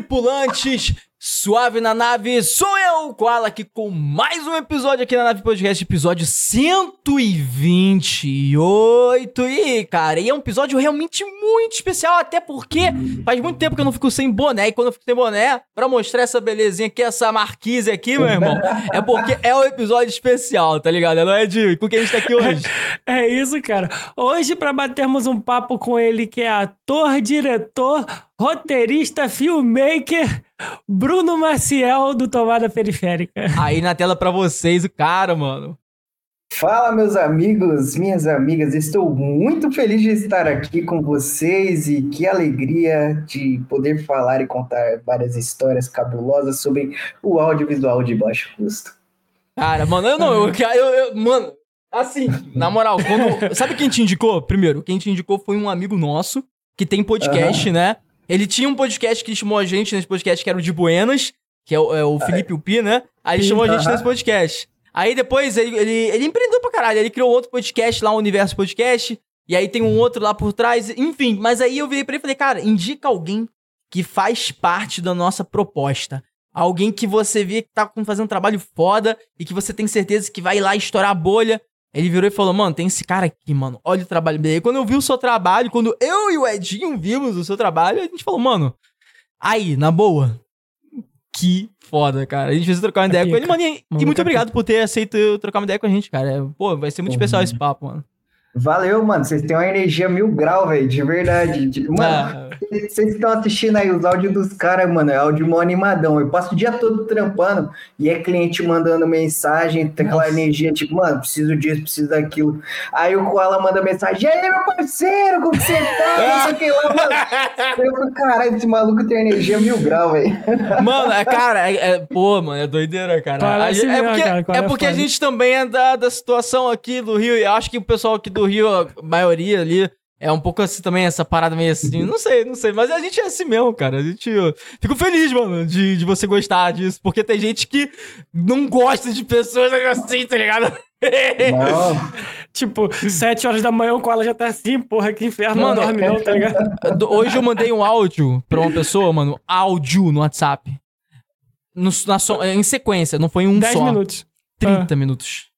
Tripulantes! Suave na nave, sou eu, Koala, aqui com mais um episódio aqui na Nave Podcast, episódio 128. E, cara, e é um episódio realmente muito especial, até porque faz muito tempo que eu não fico sem boné, e quando eu fico sem boné, pra mostrar essa belezinha aqui, essa marquise aqui, meu irmão, é porque é um episódio especial, tá ligado? Não é, Dio? Por que a gente tá aqui hoje? É isso, cara. Hoje, pra batermos um papo com ele, que é ator, diretor, roteirista, filmmaker, Bruno Maciel do Tomada Periférica. Aí na tela pra vocês, o cara, mano. Fala, meus amigos, minhas amigas. Estou muito feliz de estar aqui com vocês e que alegria de poder falar e contar várias histórias cabulosas sobre o audiovisual de baixo custo. Cara, mano, eu não, eu, eu, eu mano, assim, na moral, quando, sabe quem te indicou? Primeiro, quem te indicou foi um amigo nosso que tem podcast, Aham. né? Ele tinha um podcast que chamou a gente nesse podcast, que era o de Buenas, que é o, é o Felipe Upi, né? Aí ele Sim, chamou a gente nesse podcast. Aí depois ele, ele, ele empreendeu pra caralho. Ele criou outro podcast lá, o Universo Podcast. E aí tem um outro lá por trás. Enfim, mas aí eu virei pra ele e falei, cara, indica alguém que faz parte da nossa proposta. Alguém que você vê que tá fazendo um trabalho foda e que você tem certeza que vai lá estourar a bolha. Ele virou e falou, mano, tem esse cara aqui, mano, olha o trabalho dele. Aí, Quando eu vi o seu trabalho, quando eu e o Edinho vimos o seu trabalho, a gente falou, mano, aí, na boa, que foda, cara. A gente fez trocar uma ideia com ele, mano, e, e Maluco muito obrigado por ter aceito eu trocar uma ideia com a gente, cara. Pô, vai ser muito especial esse papo, mano. Valeu, mano. Vocês têm uma energia mil grau, velho, de verdade. De- Mano, Ah, vocês estão assistindo aí os áudios dos caras, mano. É áudio mó animadão. Eu passo o dia todo trampando e é cliente mandando mensagem, tem aquela Nossa. energia, tipo, mano, preciso disso, preciso daquilo. Aí o Koala manda mensagem, e aí, meu parceiro, como você tá? Não sei o que lá, mano. Eu falei, caralho, esse maluco tem energia mil grau, velho. Mano, é, cara, é, é- pô, mano, é doideira, cara. Parece A gente- é mesmo, porque, cara, qual é é porque a foda? gente também é da, da situação aqui do Rio, e acho que o pessoal aqui do Rio, a maioria ali, é um pouco assim também, essa parada meio assim, não sei, não sei, mas a gente é assim mesmo, cara. A gente. eu fico feliz, mano, de, de você gostar disso, porque tem gente que não gosta de pessoas assim, tá ligado? Não. Tipo, sete horas da manhã o Koala já tá assim, porra, que inferno, Mano, não dorme não, tá ligado? Do- Hoje eu mandei um áudio pra uma pessoa, mano, áudio no WhatsApp. No, na so- em sequência, não foi um Dez só. minutos. 30 minutos.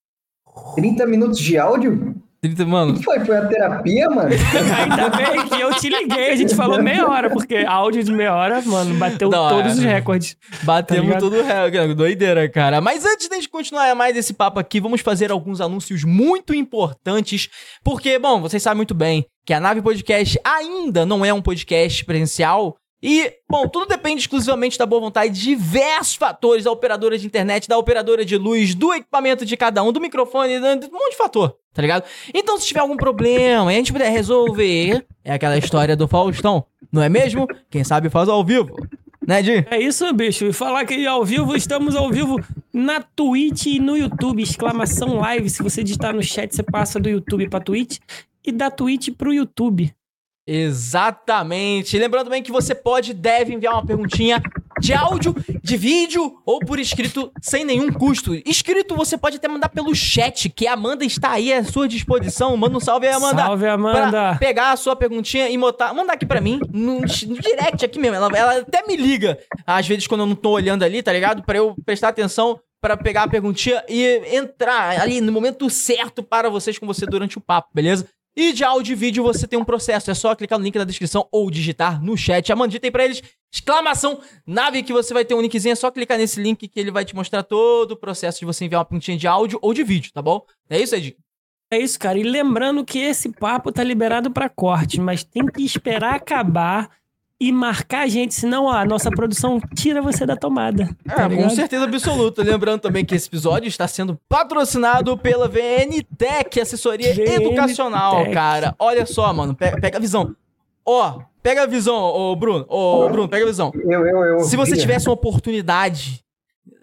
30 minutos de áudio? 30, O mano. que foi? Foi a terapia, mano? Ainda bem que eu te liguei, a gente falou meia hora, porque áudio de meia hora, mano, bateu Não, todos é. os recordes. Batemos ligado? todo o recorde. Doideira, cara. Mas antes de a gente continuar mais esse papo aqui, vamos fazer alguns anúncios muito importantes. Porque, bom, vocês sabem muito bem que a Nave Podcast ainda não é um podcast presencial. E, bom, tudo depende exclusivamente da boa vontade de diversos fatores, da operadora de internet, da operadora de luz, do equipamento de cada um, do microfone, de um monte de fator, tá ligado? Então, se tiver algum problema e a gente puder resolver, é aquela história do Faustão, não é mesmo? Quem sabe faz ao vivo. Né, Di? É isso, bicho. E falar que ao vivo, estamos ao vivo na Twitch e no YouTube. Exclamação live. Se você digitar no chat, você passa do YouTube pra Twitch e da Twitch pro YouTube. Exatamente. Lembrando também que você pode deve enviar uma perguntinha de áudio, de vídeo ou por escrito sem nenhum custo. Escrito você pode até mandar pelo chat, que a Amanda está aí à sua disposição. Manda um salve aí, Amanda. Salve, Amanda. pegar a sua perguntinha e botar, mandar aqui pra mim, no, no direct aqui mesmo. Ela, ela até me liga, às vezes, quando eu não tô olhando ali, tá ligado? Pra eu prestar atenção, pra pegar a perguntinha e entrar ali no momento certo para vocês com você durante o papo, beleza? E de áudio e vídeo você tem um processo. É só clicar no link na descrição ou digitar no chat. Amanda, digita aí pra eles, exclamação, nave, que você vai ter um linkzinho. É só clicar nesse link que ele vai te mostrar todo o processo de você enviar uma perguntinha de áudio ou de vídeo, tá bom? É isso, Ed? É isso, cara. E lembrando que esse papo tá liberado pra corte, mas tem que esperar acabar e marcar a gente, senão ó, a nossa produção tira você da tomada. É, tá com certeza absoluta. Lembrando também que esse episódio está sendo patrocinado pela VNTech, assessoria VNTech. educacional, cara. Olha só, mano, pega, pega a visão. Ó, pega a visão, ô Bruno. Ô, Bruno, pega a visão. Eu, eu, eu. Se você tivesse uma oportunidade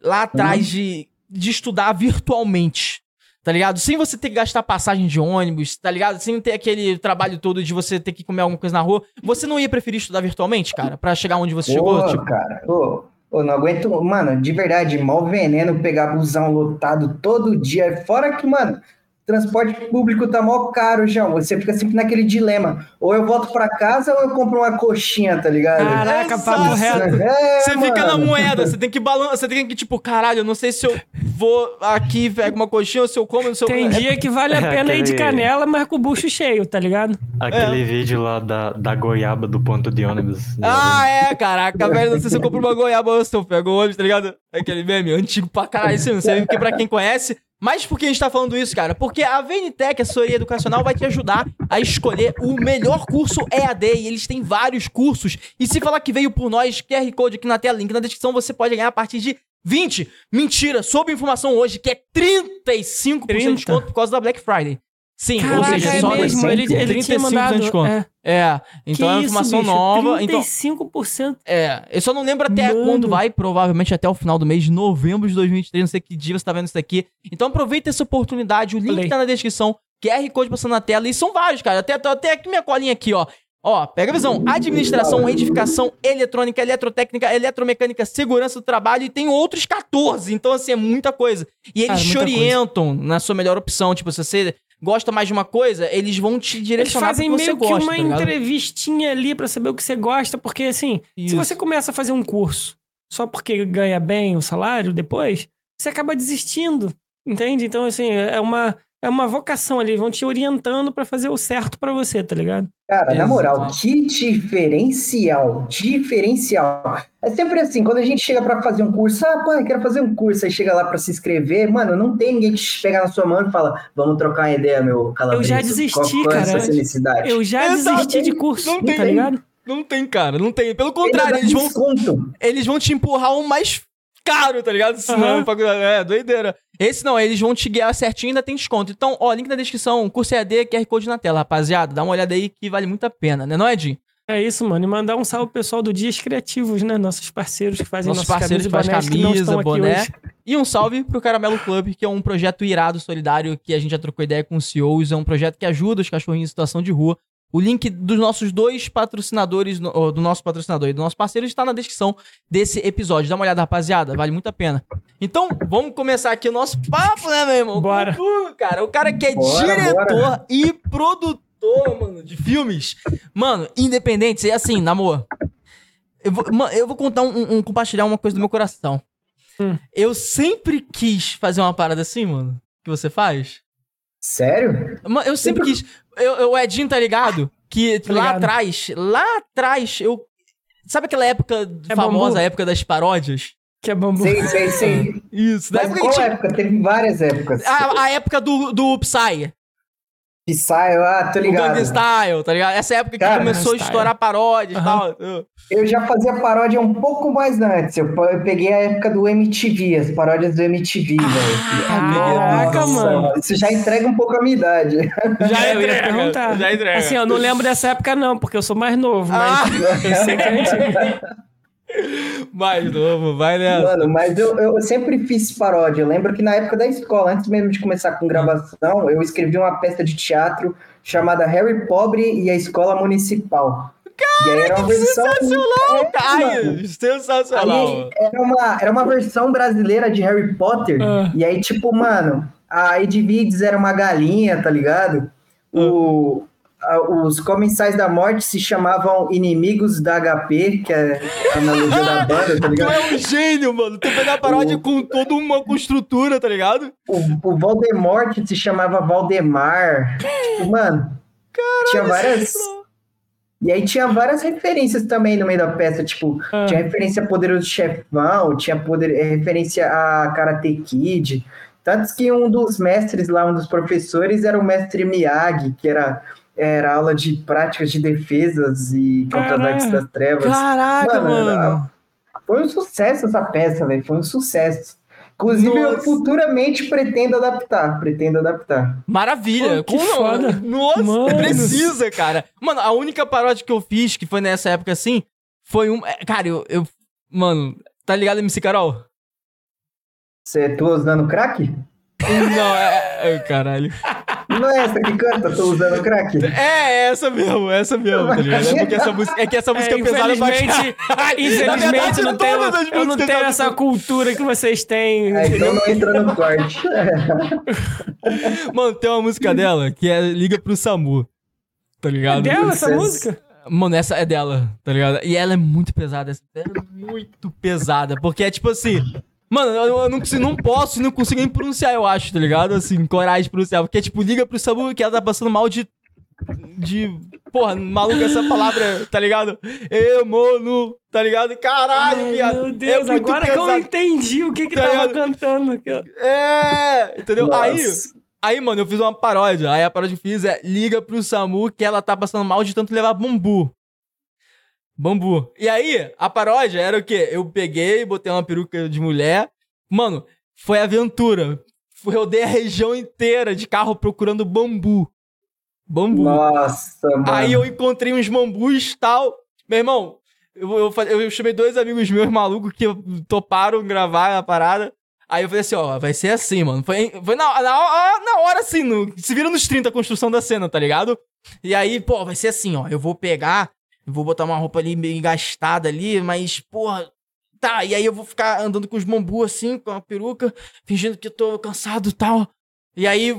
lá atrás de, de estudar virtualmente, tá ligado? Sem você ter que gastar passagem de ônibus, tá ligado? Sem ter aquele trabalho todo de você ter que comer alguma coisa na rua, você não ia preferir estudar virtualmente, cara? Pra chegar onde você chegou? Pô, Tipo, cara, ô, ô, não aguento, mano, de verdade, mal veneno pegar busão lotado todo dia. Fora que, mano, transporte público tá mó caro, João. Você fica sempre naquele dilema. Ou eu volto pra casa ou eu compro uma coxinha, tá ligado? Caraca, Exato. papo reto. É, Você fica na mano. moeda, você tem que balançar, você tem que, tipo, caralho, eu não sei se eu vou aqui, pego uma coxinha ou se eu como, se eu... Tem dia que vale a É, pena ir de aquele- canela, mas com o bucho cheio, tá ligado? Aquele vídeo lá da, da goiaba do ponto de ônibus. Ah, é, caraca, velho, não sei se eu compro uma goiaba ou se eu pego o ônibus, tá ligado? Aquele meme antigo pra caralho, assim, não sei porque pra quem conhece. Mas por que a gente tá falando isso, cara? Porque a VNTech, assessoria educacional, vai te ajudar a escolher o melhor curso EAD. E eles têm vários cursos. E se falar que veio por nós, QR Code aqui na tela, link na descrição, você pode ganhar a partir de 20. Mentira, soube informação hoje que é 35% de 30? desconto por causa da Black Friday. Sim, ou Caraca, seja, é só mesmo. Ele, ele tinha 35% mandado... de desconto. É. É, então é uma Que informação isso, bicho? nova. Então, 35%. é, eu só não lembro até Mano. quando vai, provavelmente até o final do mês de novembro de 2023, não sei que dia você tá vendo isso daqui. Então aproveita essa oportunidade, o link Falei. tá na descrição, QR Code passando na tela, e são vários, cara. Até, até aqui minha colinha aqui, ó. Ó, pega a visão. Administração, edificação, eletrônica, eletrotécnica, eletromecânica, segurança do trabalho e tem outros 14. Então, assim, é muita coisa. E eles Cara, te muita coisa. orientam na sua melhor opção. Tipo, se você gosta mais de uma coisa, eles vão te Eles direcionar pro fazem que você meio que gosta, uma tá entrevistinha ali pra saber o que você gosta, porque assim, se Isso. você começa a fazer um curso só porque ganha bem o salário depois, você acaba desistindo, entende? Então, assim, é uma, é uma vocação ali, vão te orientando pra fazer o certo pra você, tá ligado? Cara, na moral, que diferencial, diferencial. É sempre assim, quando a gente chega pra fazer um curso, ah, pai, quero fazer um curso, aí chega lá pra se inscrever, mano, não tem ninguém que pega na sua mão e fala, vamos trocar uma ideia, meu calabreso. Eu já desisti, cara. Eu já Exato, desisti de curso, não tem. tá ligado? Não tem, cara, não tem. Pelo contrário, eles vão eles vão te empurrar um mais caro, tá ligado? Senão, faculdade- é, doideira. Esse não, eles vão te guiar certinho e ainda tem desconto. Então, ó, link na descrição, curso EAD, QR Code na tela, rapaziada. Dá uma olhada aí que vale muito a pena, né, não é? É isso, mano. E mandar um salve pro pessoal do Dias Criativos, né? Nossos parceiros que fazem Nossos nossas parceiros que camisas e fazem camisa, boné. E um salve pro Caramelo Club, que é um projeto irado, solidário, que a gente já trocou ideia com os CEOs. É um projeto que ajuda os cachorrinhos em situação de rua. O link dos nossos dois patrocinadores, do nosso patrocinador e do nosso parceiro, está na descrição desse episódio. Dá uma olhada, rapaziada, vale muito a pena. Então, vamos começar aqui o nosso papo, né, meu irmão? Bora. Uh, cara, o cara que é Bora, diretor bora. e produtor, mano, de filmes. Mano, independente, é assim, namor. Eu vou, mano, eu vou contar um, um- compartilhar uma coisa do meu coração. Hum. Eu sempre quis fazer uma parada assim, mano. Que você faz. Sério? Mano, eu sempre quis. Eu, eu- o Edinho, tá ligado? Que Tô lá ligado. atrás, lá atrás, eu. Sabe aquela época É famosa, bambu? a época das paródias? Que é bambu. Sei, sei, sei. Isso, da Mas época qual tinha- época? Teve várias épocas. a, a época do, do Psy, Psy, ah, tô o ligado. Gang Style, tá ligado? Essa época que Cara, começou a estourar paródias e Aham. tal. Eu já fazia paródia um pouco mais antes. Eu, peguei a época do MTV, as paródias do MTV, velho. Caraca, Nossa, mano. Isso já entrega um pouco a minha idade. Já É, eu ia entrega, perguntar. já entrega. Assim, eu não lembro dessa época, não, porque eu sou mais novo, mas eu sei que é antigo. Mais novo, vai nessa. Mano, mas eu, eu sempre fiz paródia. Eu lembro que na época da escola, antes mesmo de começar com gravação, eu escrevi uma peça de teatro chamada Harry Pobre e a Escola Municipal. e era uma versão. Sensacional, É. Ai, sensacional. Era uma, era uma versão brasileira de Harry Potter. Ah. E aí, tipo, mano, a Edviges era uma galinha, tá ligado? O, a- os comensais da morte se chamavam inimigos da HP, que é a analogia da banda, tá Tu ligado? é um gênio, mano. Tu pegar a paródia com toda uma construtura, tá ligado? O, o Voldemort se chamava Valdemar. Tipo, mano, tinha várias. E aí tinha várias referências também no meio da peça, tipo, Ah. tinha referência a Poderoso Chefão, tinha poder, eh, referência a Karate Kid. Tanto que um dos mestres lá, um dos professores, era o mestre Miyagi, que era, era aula de práticas de defesas e contra-ataques das trevas. Caraca, Mano, mano. Foi um sucesso essa peça, velho. Foi um sucesso. Inclusive, eu Nossa. futuramente pretendo adaptar. Pretendo adaptar. Maravilha. Pô, que Como não? foda. Nossa, Mano. precisa, cara. Mano, a única paródia que eu fiz, que foi nessa época assim, foi um. é, Cara, eu. eu- mano, tá ligado, MC Carol? Você tá usando crack? Não, é. é- Caralho. Não é essa que canta, tô usando crack? É, essa mesmo, essa mesmo, tá ligado? É, porque essa música, é que essa música é, É, pesada pra infelizmente, infelizmente verdade, não tenho, as eu não tenho essa cultura que vocês têm. É, então não entra no corte. Mano, tem uma música dela que é Liga pro Samu. Tá É ligado? dela essa Vocês- música? Mano, essa é dela, tá ligado? E ela é muito pesada. Essa é muito pesada. Porque é tipo assim. Mano, eu, eu não, consigo, não posso e não consigo nem pronunciar, eu acho, tá ligado? Assim, coragem de pronunciar. Porque, tipo, liga pro Samu que ela tá passando mal de. De. Porra, maluco essa palavra, tá ligado? Eu, mano, tá ligado? Caralho, viado. meu Deus, é agora que eu entendi o que que Tá tava ligado? cantando. aqui, ó. É, entendeu? Aí, Nossa. Aí, mano, eu fiz uma paródia. Aí a paródia que eu fiz é liga pro Samu que ela tá passando mal de tanto levar bambu. Bambu. E aí, a paródia era o quê? Eu peguei, botei uma peruca de mulher. Mano, foi aventura. Fui- Eu dei a região inteira de carro procurando bambu. Bambu. Nossa, mano. Aí eu encontrei uns bambus e tal. Meu irmão, eu, eu, eu chamei dois amigos meus malucos que toparam gravar a parada. Aí eu falei assim, ó, vai ser assim, mano. Foi, foi na, na, na hora assim, no- se vira nos 30 a construção da cena, tá ligado? E aí, pô, vai ser assim, ó. Eu vou pegar, vou botar uma roupa ali meio gastada ali, mas, porra. Tá, e aí eu vou ficar andando com os bambus assim, com a peruca, fingindo que eu tô cansado e tal. E aí,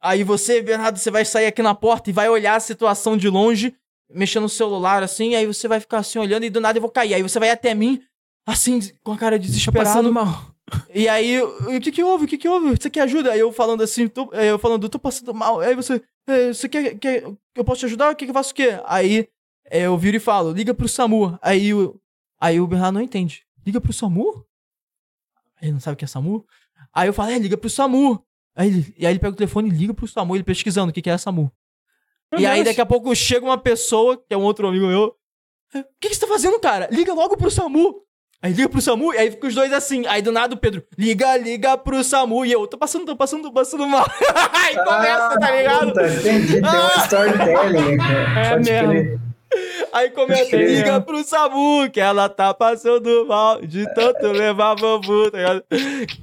aí você, Bernardo, você vai sair aqui na porta e vai olhar a situação de longe, mexendo no celular assim, aí você vai ficar assim olhando e do nada eu vou cair. Aí você vai até mim, assim, com a cara desesperada. passando mal. E aí, o que que houve? O que que houve? Você quer ajuda? Aí eu falando assim, tô, é, eu falando, tô passando mal. Aí você, é, você quer, quer que eu posso te ajudar? O que que eu faço o quê? Aí eu viro e falo, liga pro SAMU. Aí, o- aí o Bernardo não entende. Liga pro SAMU? Ele não sabe o que é SAMU? Aí eu falo, é, liga pro SAMU. Aí ele, e aí ele pega o telefone e liga pro SAMU, ele pesquisando o que que é SAMU. e aí daqui a pouco chega uma pessoa, que é um outro amigo meu, "É, o que que você tá fazendo, cara? Liga logo pro SAMU. Aí liga pro SAMU, e aí fica os dois assim. Aí do nada o Pedro, liga, liga pro SAMU. E eu, tô passando, tô passando, tô passando mal. aí começa, tá ligado? Puta, entendi, tem uma Ah! storytelling. É Pode mesmo. crer. Aí começa, liga pro SAMU, que ela tá passando mal de tanto levar bambu, tá?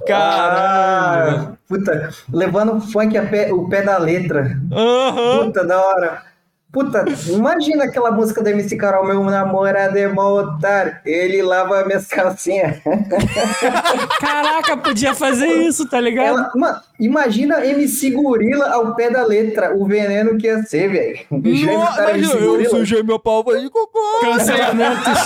Caralho. Ah, puta, levando o funk pé- o pé da letra. Aham. Puta, da hora. Puta, imagina aquela música da MC Carol, meu namorado é mó otário, ele lava minhas calcinhas. Caraca, podia fazer isso, tá ligado? Ela, mano, imagina MC Gorila ao pé da letra, o veneno que ia ser, velho. Imagina, eu sujei meu pau de cocô. Cancelamentos.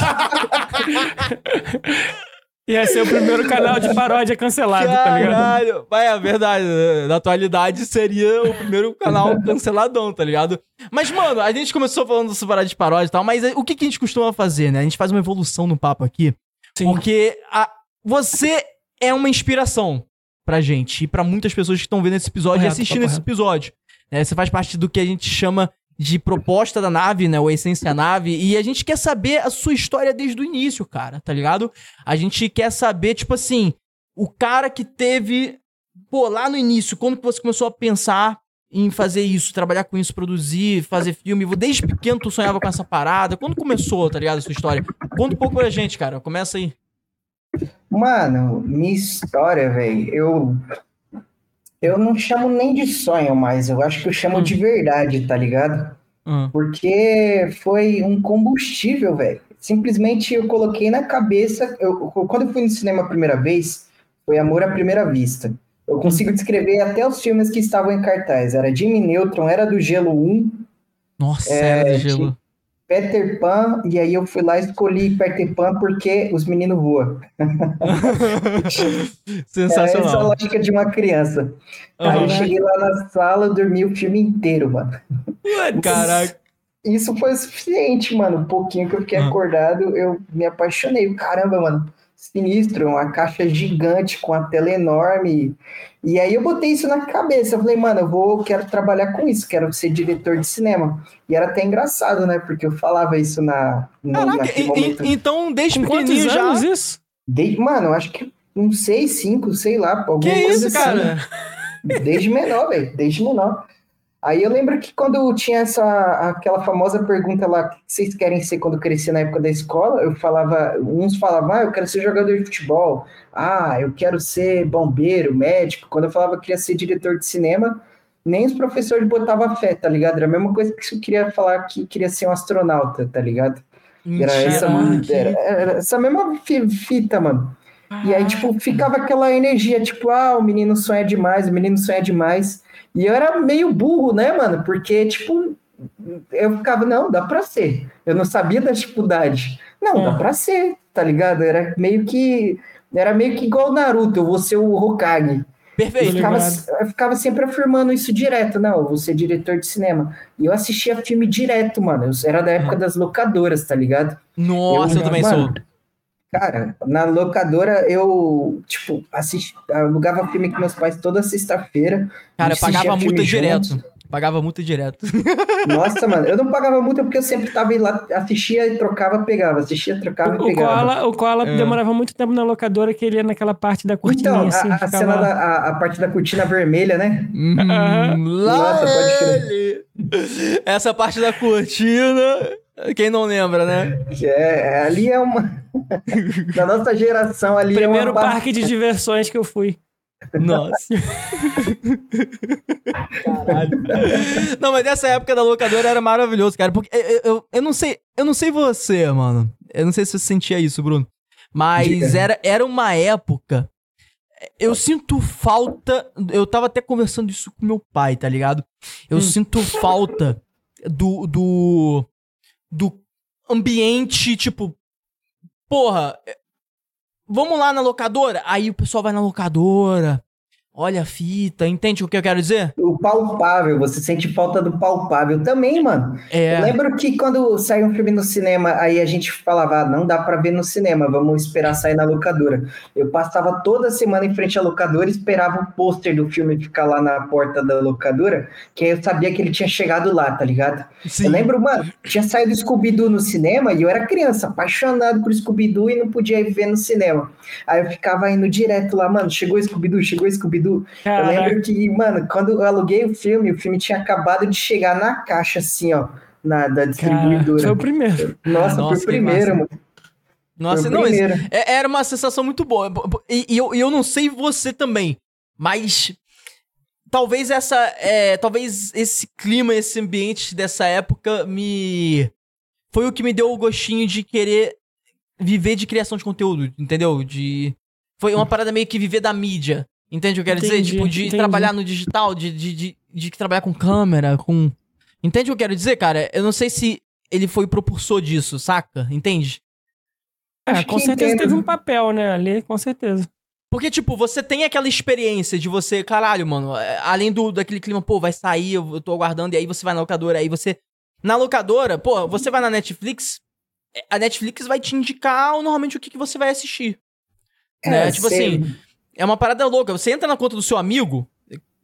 Ia ser o primeiro canal de paródia cancelado, tá ligado? Caralho. Mas é verdade, né? na atualidade seria o primeiro canal canceladão, tá ligado? Mas, mano, a gente começou falando dessa parada de paródia e tal, mas o que, que a gente costuma fazer, né? A gente faz uma evolução no papo aqui. Sim. Porque a- você é uma inspiração pra gente e pra muitas pessoas que estão vendo esse episódio Correto, e assistindo tá esse correto. episódio. né? Você faz parte do que a gente chama de proposta da nave, né? Ou essência nave. E a gente quer saber a sua história desde o início, cara, tá ligado? A gente quer saber, tipo assim, o cara que teve. Pô, lá no início, quando que você começou a pensar em fazer isso, trabalhar com isso, produzir, fazer filme? Desde pequeno tu sonhava com essa parada? Quando começou, tá ligado, a sua história? Conta um pouco pra gente, cara. Começa aí. Mano, minha história, velho, eu. Eu não chamo nem de sonho mais, eu acho que eu chamo Hum. de verdade, tá ligado? Ah, Porque foi um combustível, velho. Simplesmente eu coloquei na cabeça. Eu, quando eu fui no cinema a primeira vez, foi amor à primeira vista. Eu consigo descrever até os filmes que estavam em cartaz. Era Jimmy Neutron, Era do Gelo 1, Nossa, É, era de gelo. Peter Pan, e aí eu fui lá e escolhi Peter Pan porque os meninos voam. É essa a Sensacional. lógica de uma criança. Aí eu cheguei lá na sala, dormi o filme inteiro, mano. Caraca. Isso foi o suficiente, mano. Um pouquinho que eu fiquei Ah. acordado, eu me apaixonei. Caramba, mano. Sinistro, uma caixa gigante com a tela enorme. E aí eu botei isso na cabeça. Eu falei, mano, eu vou, quero trabalhar com isso, quero ser diretor de cinema. E era até engraçado, né? Porque eu falava isso na, no, Caraca, naquele e- momento. e- então desde Com quantos pequenininho já. anos isso? Desde, mano, eu acho que uns seis, cinco, sei lá. alguma Que coisa isso, assim. cara? Desde menor, velho. Desde menor. Aí eu lembro que quando tinha essa aquela famosa pergunta lá, o que vocês querem ser quando crescer na época da escola? Eu falava, uns falavam, ah, eu quero ser jogador de futebol. Ah, eu quero ser bombeiro, médico. Quando eu falava que queria ser diretor de cinema, nem os professores botavam fé, tá ligado? Era a mesma coisa que eu queria falar que queria ser um astronauta, tá ligado? Era essa, era, era essa mesma fi- fita, mano. E aí, tipo, ficava aquela energia, tipo, ah, o menino sonha demais, o menino sonha demais. E eu era meio burro, né, mano? Porque, tipo, eu ficava, não, dá pra ser. Eu não sabia da dificuldade. Não, É. dá pra ser, tá ligado? Era meio que. Era meio que igual o Naruto, eu vou ser o Hokage. Eu Perfeito. Tô ficava, eu ficava sempre afirmando isso direto, não, eu vou ser diretor de cinema. E eu assistia filme direto, mano. Eu era da época das locadoras, tá ligado? Nossa, eu, Eu- também mano, sou. Cara, na locadora eu, tipo, assisti, alugava filme com meus pais toda sexta-feira. Cara, eu assistia pagava multa direto. juntos. Pagava multa direto. Nossa, mano, eu não pagava multa porque eu sempre tava lá, assistia e trocava, pegava, assistia, trocava e O pegava. Koala, o Koala É. demorava muito tempo na locadora que ele ia naquela parte da cortininha, Então, assim. a, a ficava cena lá. da a, a parte da cortina vermelha, né? Hum, lá Nossa, pode crer. Essa parte da cortina. Quem não lembra, né? Que é, é- ali é uma. da nossa geração ali Primeiro é uma parque de diversões que eu fui. Nossa. Caralho. Não, mas nessa época da locadora era maravilhoso, cara. Porque eu, eu, eu- eu não sei. Eu não sei você, mano. Eu não sei se você sentia isso, Bruno. Mas Diga. era, era uma época. Eu sinto falta. Eu tava até conversando isso com meu pai, tá ligado? Eu Hum. sinto falta do. do. Do ambiente, tipo. Porra, é, vamos lá na locadora? Aí o pessoal vai na locadora, olha a fita, entende o que eu quero dizer? O palpável, você sente falta do palpável também, mano. É. Eu lembro que quando saiu um filme no cinema, aí a gente falava, ah, não dá pra ver no cinema, vamos esperar sair na locadora. Eu passava toda semana em frente à locadora e esperava o pôster do filme ficar lá na porta da locadora, que aí eu sabia que ele tinha chegado lá, tá ligado? Sim. Eu lembro, mano, tinha saído Scooby-Doo no cinema e eu era criança, apaixonado por Scooby-Doo e não podia ir ver no cinema. Aí eu ficava indo direto lá, mano, chegou Scooby-Doo, chegou Scooby-Doo. Eu Caraca. lembro que, mano, quando eu aluguei o filme, o filme tinha acabado de chegar na caixa, assim, ó, na, da Cara, distribuidora. foi o primeiro. Nossa, Nossa, foi o primeiro, massa. mano. Nossa, não, é- era uma sensação muito boa. E, e eu, e eu não sei você também, mas talvez essa. é, talvez esse clima, esse ambiente dessa época me. Foi o que me deu o gostinho de querer viver de criação de conteúdo, entendeu? De. Foi uma parada meio que viver da mídia. Entende o que eu quero dizer? Entendi, Tipo, de entendi. trabalhar no digital, de, de, de, de trabalhar com câmera, com. Entende o que eu quero dizer, cara? Eu não sei se ele foi o propulsor disso, saca? Entende? É, com que certeza entendo. teve um papel, né? Ali, com certeza. Porque, tipo, você tem aquela experiência de você, caralho, mano, é, além do daquele clima, pô, vai sair, eu, tô aguardando, e aí você vai na locadora, aí você. Na locadora, pô, você vai na Netflix, é, a Netflix vai te indicar normalmente o que, que você vai assistir. né? Tipo sei. assim, é uma parada louca. Você entra na conta do seu amigo.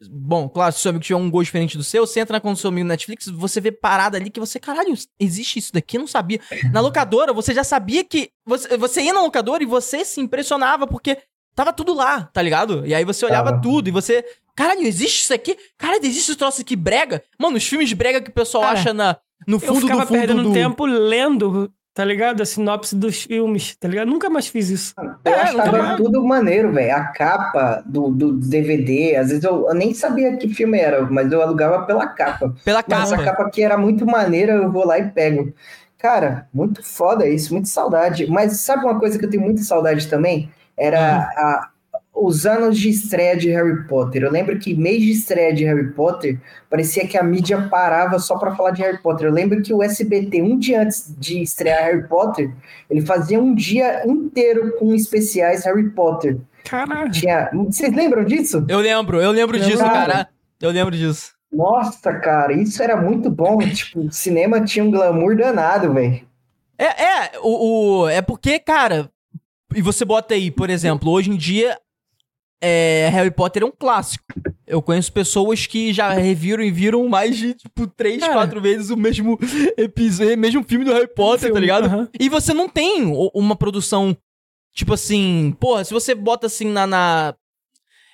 Bom, claro, se o seu amigo tiver um gosto diferente do seu, você entra na conta do seu amigo no Netflix, você vê parada ali que você, caralho, existe isso daqui? Eu não sabia. Na locadora, você já sabia que. Você, você ia na locadora e você se impressionava porque tava tudo lá, tá ligado? E aí você olhava Tava. tudo e você. Caralho, existe isso aqui? Caralho, existe esse troço aqui brega? Mano, os filmes de brega que o pessoal Cara, acha na, no Eu fundo ficava do fundo perdendo do... tempo lendo, tá ligado? A sinopse dos filmes, tá ligado? Nunca mais fiz isso. Eu É, achava mais. tudo maneiro, velho. A capa do, do DVD, às vezes eu, eu nem sabia que filme era, mas eu alugava pela capa. Pela Mas essa capa. capa aqui era muito maneira, eu vou lá e pego. Cara, muito foda isso, muito saudade. Mas sabe uma coisa que eu tenho muita saudade também? Era a- os anos de estreia de Harry Potter. Eu lembro que mês de estreia de Harry Potter, parecia que a mídia parava só pra falar de Harry Potter. Eu lembro que o SBT, um dia antes de estrear Harry Potter, ele fazia um dia inteiro com especiais Harry Potter. Caralho. Tinha... Vocês lembram disso? Eu lembro, eu lembro Eu disso, lembro. cara. Eu lembro disso. Nossa, cara, isso era muito bom. tipo, o cinema tinha um glamour danado, velho. É, é, o, o- é porque, cara, e você bota aí, por exemplo, hoje em dia, é, Harry Potter é um clássico. Eu conheço pessoas que já reviram e viram mais de, tipo, três, Cara. quatro vezes o mesmo episódio, mesmo filme do Harry Potter, tá Filme, ligado? aham. E você não tem uma produção, tipo assim, porra, se você bota assim na, na-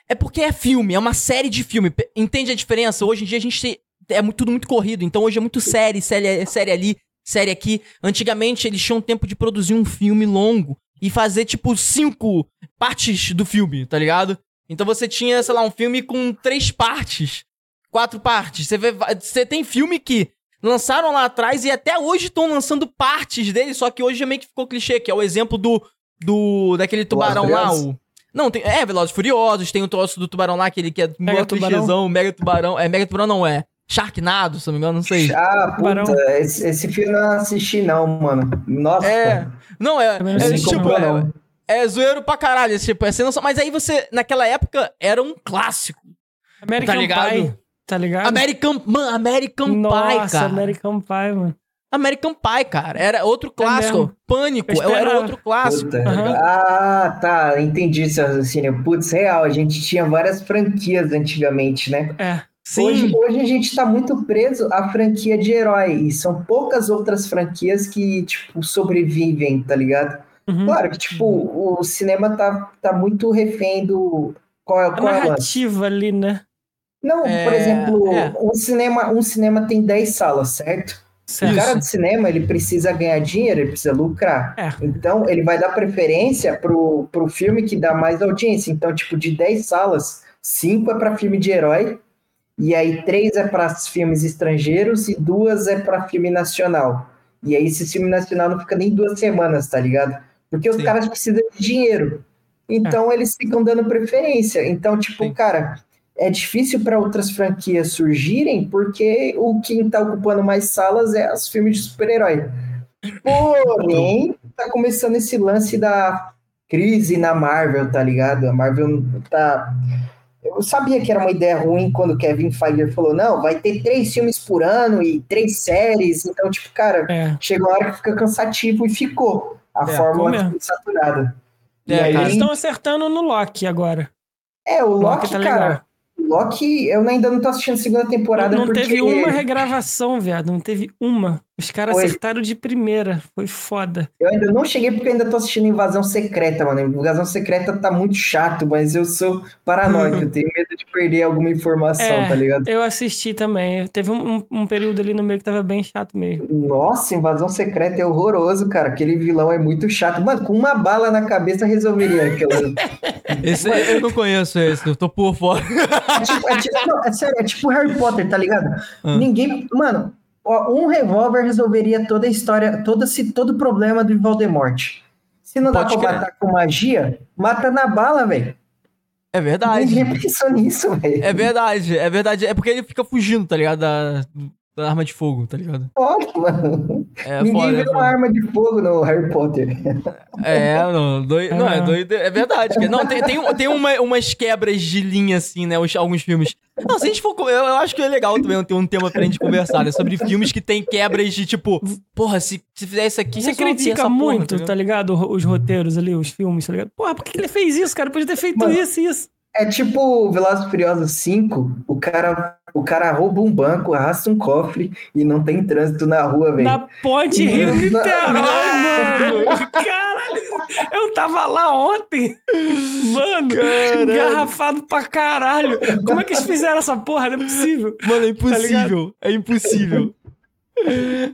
É porque é filme, é uma série de filme. Entende a diferença? Hoje em dia a gente tem- é tudo muito corrido, então hoje é muito série, série, série ali, série aqui. Antigamente eles tinham tempo de produzir um filme longo e fazer, tipo, cinco partes do filme, tá ligado? Então você tinha, sei lá, um filme com três partes. quatro partes. Você, vê, você tem filme que lançaram lá atrás e até hoje estão lançando partes dele, só que hoje meio que ficou clichê, que é o exemplo do. do daquele tubarão lá, o. Não, tem, é, Velozes e Furiosos, tem o troço do tubarão lá, aquele que é Mega mega tubarão? clichêzão, mega tubarão. É, mega tubarão não é. Sharknado, se não me engano, não sei. Ah, puta, esse, esse filme eu não assisti não, mano. Nossa. É. Não, é. Não é tipo, é, é, não. é zoeiro pra caralho, esse tipo, é sem noção. Mas aí você, naquela época, era um clássico. American Tá ligado? Pie. Tá ligado? American, man, American Nossa, Pie, cara. American Pie, mano. American Pie, cara. Era outro clássico. mesmo. Pânico, Eu era outro clássico. Puta. Aham. Ah, tá, entendi seu raciocínio. Putz, real, a gente tinha várias franquias antigamente, né? É. Sim. Hoje, hoje a gente tá muito preso à franquia de herói, e são poucas outras franquias que, tipo, sobrevivem, tá ligado? Uhum. Claro que, tipo, o cinema tá, tá muito refém do... Qual é, A qual é o narrativa ali, né? Não, por É, exemplo, é. um, cinema, um cinema tem 10 salas, certo? O Certo. cara do cinema, ele precisa ganhar dinheiro, ele precisa lucrar. É. Então, ele vai dar preferência pro, pro filme que dá mais audiência. Então, tipo, de 10 salas, 5 é para filme de herói, e aí 3 é para filmes estrangeiros e duas é para filme nacional. E aí esse filme nacional não fica nem duas semanas, tá ligado? Porque os Sim. caras precisam de dinheiro. Então, eles ficam dando preferência. Então, tipo, Sim. cara, é difícil para outras franquias surgirem porque o quem tá ocupando mais salas é os filmes de super-herói. Porém, tá começando esse lance da crise na Marvel, tá ligado? A Marvel tá. Eu sabia que era uma ideia ruim quando o Kevin Feige falou: não, vai ter três filmes por ano e três séries. Então, tipo, cara, É. chega uma hora que fica cansativo e ficou. A É, fórmula ficou saturada. É, aí. Eles estão acertando no Loki agora. é, o O Loki Loki, tá cara. legal. O Loki, eu ainda não tô assistindo a segunda temporada Não, não porque. teve uma regravação, viado. Não teve uma. Os caras Foi. acertaram de primeira. Foi foda. Eu ainda não cheguei porque eu ainda tô assistindo Invasão Secreta, mano. Invasão Secreta tá muito chato, mas eu sou paranoico. eu tenho medo de perder alguma informação, É. tá ligado? Eu assisti também. Teve um, um- período ali no meio que tava bem chato mesmo. Nossa, Invasão Secreta é horroroso, cara. Aquele vilão é muito chato. Mano, com uma bala na cabeça resolveria aquilo. Esse, eu não conheço esse, eu tô por fora. É tipo, é tipo- não, é sério, é tipo Harry Potter, tá ligado? Ah. Ninguém. Mano, um revólver resolveria toda a história, todo, esse, todo o problema do Voldemort. Se não dá Pode pra crer. matar com magia, mata na bala, velho. É verdade. Ninguém pensou nisso, velho. É verdade, é verdade. É porque ele fica fugindo, tá ligado? Da, da arma de fogo, tá ligado? Mano. É Ninguém foda, é viu uma arma de fogo no Harry Potter. É, não, doi... não, é doido. É verdade. Não, tem, tem, tem uma- umas quebras de linha, assim, né? os- alguns filmes. Não, se a gente for. Eu, eu acho que é legal também ter um tema pra gente conversar, né? Sobre filmes que tem quebras de tipo, porra, se, se fizer isso aqui, Você critica essa porra, muito, ligado? tá ligado? Os roteiros ali, os filmes, tá ligado? Porra, por que ele fez isso, cara? Podia ter feito Mano, isso e isso. É tipo Velozes Furiosos 5, o cara, o cara rouba um banco, arrasta um cofre e não tem trânsito na rua, velho. Na ponte Rio Niterói, mano. Caralho. Eu tava lá ontem. Mano, engarrafado pra caralho. Como é que eles fizeram essa porra? Não é possível. Mano, é impossível. é impossível.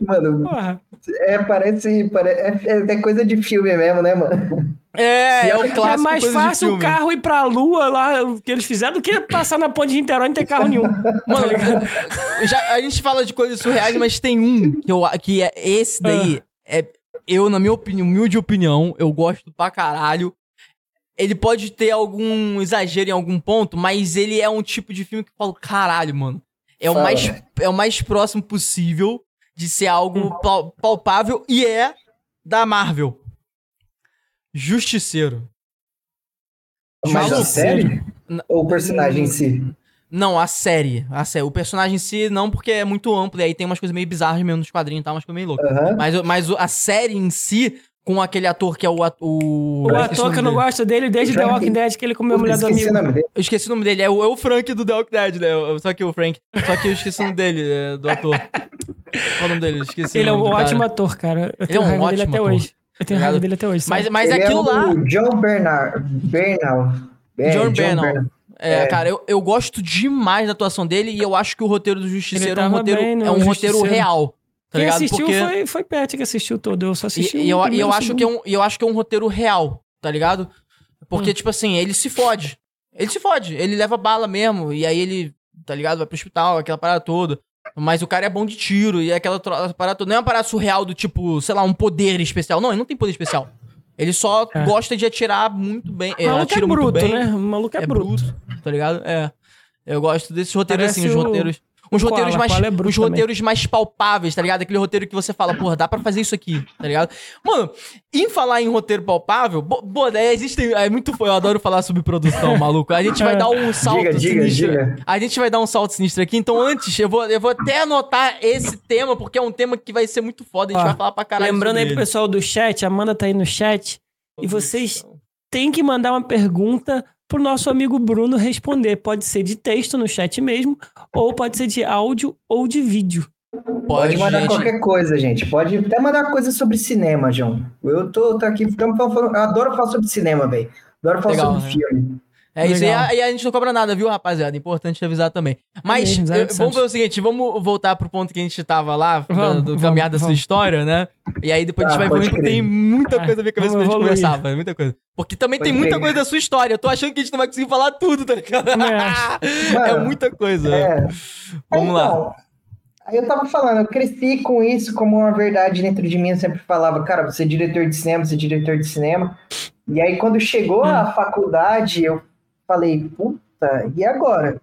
Mano, Porra. é, parece, pare- é, é coisa de filme mesmo, né, mano? É, é o clássico. é mais fácil o carro ir pra lua lá, o que eles fizeram, do que passar na ponte de Niterói e não ter carro nenhum. Mano, já, a gente fala de coisas surreais, mas tem um que, eu, que é esse daí. É, eu, na minha opinião, humilde opinião, eu gosto pra caralho. Ele pode ter algum exagero em algum ponto, mas ele é um tipo de filme que eu falo, caralho, mano. É o, mais, é o mais próximo possível de ser algo pal- palpável e é da Marvel. Justiceiro. Mas a série? Ou o personagem em si? Não, a série. A série. O personagem em si, não, porque é muito amplo. E aí tem umas coisas meio bizarras mesmo nos quadrinhos e tal, umas coisas meio loucas. Aham. Mas, mas a série em si, com aquele ator que é o. at- o... O ator que eu não gosto dele desde The Walking Dead, que ele comeu a mulher do amigo. Eu esqueci o nome dele. É o, é o Frank do The Walking Dead, né? Só que o Frank. Só que eu esqueci o nome dele, é, do ator. Qual o nome dele? Esqueci. Ele é um ótimo ator, cara. Eu Ele é tenho um raiva dele ótimo até ator. hoje. Eu tenho Tá raiva dele até hoje. Mas, sabe? mas Ele aquilo é lá. o John Bernard. Bernal. É, John Bernal. Bernal. É, É. cara, eu, eu gosto demais da atuação dele e eu acho que o roteiro do Justiceiro é um tava roteiro, é um roteiro real. Tá Quem ligado? assistiu Porque... foi, foi Pet que assistiu todo. Eu só assisti E, e eu, e eu acho que é um, eu acho que é um roteiro real, tá ligado? Porque, Hum. tipo assim, ele se fode. Ele se fode. Ele leva bala mesmo. E aí ele tá ligado? Vai pro hospital, aquela parada toda. Mas o cara é bom de tiro e é aquela tro- parada toda. Não é uma parada surreal do tipo, sei lá, um poder especial. Não, ele não tem poder especial. Ele só É. gosta de atirar muito bem. O É, maluco é atira muito bruto, bem. né? O maluco é, bruto. tá ligado? É. Eu gosto desses roteiros Parece assim, os o roteiros. Uns Koala, roteiros mais. Koala é bruto também. roteiros mais palpáveis, tá ligado? Aquele roteiro que você fala, porra, dá pra fazer isso aqui, tá ligado? Mano, em falar em roteiro palpável, pô, né, existem. É muito. Eu adoro falar sobre produção, maluco. A gente vai dar um salto Diga, diga, sinistro. diga. A gente vai dar um salto sinistro aqui. Então, antes, eu vou, eu vou até anotar esse tema, porque é um tema que vai ser muito foda. A gente Ó, vai falar pra caralho. Lembrando aí pro pessoal do chat, a Amanda tá aí no chat. E vocês têm que mandar uma pergunta pro nosso amigo Bruno responder. Pode ser de texto no chat mesmo, ou pode ser de áudio ou de vídeo. Pode mandar gente. qualquer coisa, gente. Pode até mandar coisa sobre cinema, João. Eu tô, tô aqui, ficando falando, eu adoro falar sobre cinema, velho. Adoro falar Legal, sobre né? filme. É isso aí, Legal. a- e a gente não cobra nada, viu, rapaziada? Importante avisar também. Mas mesmo, eh, zero vamos ver o seguinte, vamos voltar pro ponto que a gente tava lá, do- Vamos, do vamos, caminhar da sua vamos. história, né? E aí depois a gente Ah, vai ver que tem muita Ah, coisa a ver com a vamos gente conversar, velho, muita coisa. Porque também tem Pode muita crer. coisa da sua história. Eu tô achando que a gente não vai conseguir falar tudo, tá ligado? é Mano, muita coisa. É. Vamos lá. Então, Aí eu tava falando, eu cresci com isso como uma verdade dentro de mim. Eu sempre falava, cara, você é diretor de cinema, você é diretor de cinema. E aí, quando chegou a faculdade, eu falei, puta, e agora?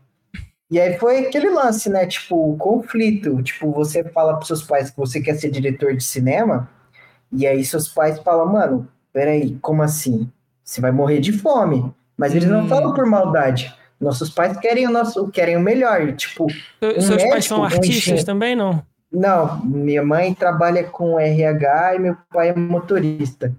E aí foi aquele lance, né? Tipo, o conflito. Tipo, você fala pros seus pais que você quer ser diretor de cinema, e aí seus pais falam, mano, peraí, como assim? Você vai morrer de fome. Mas eles não Hum. falam por maldade. Nossos pais querem o nosso, querem o melhor. Tipo, Se- Seus pais são médico, um artistas também, não? não, minha mãe trabalha com RH e meu pai é motorista.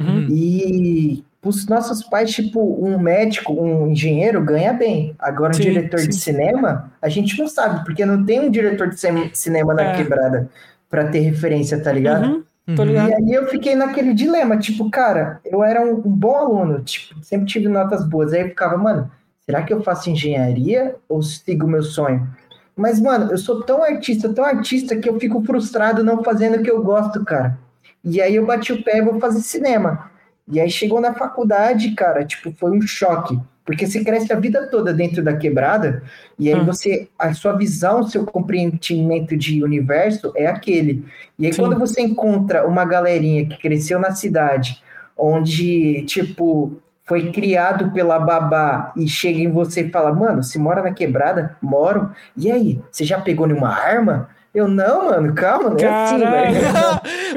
Uhum. E os nossos pais, tipo, um médico, um engenheiro ganha bem. Agora, um Sim, diretor de sim. cinema, a gente não sabe, porque não tem um diretor de cin- cinema na É. quebrada pra ter referência, tá ligado? Uhum, Uhum. E aí eu fiquei naquele dilema, tipo, cara, eu era um, um bom aluno, tipo, sempre tive notas boas. Aí eu ficava, mano, será que eu faço engenharia ou sigo meu sonho? Mas, mano, eu sou tão artista, tão artista, que eu fico frustrado não fazendo o que eu gosto, cara. E aí eu bati o pé e vou fazer cinema. E aí chegou na faculdade, cara, tipo, foi um choque. Porque você cresce a vida toda dentro da quebrada, e aí Hum. você, a sua visão, seu compreendimento de universo é aquele. E aí Sim. quando você encontra uma galerinha que cresceu na cidade, onde, tipo, foi criado pela babá e chega em você e fala, mano, você mora na quebrada? Moro. E aí, você já pegou nenhuma arma? Eu, não, mano, calma, não é assim, velho.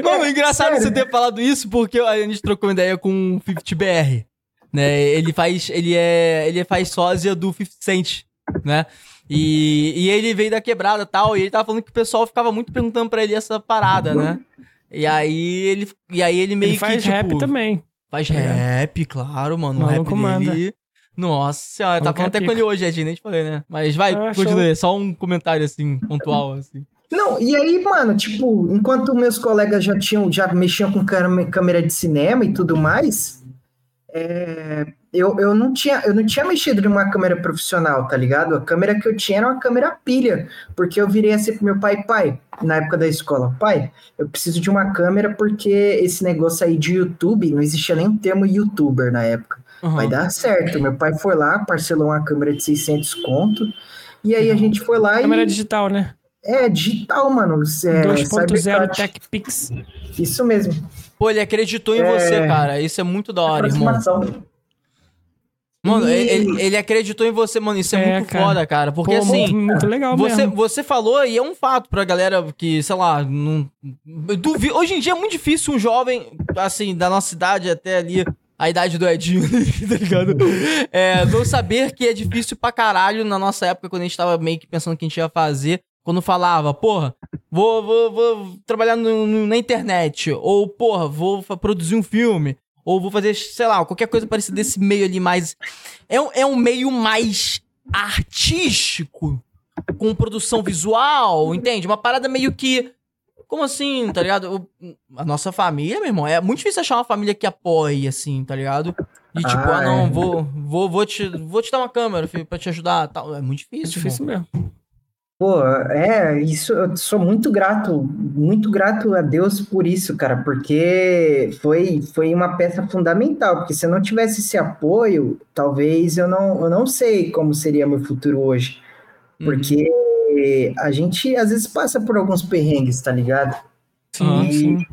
Mano, engraçado Sério. você ter falado isso, porque a gente trocou uma ideia com o 50BR. Né? Ele faz. Ele é. Ele faz sósia do 50 Cent, né? E, e ele veio da quebrada e tal. E ele tava falando que o pessoal ficava muito perguntando pra ele essa parada, né? E aí ele. E aí ele meio Ele faz que. Tipo, rap também. Faz tá rap, claro, mano. O O rap maluco manda. dele. Nossa senhora, tá falando é até com pica. ele hoje, Ed, nem te falei, né? Mas vai, continue. Só um comentário assim, pontual, assim. Não, e aí, mano, tipo, enquanto meus colegas já tinham, já mexiam com câmera câmera de cinema e tudo mais, é, eu, eu, não tinha, eu não tinha mexido numa câmera profissional, tá ligado? A câmera que eu tinha era uma câmera pilha, porque eu virei assim pro meu pai, pai, na época da escola, pai, eu preciso de uma câmera porque esse negócio aí de YouTube, não existia nem o termo youtuber na época. Uhum. Vai dar certo. Meu pai foi lá, parcelou uma câmera de 600 conto, e aí a gente foi lá Câmera e... digital, né? É, digital, mano. É, 2.0 Cybercut. Tech Pix. Isso mesmo. Pô, ele acreditou em É. você, cara. Isso é muito da hora, irmão. Mano, E- ele, ele acreditou em você, mano. Isso é, É, muito cara. foda, cara. Porque Pô, assim. muito, muito legal Você, mesmo. você falou, e é um fato pra galera que, sei lá, não. eu duvi- Hoje em dia é muito difícil um jovem, assim, da nossa idade até ali, a idade do Edinho, tá ligado? É, não saber que é difícil pra caralho na nossa época, quando a gente tava meio que pensando o que a gente ia fazer. Quando falava, porra, vou, vou, vou trabalhar no- no- na internet. Ou, porra, vou produzir um filme. Ou vou fazer, sei lá, qualquer coisa parecida desse meio ali mais. É, um- é um meio mais artístico, com produção visual, entende? Uma parada meio que. Como assim, tá ligado? A nossa família, meu irmão, é muito difícil achar uma família que apoie, assim, tá ligado? De tipo, ah, Ah, não, é. vou, vou, vou, te, vou te dar uma câmera, filho, pra te ajudar. Tal. É muito É difícil. difícil mesmo. Pô, é, isso, eu sou muito grato, muito grato a Deus por isso, cara, porque foi, foi uma peça fundamental, porque se eu não tivesse esse apoio, talvez eu não, eu não sei como seria meu futuro hoje. Porque a gente às vezes passa por alguns perrengues, tá ligado? Aham, e, sim.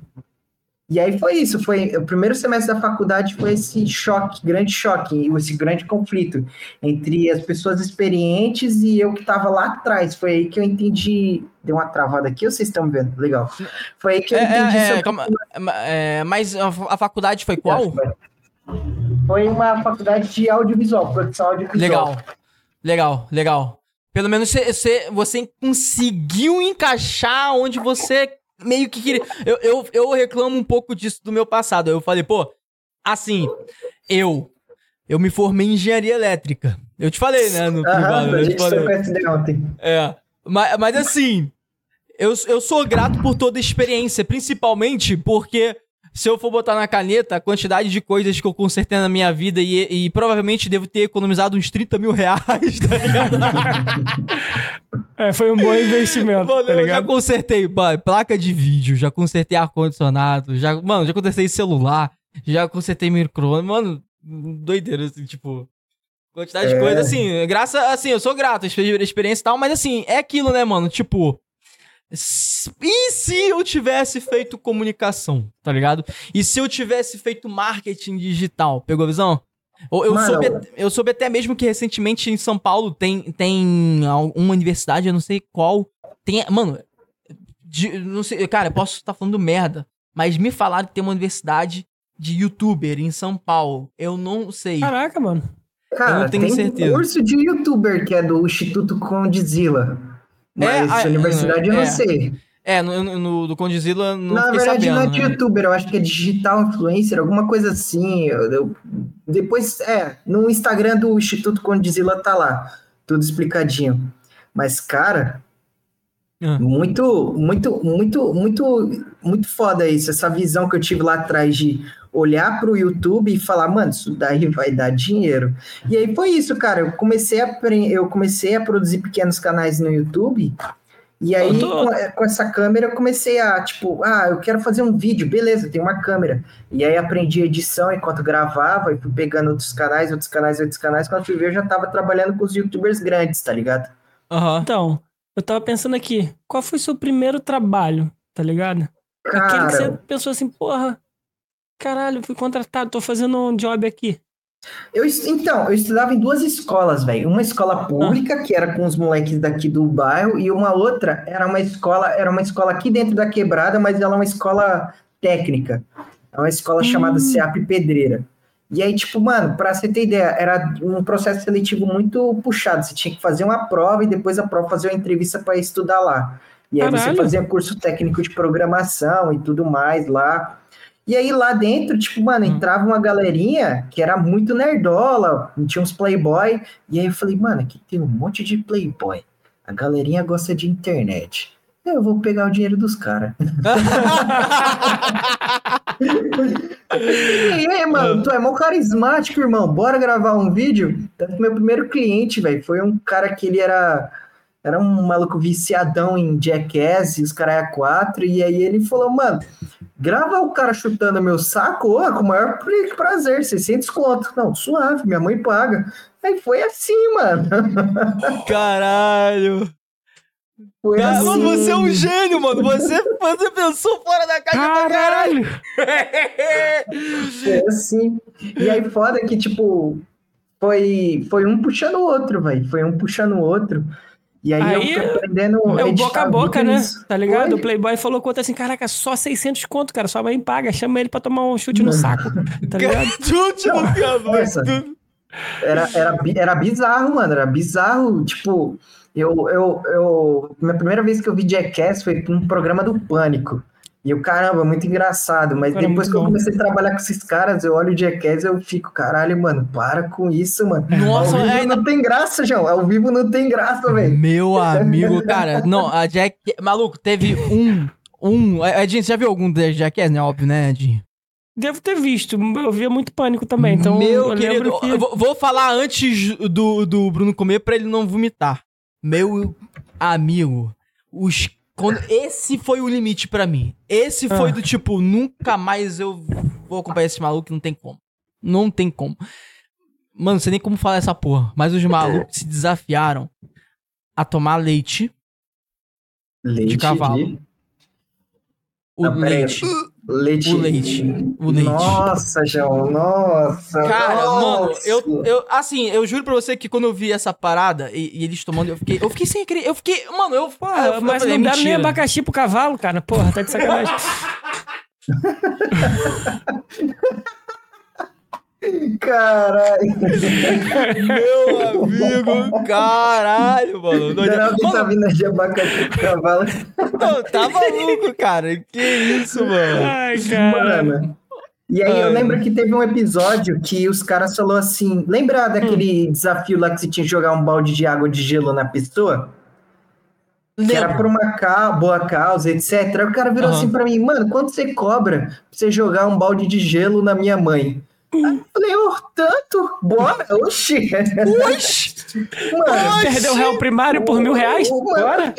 E aí foi isso, foi o primeiro semestre da faculdade foi esse choque, grande choque, esse grande conflito entre as pessoas experientes e eu que tava lá atrás. Foi aí que eu entendi. Deu uma travada aqui, vocês estão vendo? Legal. Foi aí que eu É, entendi é, é, calma, é, mas a, a faculdade foi qual? Foi uma faculdade de audiovisual, produção audiovisual. Legal. Legal, legal. Pelo menos você, você, você conseguiu encaixar onde você meio que queria. Eu, eu, eu reclamo um pouco disso do meu passado. Eu falei, pô, assim, eu. Eu me formei em engenharia elétrica. Eu te falei, né? No privado. Aham, a eu te gente falei. ontem. É. Mas, mas assim, eu, eu sou grato por toda a experiência, principalmente porque se eu for botar na caneta a quantidade de coisas que eu consertei na minha vida e, e provavelmente devo ter economizado uns 30 mil reais, tá ligado? É, foi um bom investimento, Mano, tá eu já consertei pá, placa de vídeo, já consertei ar-condicionado, já, mano, já consertei celular, já consertei micro Mano, doideira, assim, tipo. Quantidade de É. coisa, assim, graça, assim, eu sou grato, experiência e tal, mas assim, é aquilo, né, mano? Tipo. E se eu tivesse feito comunicação, tá ligado? E se eu tivesse feito marketing digital? Pegou a visão? Eu, eu, Mano, soube, eu soube até mesmo que recentemente em São Paulo tem, tem uma universidade, eu não sei qual. Tem. Mano, de- não sei, cara, eu posso estar falando merda, mas me falaram que tem uma universidade de youtuber em São Paulo. Eu não sei. Caraca, mano. Cara, Eu não tenho tem certeza. um curso de youtuber que é do Instituto Condzilla. Mas É, ah, universidade eu não é. sei. É, no, no, do Condizila não Na verdade, sabendo. não é de né? youtuber, eu acho que é digital influencer, alguma coisa assim. Eu- eu- depois, é, no Instagram do Instituto Condzilla tá lá, tudo explicadinho. Mas, cara, Ah. muito, muito, muito, muito, muito foda isso, essa visão que eu tive lá atrás de olhar pro YouTube e falar, mano, isso daí vai dar dinheiro. E aí foi isso, cara. Eu comecei a, eu comecei a produzir pequenos canais no YouTube. E aí, Eu tô- com, com essa câmera, eu comecei a, tipo, ah, eu quero fazer um vídeo, beleza, tem uma câmera. E aí aprendi edição enquanto gravava e fui pegando outros canais, outros canais, outros canais. Quando fui ver, eu já tava trabalhando com os youtubers grandes, tá ligado? Aham. Então, eu tava pensando aqui, qual foi o seu primeiro trabalho, tá ligado? Aquele que você Cara, pensou assim, porra, caralho, fui contratado, tô fazendo um job aqui. eu, então, eu estudava em duas escolas, velho. Uma escola pública, que era com os moleques daqui do bairro, e uma outra era uma escola, era uma escola aqui dentro da quebrada, mas ela é uma escola técnica. É uma escola chamada CEAP Pedreira. E aí, tipo, mano, pra você ter ideia, era um processo seletivo muito puxado. Você tinha que fazer uma prova e depois a prova fazer uma entrevista para estudar lá. E aí você Caralho. fazia curso técnico de programação e tudo mais lá. E aí lá dentro, tipo, mano, Hum. entrava uma galerinha que era muito nerdola, tinha uns playboy. E aí eu falei, mano, aqui tem um monte de playboy. A galerinha gosta de internet. Eu vou pegar o dinheiro dos caras. E aí, mano, tu é mó carismático, irmão. Bora gravar um vídeo? Tanto meu primeiro cliente, velho, foi um cara que ele era era um maluco viciadão em Jackass e os caras é quatro. E aí ele falou, mano, grava o cara chutando meu saco, ó, com o maior pra- prazer, 600 conto. Não, suave, minha mãe paga. Aí foi assim, mano. Caralho. Assim. mano, você é um gênio, mano. Você, você pensou fora da caixa pra caralho. Caralho! Foi assim. E aí, foda que, tipo, foi, foi um puxando o outro, velho. Foi um puxando o outro. E aí, eu Aí fui aprendendo É o boca a boca, né? nisso. Tá ligado? Foi. O Playboy falou conta assim, caraca, só 600 conto, cara, sua mãe paga, chama ele pra tomar um chute no saco, tá ligado? Chute no cabeça. Era, era, era bizarro, mano. Era bizarro. Tipo, eu, eu, eu. Minha primeira vez que eu vi Jackass foi num programa do Pânico. E eu, caramba, muito engraçado. Mas Cara, depois que eu comecei a trabalhar com esses caras, eu olho o Jackass e eu fico, caralho, mano, para com isso, mano. Nossa, Ao vivo é, não tem graça, João. Ao vivo não tem graça, velho. Meu amigo, cara, não, a Jack. Maluco, teve um. Um. Edinho, você já viu algum da Jackass, né? Óbvio, né, Edinho? Devo ter visto, eu via muito pânico também, então Meu eu querido, que... eu vou, vou falar antes do, do Bruno comer pra ele não vomitar. Meu amigo, os. Quando, esse foi o limite pra mim. Esse foi Ah. do tipo, nunca mais eu vou acompanhar esse maluco, não tem como. Não tem como. Mano, não sei nem como falar essa porra. Mas os malucos se desafiaram a tomar leite. Leite cavalo. O Ah, peraí. Leite. Leite. O leite. O leite. Nossa, João, nossa. Cara, mano, nossa. eu, eu. Assim, eu juro pra você que quando eu vi essa parada e, e eles tomando, eu fiquei. Eu fiquei sem acreditar. Eu fiquei. Mano, eu. Porra, eu, eu mas falei, não deram nem abacaxi pro cavalo, cara. Porra, tá de sacanagem. Caralho. Meu amigo, caralho, mano. Mano, vitamina de abacaxi pro cavalo. não, tá maluco, cara. Que isso, mano. Ai, cara. Mano. E aí eu Ai. lembro que teve um episódio que os caras falaram assim. Lembra daquele desafio lá que você tinha que jogar um balde de água de gelo na pessoa? Que era por uma ca- boa causa, etc. Aí o cara virou Aham. assim pra mim, mano, quanto você cobra pra você jogar um balde de gelo na minha mãe? Eu falei, tanto? Bora, oxi. Oxi! Mano, Perdeu o réu primário por mil reais? Bora?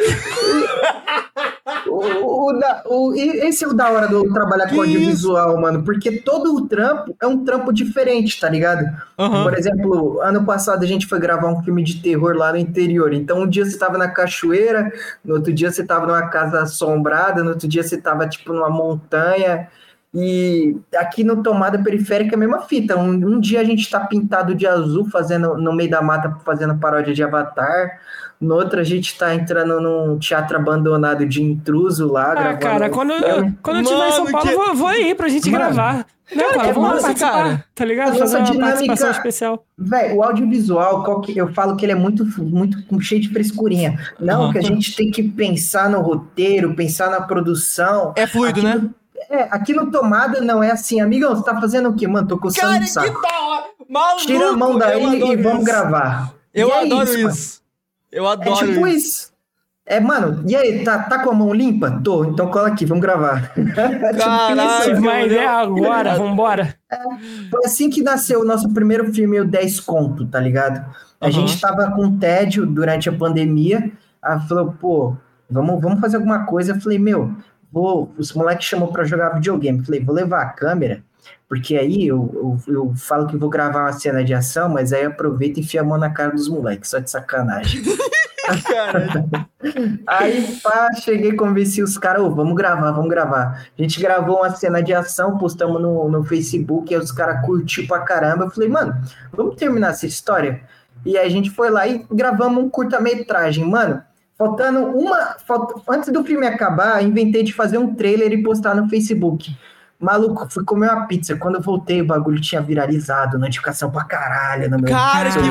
O, o da- o- e- esse é o da hora do trabalhar com audiovisual, mano, porque todo o trampo é um trampo diferente, tá ligado? Aham. Por exemplo, ano passado a gente foi gravar um filme de terror lá no interior. Então, um dia você tava na cachoeira, no outro dia você tava numa casa assombrada, no outro dia você tava, tipo, numa montanha. E aqui no Tomada Periférica é a mesma fita. Um, um dia a gente tá pintado de azul, fazendo no meio da mata, fazendo paródia de Avatar. No outro a gente tá entrando num teatro abandonado de intruso lá. Ah, gravando cara, quando, eu, quando eu estiver em São Paulo, que- eu vou, vou aí pra gente Mano. gravar. Né, cara? que Vamos massa, cara. tá ligado? A Fazer dinâmica- participação especial. Véi, o audiovisual, qual que- eu falo que ele é muito, muito cheio de frescurinha. Não, Aham. que a gente tem que pensar no roteiro, pensar na produção. É fluido, Aqui né? No- é, aqui no Tomada não é assim, amigão, você tá fazendo o quê? Mano, tô coçando Cara, o que saco. da hora! Maluco! Tira a mão daí e vamos isso. gravar. Eu E é adoro mano. isso. Eu É adoro tipo isso. isso. É, mano, e aí, tá, tá com a mão limpa? Tô, então cola aqui, vamos gravar. É tipo Caralho. isso. Eu- ideia agora, vambora. Foi assim que nasceu o nosso primeiro filme, o 10 Conto, tá ligado? A gente tava com tédio durante a pandemia, aí falou, pô, vamos, vamos fazer alguma coisa. Eu falei, meu, vou, os moleques chamou pra jogar videogame. Falei, vou levar a câmera, porque aí eu, eu, eu falo que vou gravar uma cena de ação, mas aí aproveita e enfia a mão na cara dos moleques, só de sacanagem. Aí, pá, cheguei, convenci os caras, ô, vamos gravar, vamos gravar. A gente gravou uma cena de ação, postamos no, no Facebook, aí os caras curtiram pra caramba. Eu falei, mano, vamos terminar essa história? E aí a gente foi lá e gravamos um curta-metragem, mano. Faltando uma. antes do filme acabar, inventei de fazer um trailer e postar no Facebook. Maluco, fui comer uma pizza. Quando eu voltei, o bagulho tinha viralizado, notificação pra caralho no meu cara, que tudo,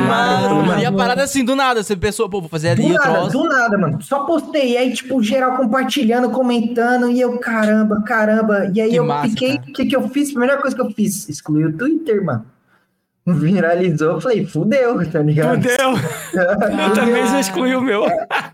E a mano. parada assim, do nada, você pensou, pô, vou fazer Do ali o nada, troço. do nada, mano. Só postei. E aí, tipo, geral compartilhando, comentando. E eu, caramba, caramba. E aí Que eu massa, fiquei. O que, que eu fiz? Primeira coisa que eu fiz: excluí o Twitter, mano. Viralizou. Eu falei, fudeu, tá ligado? Fudeu. Eu também já excluí o meu. É.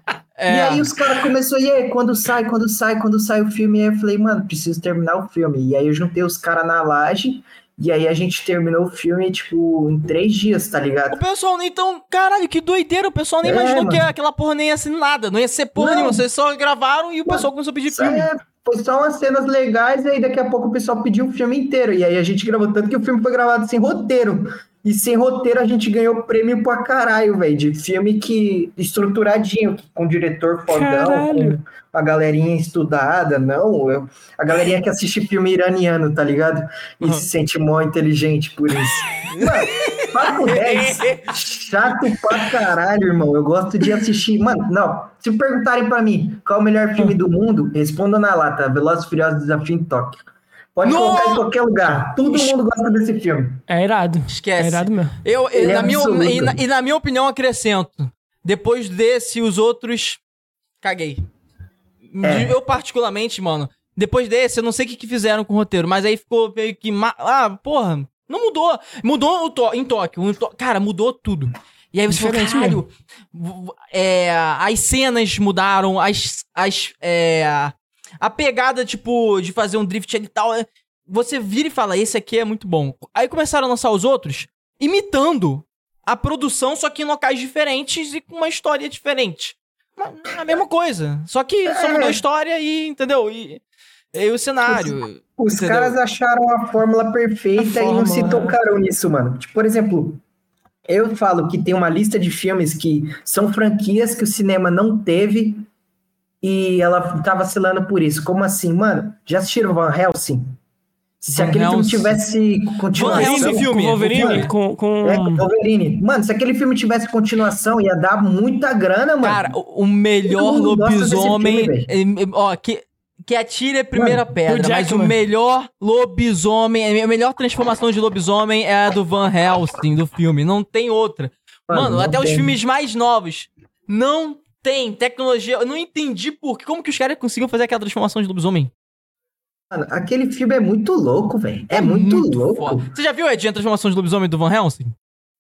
E aí os caras começaram, e aí, quando sai, quando sai, quando sai o filme, aí eu falei, mano, preciso terminar o filme. E aí eu juntei os caras na laje, e aí a gente terminou o filme, tipo, em três dias, tá ligado? O pessoal nem tão. Caralho, que doideira. O pessoal nem É, imaginou que mano. aquela porra nem ia ser nada. Não ia ser porra Não. nenhuma. Vocês só gravaram e o Mano, pessoal começou a pedir filme. é, foi só umas cenas legais, e aí daqui a pouco o pessoal pediu o filme inteiro. E aí a gente gravou tanto que o filme foi gravado sem roteiro. E sem roteiro a gente ganhou prêmio pra caralho, velho. De filme que. estruturadinho, com diretor fodão, Caralho. com a galerinha estudada, não. eu- a galerinha que assiste filme iraniano, tá ligado? E Uhum. se sente mó inteligente por isso. Mano, papo 10. Chato pra caralho, irmão. Eu gosto de assistir. Mano, não. Se perguntarem pra mim qual é o melhor filme do mundo, responda na lata. Velozes Furiosos Desafio em Tóquio. Pode Nossa! colocar em qualquer lugar. Todo mundo gosta desse filme. É irado. Esquece. É irado mesmo. Eu, é na minha, e, na, e na minha opinião, acrescento. Depois desse, os outros. Caguei. É. Eu, particularmente, mano. Depois desse, eu não sei o que, que fizeram com o roteiro, mas aí ficou meio que. ma- Ah, porra. Não mudou. Mudou o Tó- em Tóquio. em Tó- Cara, mudou tudo. E aí você falou, Diferente caralho. É, as cenas mudaram, as. as é, a pegada, tipo, de fazer um drift ali e tal. é- Você vira e fala, esse aqui é muito bom. Aí começaram a lançar os outros, imitando a produção, só que em locais diferentes e com uma história diferente. É A mesma coisa. Só que só mudou a história e, entendeu? E, e o cenário. Os Entendeu? caras acharam a fórmula perfeita A e não se tocaram nisso, mano. Tipo, por exemplo, eu falo que tem uma lista de filmes que são franquias que o cinema não teve e ela tá vacilando por isso. Como assim, mano? Já assistiram Van Helsing? Se Van aquele filme Helsing. tivesse Van continuação. Helsing, filme, com Wolverine, com, com... É, com Wolverine. Mano, se aquele filme tivesse continuação, ia dar muita grana, mano. Cara, o melhor lobisomem. filme, é, é, ó, que, que atire a primeira pedra, Hugh mas o melhor lobisomem, a melhor transformação de lobisomem é a do Van Helsing, do filme. Não tem outra. Mano, não até os tem. filmes mais novos. Não tem tecnologia. Eu não entendi por que. Como que os caras conseguiram fazer aquela transformação de lobisomem? Mano, aquele filme é muito louco, velho. É, muito, louco. foda. Você já viu, Ed, a transformação de lobisomem do Van Helsing?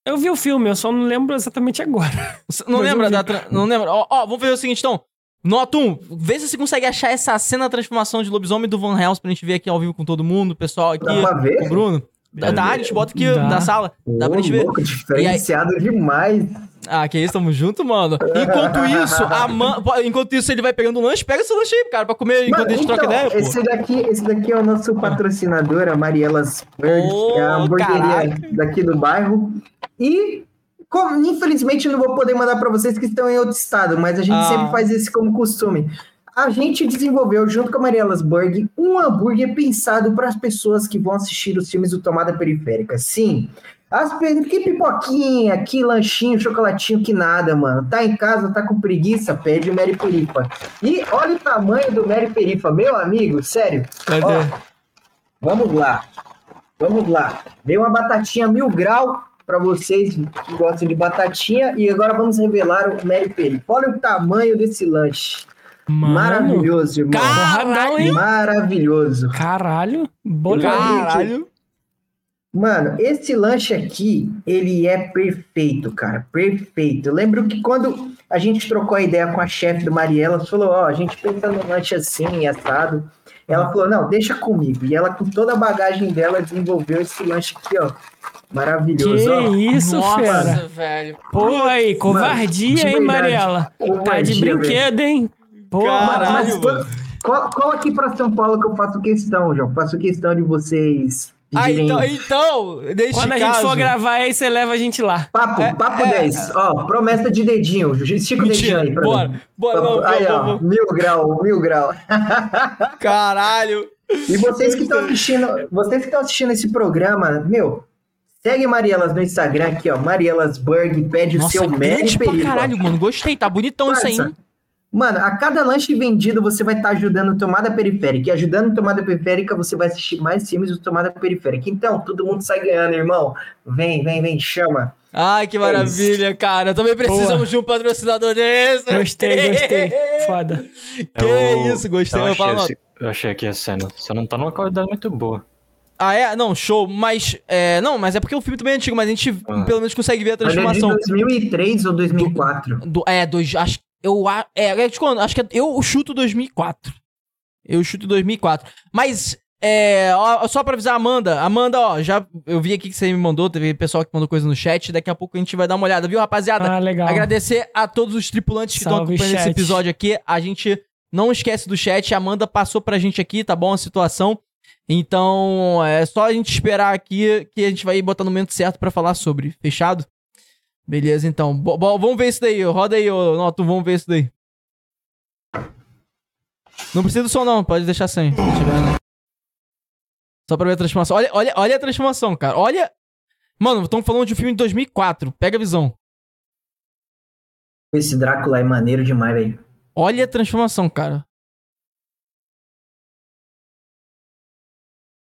Eu vi o filme, eu só não lembro exatamente agora. Não Mas lembra da. tra- Não lembra? Ó, ó, vamos fazer o seguinte então. Notum, vê se você consegue achar essa cena da transformação de lobisomem do Van Helsing pra gente ver aqui ao vivo com todo mundo, pessoal aqui, Dá pra ver? com o Bruno. Dá, dá, a gente bota aqui Dá. na sala. Dá pra gente ver. louco, diferenciado demais. Ah, que isso, tamo junto, mano. Enquanto isso, a man... enquanto isso ele vai pegando um lanche, pega esse lanche aí, cara, pra comer enquanto Mano, a gente troca então, ideia, pô. esse daqui, esse daqui é o nosso patrocinador, a Marielas Burger, Ô, é a hamburgueria caralho. daqui do bairro. E, como, infelizmente, eu não vou poder mandar para vocês que estão em outro estado, mas a gente Ah. sempre faz isso como costume. A gente desenvolveu, junto com a Marielas Burger, um hambúrguer pensado para as pessoas que vão assistir os filmes do Tomada Periférica. Sim, as, que pipoquinha, que lanchinho, chocolatinho, que nada, mano. Tá em casa, tá com preguiça, pede o Mary Perifa. E olha o tamanho do Mary Perifa, meu amigo, sério. Ó, vamos lá. Vamos lá. Veio uma batatinha mil grau para vocês que gostam de batatinha. E agora vamos revelar o Mary Perifa. Olha o tamanho desse lanche. Mano, Maravilhoso, irmão. Porradão, hein? Maravilhoso. Caralho. Boleiro. Caralho. Mano, esse lanche aqui, ele é perfeito, cara. Perfeito. Eu lembro que quando a gente trocou a ideia com a chefe do Mariela, ela falou, ó, a gente pensa num lanche assim, assado. Ela falou, não, deixa comigo. E ela, com toda a bagagem dela, desenvolveu esse lanche aqui, ó. Maravilhoso. ó. Que isso, fera. Nossa, velho. Pô, aí, covardia, de hein. Mariela? Tá de Covardia, brinquedo, hein? Pô, Caralho, Mas, mano. Cola, cola aqui pra São Paulo que eu faço questão, João. Faço questão de vocês Ah, então, então, neste quando a caso... gente for gravar aí, você leva a gente lá. Papo, É, papo é. 10. Ó, promessa de dedinho. Estica o dedinho aí pra bora. mim. Bora, não, aí, não, ó, não, mil grau, mil grau. Caralho. E vocês que estão assistindo, vocês que estão assistindo esse programa, meu, segue Marielas no Instagram aqui, ó, Marielasburg, pede o Nossa, seu grande pra Perifa. caralho, mano. Gostei, tá bonitão isso aí, Parça, hein? Mano, a cada lanche vendido você vai estar ajudando o Tomada Periférica. E ajudando Tomada Periférica, você vai assistir mais filmes do Tomada Periférica. Então, todo mundo sai ganhando, irmão. Vem, vem, vem, chama. Ai, que maravilha, cara. Também precisamos Boa. de um patrocinador desse. Gostei, gostei. Foda. Que Eu- isso, gostei. Eu Eu falo, achei, esse- eu achei aqui a cena. Só não tá numa qualidade muito boa. Ah, é? Não, show. Mas, é, não, mas é porque o filme também é antigo, mas a gente Ah. pelo menos consegue ver a Ele é de transformação. 2003 ou 2004. Do, é, dois, acho, eu, é? Acho que é- eu chuto 2004. Eu chuto 2004. Mas, é, ó, só pra avisar a Amanda. Amanda, ó, já, eu vi aqui que você me mandou, teve pessoal que mandou coisa no chat, daqui a pouco a gente vai dar uma olhada, viu, rapaziada? Ah, legal. Agradecer a todos os tripulantes que estão acompanhando esse chat. episódio aqui. A gente não esquece do chat. A Amanda passou pra gente aqui, tá bom? A situação. Então, é só a gente esperar aqui que a gente vai botar no momento certo pra falar sobre. Fechado? Beleza, então. Bo- vamos ver isso daí. Roda aí, ô Noto. Vamos ver isso daí. Não precisa do som, não. Pode deixar sem. né? Só pra ver a transformação. Olha, olha, olha a transformação, cara. Olha. Mano, estão falando de um filme de 2004. Pega a visão. Esse Drácula é maneiro demais, velho. Olha a transformação, cara.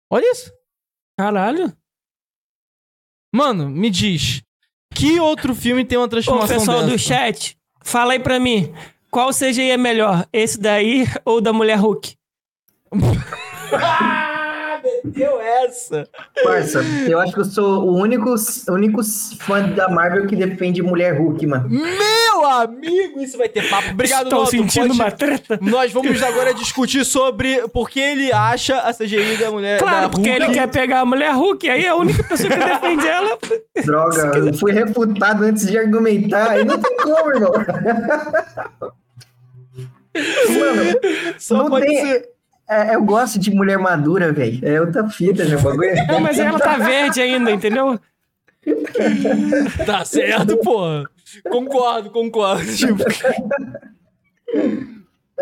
Olha isso. Caralho. Mano, me diz. Que outro filme tem uma Ô, transformação pessoal dessa? do chat, fala aí pra mim. Qual CGI é melhor? Esse daí ou da Mulher Hulk? Meteu essa. Parça, eu acho que eu sou o único, único fã da Marvel que defende Mulher Hulk, mano. Meu amigo, isso vai ter papo. Obrigado, Estou Noto. sentindo Pode- uma treta. Nós vamos agora discutir sobre por que ele acha a CGI da mulher Claro, da porque Hulk. ele quer pegar a Mulher Hulk. Aí a única pessoa que defende ela... Droga, eu fui refutado antes de argumentar. Aí não tem como, irmão. Mano, Só não pode tem- ser. É, eu gosto de mulher madura, velho. É outra fita, meu bagulho. Não, mas ela tá verde ainda, entendeu? Tá certo, porra. Concordo, concordo. Tipo,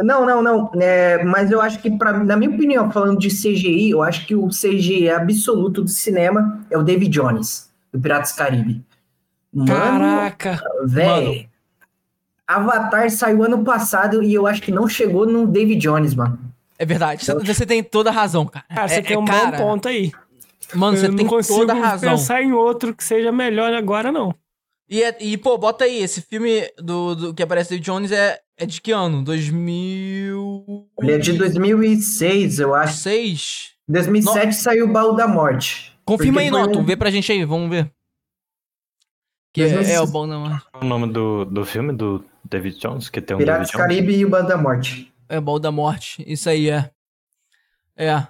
Não, não, não. É, mas eu acho que, pra, na minha opinião, falando de CGI, eu acho que o CGI absoluto do cinema é o David Jones, do Piratas do Caribe. Mano, Caraca. velho. Avatar saiu ano passado e eu acho que não chegou no David Jones, mano. É verdade. Você, você tem toda a razão, cara. Cara, você É- tem é, um cara, bom ponto aí. Mano, você eu tem não consigo toda a razão. pensar em outro que seja melhor agora, não. E, é- e, pô, bota aí, esse filme do, do que aparece David Jones é, é de que ano? 2006? Ele é de 2006, eu acho. 2007 saiu o Baú da Morte. Confirma aí, Noto. um- Vê pra gente aí, vamos ver. Que é, 2006. é o bom não. Qual é o nome do, do filme do David Jones? Que tem um Piratas David? Caribe e o Baú da Morte. É o baú da morte. Isso aí é. É.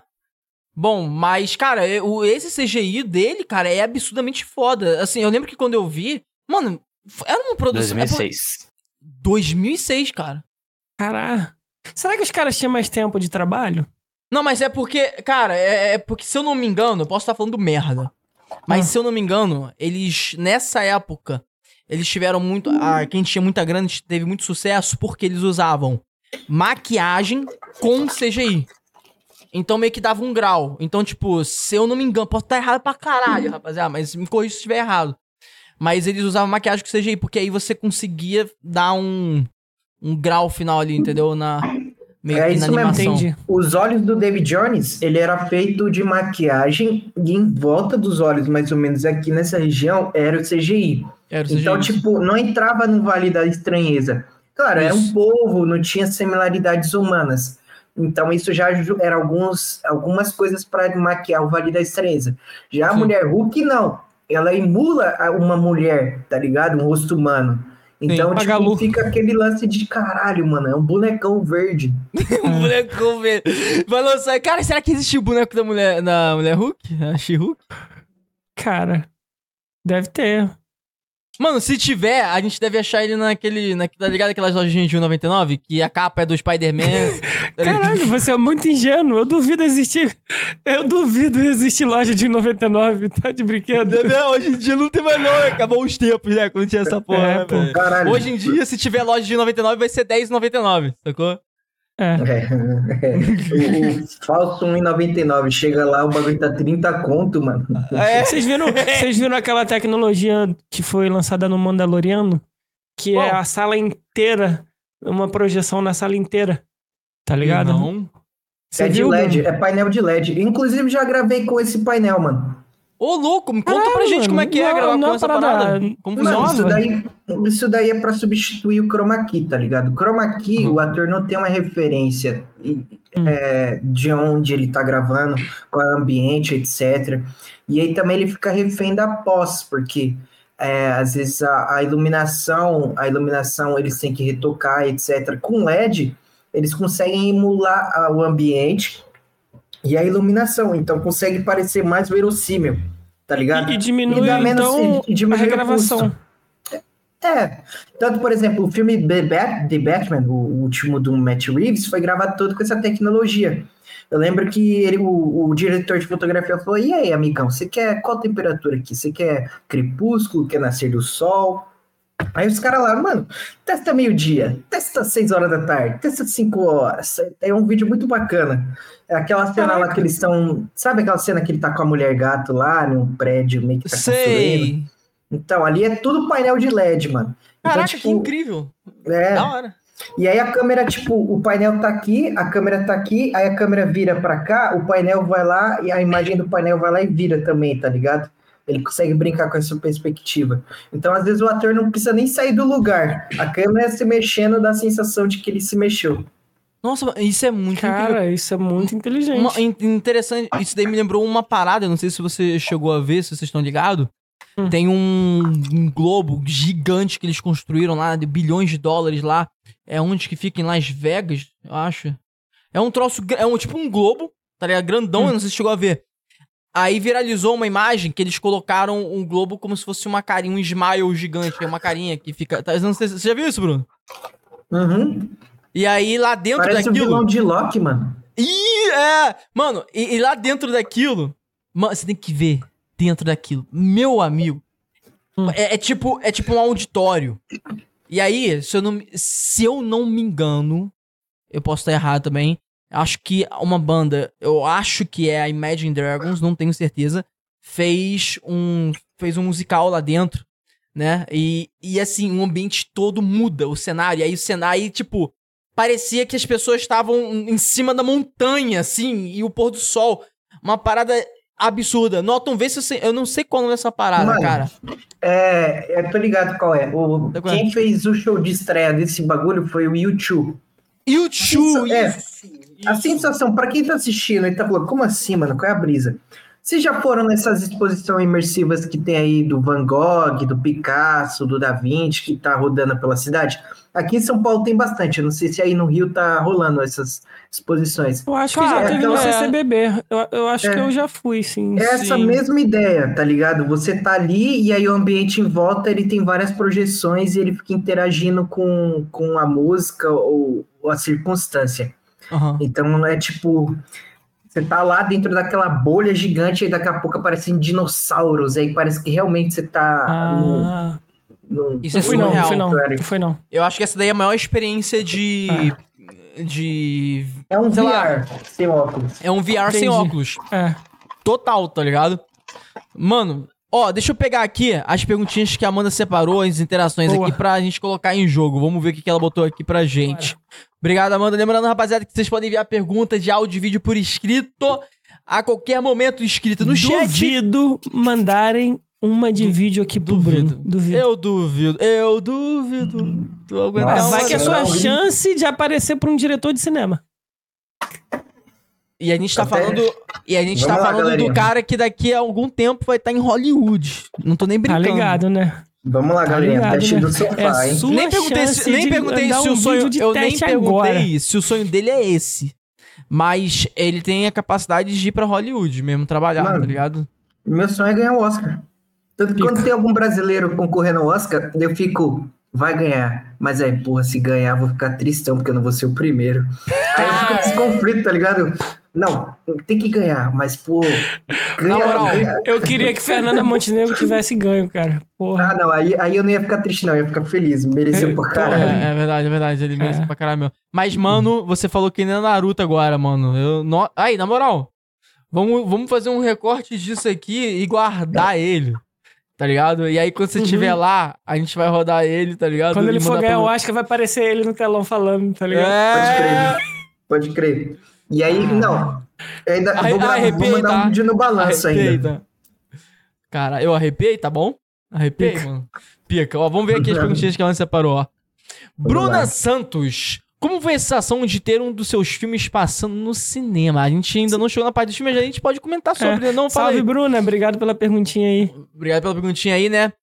Bom, mas, cara, é- o, esse CGI dele, cara, é absurdamente foda. Assim, eu lembro que quando eu vi. Mano, era uma produção. é por- 2006. 2006, cara. Caralho. Será que os caras tinham mais tempo de trabalho? Não, mas é porque, cara, é, é porque se eu não me engano, eu posso estar falando merda. Mas Ah. se eu não me engano, eles, nessa época, eles tiveram muito. A, quem tinha muita grana teve muito sucesso porque eles usavam maquiagem com CGI. Então meio que dava um grau. Então, tipo, se eu não me engano, posso estar errado pra caralho, rapaziada, mas me corrija se estiver errado. Mas eles usavam maquiagem com CGI, porque aí você conseguia dar um, um grau final ali, entendeu? Na, meio É que isso na mesmo, animação. Entendi. Os olhos do David Jones, ele era feito de maquiagem e em volta dos olhos, mais ou menos aqui nessa região, era o CGI. Era o CGI. Então, tipo, não entrava no Vale da Estranheza. Claro, era um Isso. povo, não tinha similaridades humanas. Então, isso já era alguns, algumas coisas para maquiar o Vale da Estranheza. Já a Sim. mulher Hulk, não. Ela emula a- uma mulher, tá ligado? Um rosto humano. Então, tipo, Magalu. fica aquele lance de caralho, mano. É um bonecão verde. O boneco velho. Vai lançar. Cara, será que existe o boneco da mulher, da mulher Hulk? A She-Hulk? Cara, deve ter. Mano, se tiver, a gente deve achar ele naquele. Na, tá ligado aquelas lojinhas de 1,99? Que a capa é do Spider-Man. tá? Caralho, você é muito ingênuo. Eu duvido existir. Eu duvido existir loja de 99, tá de brinquedo. Não, hoje em dia não tem mais não, né? acabou os tempos, né? Quando tinha essa porra, É, né, pô. Hoje em dia, se tiver loja de 99, vai ser 10,99, sacou? É. É, o, o falso 1,99. Chega lá, o bagulho tá 30 conto, mano. É. Vocês viram, vocês viram aquela tecnologia que foi lançada no Mandaloriano? Que é Qual? a sala inteira, uma projeção na sala inteira. Tá ligado? Não. Você é de viu, LED, Bruno? é painel de LED. Inclusive, já gravei com esse painel, mano. Ô, louco, me conta Caralho, pra gente mano, como é que é não- gravar não com é essa parada- parada. Como Mano, funciona? isso daí, isso daí é pra substituir o chroma key, tá ligado? O chroma key, Uhum. o ator não tem uma referência e- Hum. é, de onde ele tá gravando, qual é o ambiente, etc. E aí também ele fica refém da pós, porque é, às vezes a, a iluminação, a iluminação eles têm que retocar, etc. Com LED, eles conseguem emular a- o ambiente e a iluminação, então consegue parecer mais verossímil, tá ligado? E, e diminui, E menos- então, e diminui a regravação. É, tanto, por exemplo, o filme The Batman, o último do Matt Reeves, foi gravado todo com essa tecnologia. Eu lembro que ele, o, o diretor de fotografia falou: E aí, amigão, você quer qual temperatura aqui? Você quer crepúsculo? Quer nascer do sol? Aí os caras lá, mano, testa meio-dia, testa 6 horas da tarde, testa 5 horas. É um vídeo muito bacana. É aquela cena lá que eles estão. Sabe aquela cena que ele tá com a mulher gato lá, num prédio meio que tá construindo? Sei. Então, ali é tudo painel de LED, mano. Então, Caraca, tipo, que incrível. é, Da hora. e aí a câmera, tipo, o painel tá aqui, a câmera tá aqui, aí a câmera vira pra cá, o painel vai lá e a imagem do painel vai lá e vira também, tá ligado? Ele consegue brincar com essa perspectiva. Então, às vezes, o ator não precisa nem sair do lugar. A câmera se mexendo dá a sensação de que ele se mexeu. Nossa, isso é muito incrível. Cara, isso é muito inteligente. Uma- in- interessante, isso daí me lembrou uma parada, não sei se você chegou a ver, se vocês estão ligados. Hum. Tem um, um globo gigante que eles construíram lá, de bilhões de dólares lá. É onde que fica em Las Vegas, eu acho. É um troço, é um tipo um globo, tá ligado? Grandão, Hum. eu não sei se chegou a ver. Aí viralizou uma imagem que eles colocaram um globo como se fosse uma carinha, um smile gigante, é uma carinha que fica. Tá, não sei, se- você já viu isso, Bruno? Uhum. E aí lá dentro Parece um daquilo. vilão de Loki, mano. Ih, é! Mano, e, e lá dentro daquilo, mano, você tem que ver dentro daquilo. Meu amigo, É, é tipo, é tipo um auditório. E aí, se eu não, se eu não me engano, eu posso estar errado também. Acho que uma banda, eu acho que é a Imagine Dragons, não tenho certeza, fez um fez um musical lá dentro, né? E, e assim, o ambiente todo muda, o cenário. E aí o cenário, tipo, parecia que as pessoas estavam em cima da montanha, assim, e o pôr do sol. Uma parada absurda. Notam, vê se eu, sei, eu não sei qual é essa parada, Mano, cara. É, eu tô ligado qual é. O, Tá é? quem fez o show de estreia desse bagulho foi o YouTube. YouTube! É, A sensação, pra quem tá assistindo e tá falando, como assim, mano? Qual é a brisa? Vocês já foram nessas exposições imersivas que tem aí do Van Gogh, do Picasso, do Da Vinci, que tá rodando pela cidade? Aqui em São Paulo tem bastante. Eu não sei se aí no Rio tá rolando essas exposições. Eu acho que já teve no então é- CCBB. Eu, eu acho É. que eu já fui, sim. É essa Sim. mesma ideia, tá ligado? Você tá ali e aí o ambiente em volta ele tem várias projeções e ele fica interagindo com, com a música ou, ou a circunstância. Aham. Então é tipo. Você tá lá dentro daquela bolha gigante e daqui a pouco aparecem dinossauros. Aí parece que realmente você tá Ah, no. no Isso não é não, não surreal, fui não. velho. Não. Eu acho que essa daí é a maior experiência de. De. É um Sei lá. VR sem óculos. É um VR sem Entendi. óculos. É. Total, tá ligado? Mano, ó, deixa eu pegar aqui as perguntinhas que a Amanda separou, as interações Boa. aqui pra gente colocar em jogo. Vamos ver o que que ela botou aqui pra gente. Obrigado, Amanda. Lembrando, rapaziada, que vocês podem enviar perguntas de áudio e vídeo por escrito a qualquer momento, escrito no chat. Duvido mandarem uma de vídeo aqui pro Duvido. Bruno. Duvido. Eu duvido, eu duvido. Nossa, uma- Vai que é sua chance de aparecer pra um diretor de cinema. E a gente tá Até- falando. E a gente Vamos tá lá, falando do cara que daqui a algum tempo vai estar em Hollywood. Não tô nem Tá brincando. ligado, né? Vamos lá, Tá galerinha. ligado, Teste né? do sofá, É hein? sua nem perguntei, se, nem perguntei se um o sonho. Eu nem perguntei agora. se o sonho dele é esse. Mas ele tem a capacidade de ir pra Hollywood mesmo, trabalhar, Mano. tá ligado? Meu sonho é ganhar o Oscar. Tanto que quando tem algum brasileiro concorrendo ao Oscar, eu fico, vai ganhar. Mas aí, porra, se ganhar, eu vou ficar tristão, porque eu não vou ser o primeiro. Aí eu fico nesse conflito, tá ligado? Não, tem que ganhar, mas, pô. Ganha, Na moral, ganha. Eu queria que Fernanda Montenegro tivesse ganho, cara. Porra. Ah, não, aí, aí eu não ia ficar triste, não, eu ia ficar feliz. Mereceu pra caralho. É, é verdade, é verdade. Ele merece É. pra caralho mesmo. Mas, mano, você falou que nem é Naruto agora, mano. Eu, no... Aí, na moral, vamos, vamos fazer um recorte disso aqui e guardar ele. Tá ligado? E aí, quando você Uhum. estiver lá, a gente vai rodar ele, tá ligado? Quando ele for ganhar pro- o Oscar, vai aparecer ele no telão falando, tá ligado? Pode É. crer. Pode crer. E aí, não. Eu ainda Arre- vou, gra- vou arrepiei, mandar tá? um vídeo no balanço Arrepiei, ainda. tá? Cara, eu arrepiei, tá bom? Arrepiei, mano. Pica. Ó, vamos ver aqui as perguntinhas que ela separou, ó. Bruna lá. Santos. Como foi a sensação de ter um dos seus filmes passando no cinema? A gente ainda não chegou na parte dos filmes, mas a gente pode comentar sobre, né? Não, fala Salve, aí. Bruna. Obrigado pela perguntinha aí. Obrigado pela perguntinha aí, né?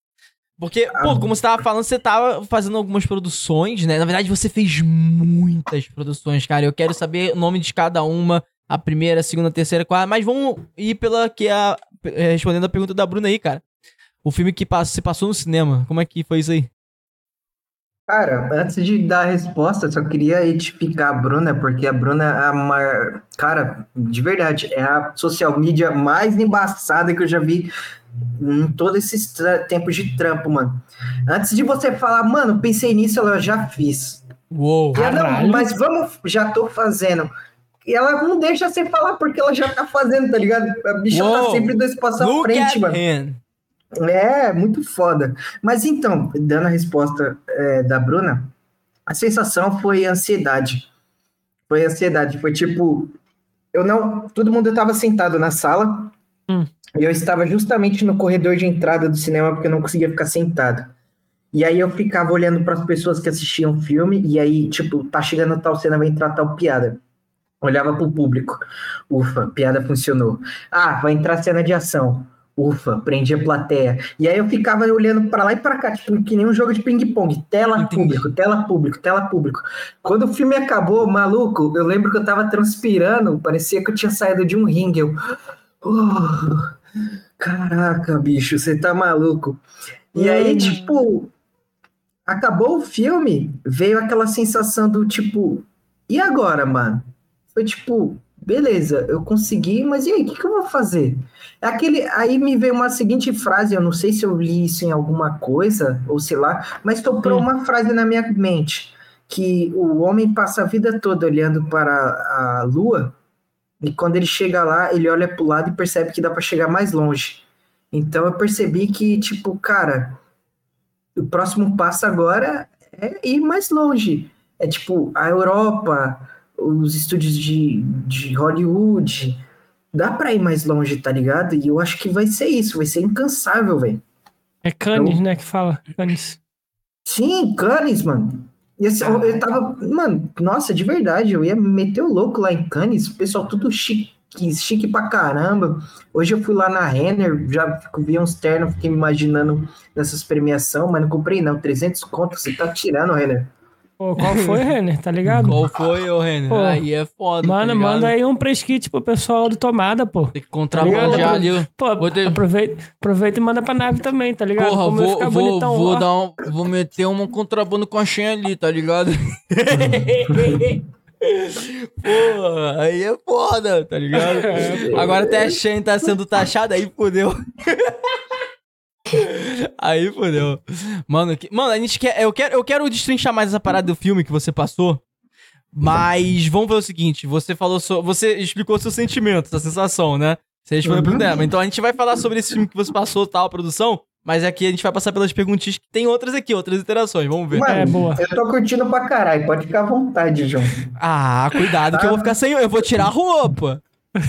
Porque, pô, como você tava falando, você tava fazendo algumas produções, né? Na verdade, você fez muitas produções, cara. Eu quero saber o nome de cada uma, a primeira, a segunda, a terceira, a quarta. Mas vamos ir pela que é a, é, respondendo a pergunta da Bruna aí, cara. O filme que pass- se passou no cinema, como é que foi isso aí? Cara, antes de dar a resposta, só queria edificar a Bruna, porque a Bruna é a maior. Cara, de verdade, é a social media mais embaçada que eu já vi em todos esses tempos de trampo, mano. Antes de você falar, mano, pensei nisso, eu já fiz. Uou! Não, mas vamos, já tô fazendo. E ela não deixa você falar porque ela já tá fazendo, tá ligado? A bicha tá sempre dois passos à frente, mano. him. É, muito foda. Mas então, dando a resposta é, da Bruna, a sensação foi ansiedade. Foi ansiedade. Foi tipo, eu não. Todo mundo estava sentado na sala. Hum. E eu estava justamente no corredor de entrada do cinema porque eu não conseguia ficar sentado. E aí eu ficava olhando para as pessoas que assistiam o filme, e aí, tipo, tá chegando tal cena, vai entrar tal piada. Olhava pro público. Ufa, piada funcionou. Ah, vai entrar cena de ação. Ufa, prendi a plateia. E aí eu ficava olhando para lá e para cá, tipo, que nem um jogo de ping-pong. Tela Entendi. público, tela público, tela público. Quando o filme acabou, maluco, eu lembro que eu tava transpirando, parecia que eu tinha saído de um ringue. Eu... "Oh, caraca, bicho, você tá maluco. E aí, Hum. tipo, acabou o filme, veio aquela sensação do tipo, e agora, mano? Foi tipo, beleza, eu consegui, mas e aí, o que, que eu vou fazer? Aquele, aí me veio uma seguinte frase, eu não sei se eu li isso em alguma coisa, ou sei lá, mas soprou Hum. uma frase na minha mente, que o homem passa a vida toda olhando para a lua, e quando ele chega lá, ele olha pro lado e percebe que dá para chegar mais longe. Então eu percebi que, tipo, cara, o próximo passo agora é ir mais longe. É tipo, a Europa, os estúdios de, de Hollywood. Dá pra ir mais longe, tá ligado? E eu acho que vai ser isso, vai ser incansável, velho. É Cannes, né, que fala. Cannes. Sim, Cannes, mano. E assim, eu, eu tava. Mano, nossa, de verdade, eu ia me meter o louco lá em Cannes, o pessoal tudo chique, chique pra caramba. Hoje eu fui lá na Renner, já vi uns ternos, fiquei me imaginando nessas premiação, mas não comprei não, 300 conto, você tá tirando, Renner. Pô, qual foi, Renner? Tá ligado? Qual foi, ô Renner? Pô, Aí é foda. Mano, tá manda aí um press kit pro pessoal do Tomada, pô. Tem que contrabandear ali. ó. Pô, ter- aproveita, aproveita e manda pra nave também, tá ligado? Porra, Como vou, vou, bonitão vou, dar um, vou meter uma contrabando com a Shen ali, tá ligado? Porra, aí é foda, tá ligado? Agora até a Shen tá sendo taxada, aí fodeu. Aí fodeu. Mano, que- mano, a gente quer. Eu quero, eu quero destrinchar mais essa parada do filme que você passou. Mas vamos ver o seguinte: você falou so, Você explicou seu sentimento, sua sensação, né? Você respondeu pro Uhum. tema. Então a gente vai falar sobre esse filme que você passou, tal, a produção. Mas aqui a gente vai passar pelas perguntinhas que tem outras aqui, outras interações. Vamos ver. Mano, É, boa. eu tô curtindo pra caralho, pode ficar à vontade, João. Ah, cuidado que eu vou ficar sem. Eu vou tirar a roupa.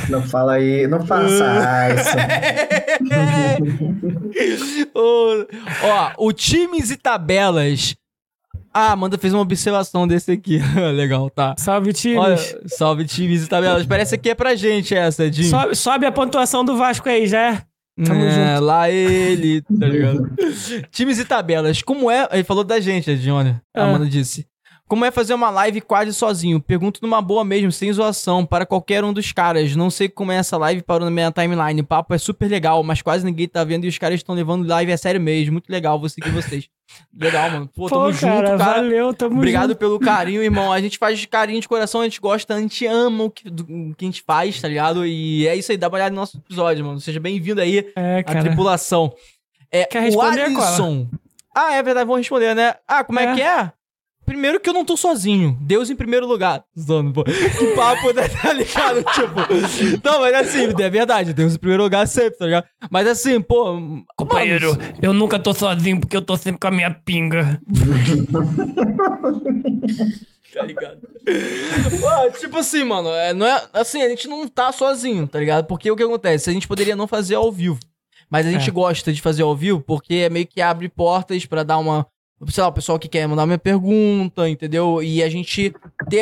Não fala aí, não faça isso. Ô, Ó, o times e tabelas. Ah, Amanda fez uma observação desse aqui. Legal, tá. Salve, times. Olha, salve times e tabelas. Parece que é pra gente essa, Edinho. Sobe, sobe a pontuação do Vasco aí, já é? Tamo é, lá ele, tá ligado? times e tabelas. Como é. Ele falou da gente, Edinho, olha. A Ah. Amanda disse. Como é fazer uma live quase sozinho? Pergunto numa boa mesmo, sem zoação, para qualquer um dos caras. Não sei como é essa live parou na minha timeline. O papo é super legal, mas quase ninguém tá vendo e os caras estão levando live a sério mesmo. Muito legal, vou seguir vocês. Legal, mano. Pô, tamo Pô, cara, junto, cara. valeu, tamo Obrigado junto. pelo carinho, irmão. A gente faz carinho de coração, a gente gosta, a gente ama o que, do- o que a gente faz, tá ligado? E é isso aí, dá uma olhada no nosso episódio, mano. Seja bem-vindo aí É, à tripulação. É, Quer o responder, Alisson. Ah, é verdade, vamos responder, né? Ah, como é, É. que é? Primeiro que eu não tô sozinho. Deus em primeiro lugar. Zano, pô. Que papo, né? Tá ligado? Tipo. Não, mas assim, é verdade. Deus em primeiro lugar sempre, tá ligado? Mas assim, pô. Companheiro, mano, eu nunca tô sozinho porque eu tô sempre com a minha pinga. Tá ligado? Tipo assim, mano, é, não é, assim, a gente não tá sozinho, tá ligado? Porque o que acontece? A gente poderia não fazer ao vivo. Mas a gente É. gosta de fazer ao vivo porque é meio que abre portas pra dar uma. Sei lá, o pessoal que quer mandar uma pergunta, entendeu? E a gente.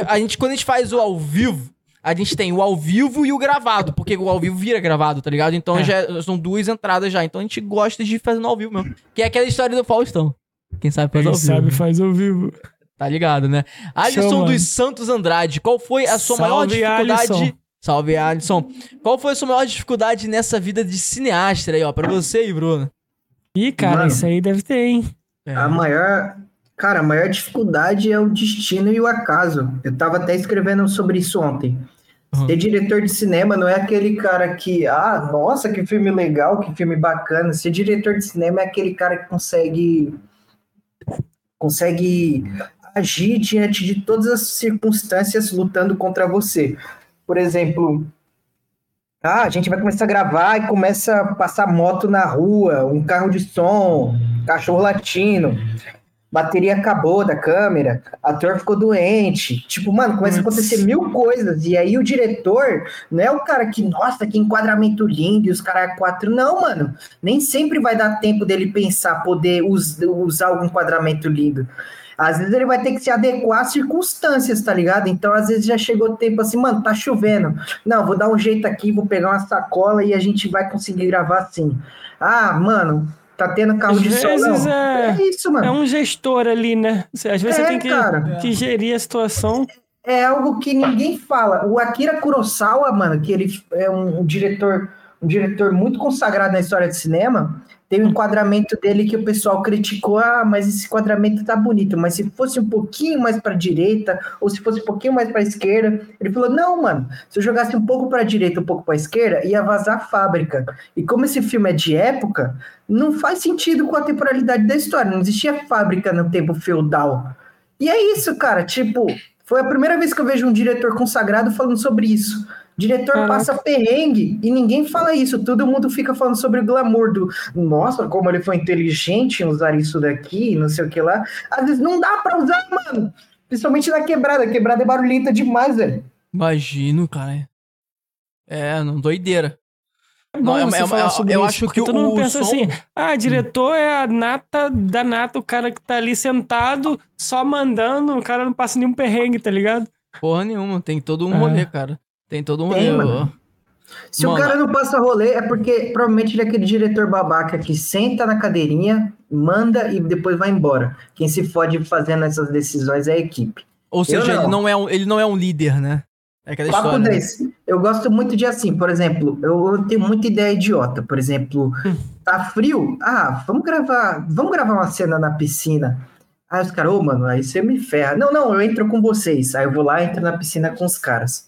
A gente, quando a gente faz o ao vivo, a gente tem o ao vivo e o gravado, porque o ao vivo vira gravado, tá ligado? Então É. já são duas entradas já. Então a gente gosta de fazer no ao vivo mesmo. Que é aquela história do Faustão. Quem sabe faz Quem ao vivo. sabe faz ao vivo. Tá ligado, né? Alisson mano. dos Santos Andrade, qual foi a sua maior Salve, dificuldade? Alisson. Salve, Alisson. Qual foi a sua maior dificuldade nessa vida de cineasta aí, ó? Pra você e Bruno. Ih, cara, Mano. isso aí deve ter, hein? A maior, cara, a maior dificuldade é o destino e o acaso. Eu tava até escrevendo sobre isso ontem. Uhum. Ser diretor de cinema não é aquele cara que, ah, nossa, que filme legal, que filme bacana. Ser diretor de cinema é aquele cara que consegue consegue agir diante de todas as circunstâncias lutando contra você. Por exemplo, ah, a gente vai começar a gravar e começa a passar moto na rua, um carro de som, cachorro latindo, bateria acabou da câmera, ator ficou doente. Tipo, mano, começa a acontecer mil coisas. E aí o diretor não é o cara que, nossa, que enquadramento lindo e os caras quatro. Não, mano. Nem sempre vai dar tempo dele pensar, poder us- usar algum enquadramento lindo. Às vezes ele vai ter que se adequar às circunstâncias, tá ligado? Então, às vezes já chegou o tempo assim, mano, tá chovendo. Não, vou dar um jeito aqui, vou pegar uma sacola e a gente vai conseguir gravar assim. Ah, mano, tá tendo carro Às de som. é- É isso, mano. É um gestor ali, né? Às vezes É, você tem que, cara. que gerir a situação. é algo que ninguém fala. O Akira Kurosawa, mano, que ele é um, um diretor, um diretor muito consagrado na história de cinema, tem um enquadramento dele que o pessoal criticou, ah, mas esse enquadramento tá bonito, mas se fosse um pouquinho mais para direita ou se fosse um pouquinho mais para esquerda, ele falou: "Não, mano, se eu jogasse um pouco para direita, um pouco para esquerda, ia vazar a fábrica". E como esse filme é de época, não faz sentido com a temporalidade da história, não existia fábrica no tempo feudal. E é isso, cara, tipo, foi a primeira vez que eu vejo um diretor consagrado falando sobre isso. Diretor Caraca. passa perrengue e ninguém fala isso. Todo mundo fica falando sobre o glamour do. Nossa, como ele foi inteligente em usar isso daqui, não sei o que lá. Às vezes não dá pra usar, mano. Principalmente na quebrada. A quebrada é barulhenta demais, velho. Imagino, cara. É, não doideira. É Não, é- é- é- eu isso, acho que todo mundo o pensa som- assim, ah, diretor é a nata da nata, o cara que tá ali sentado, só mandando, o cara não passa nenhum perrengue, tá ligado? Porra nenhuma, tem todo um É. rolê, cara. Tem todo um. Tem, mano. Se Mano. o cara não passa rolê, é porque provavelmente ele é aquele diretor babaca que senta na cadeirinha, manda e depois vai embora. Quem se fode fazendo essas decisões é a equipe. Ou seja, não. ele não, é um, ele não é um líder, né? É aquela Papo história. né? 10. Eu gosto muito de assim, por exemplo, eu, eu tenho muita ideia idiota. Por exemplo, tá frio? Ah, vamos gravar, vamos gravar uma cena na piscina. Aí os caras, ô, mano, aí você me ferra. Não, não, eu entro com vocês. Aí eu vou lá, entro na piscina com os caras.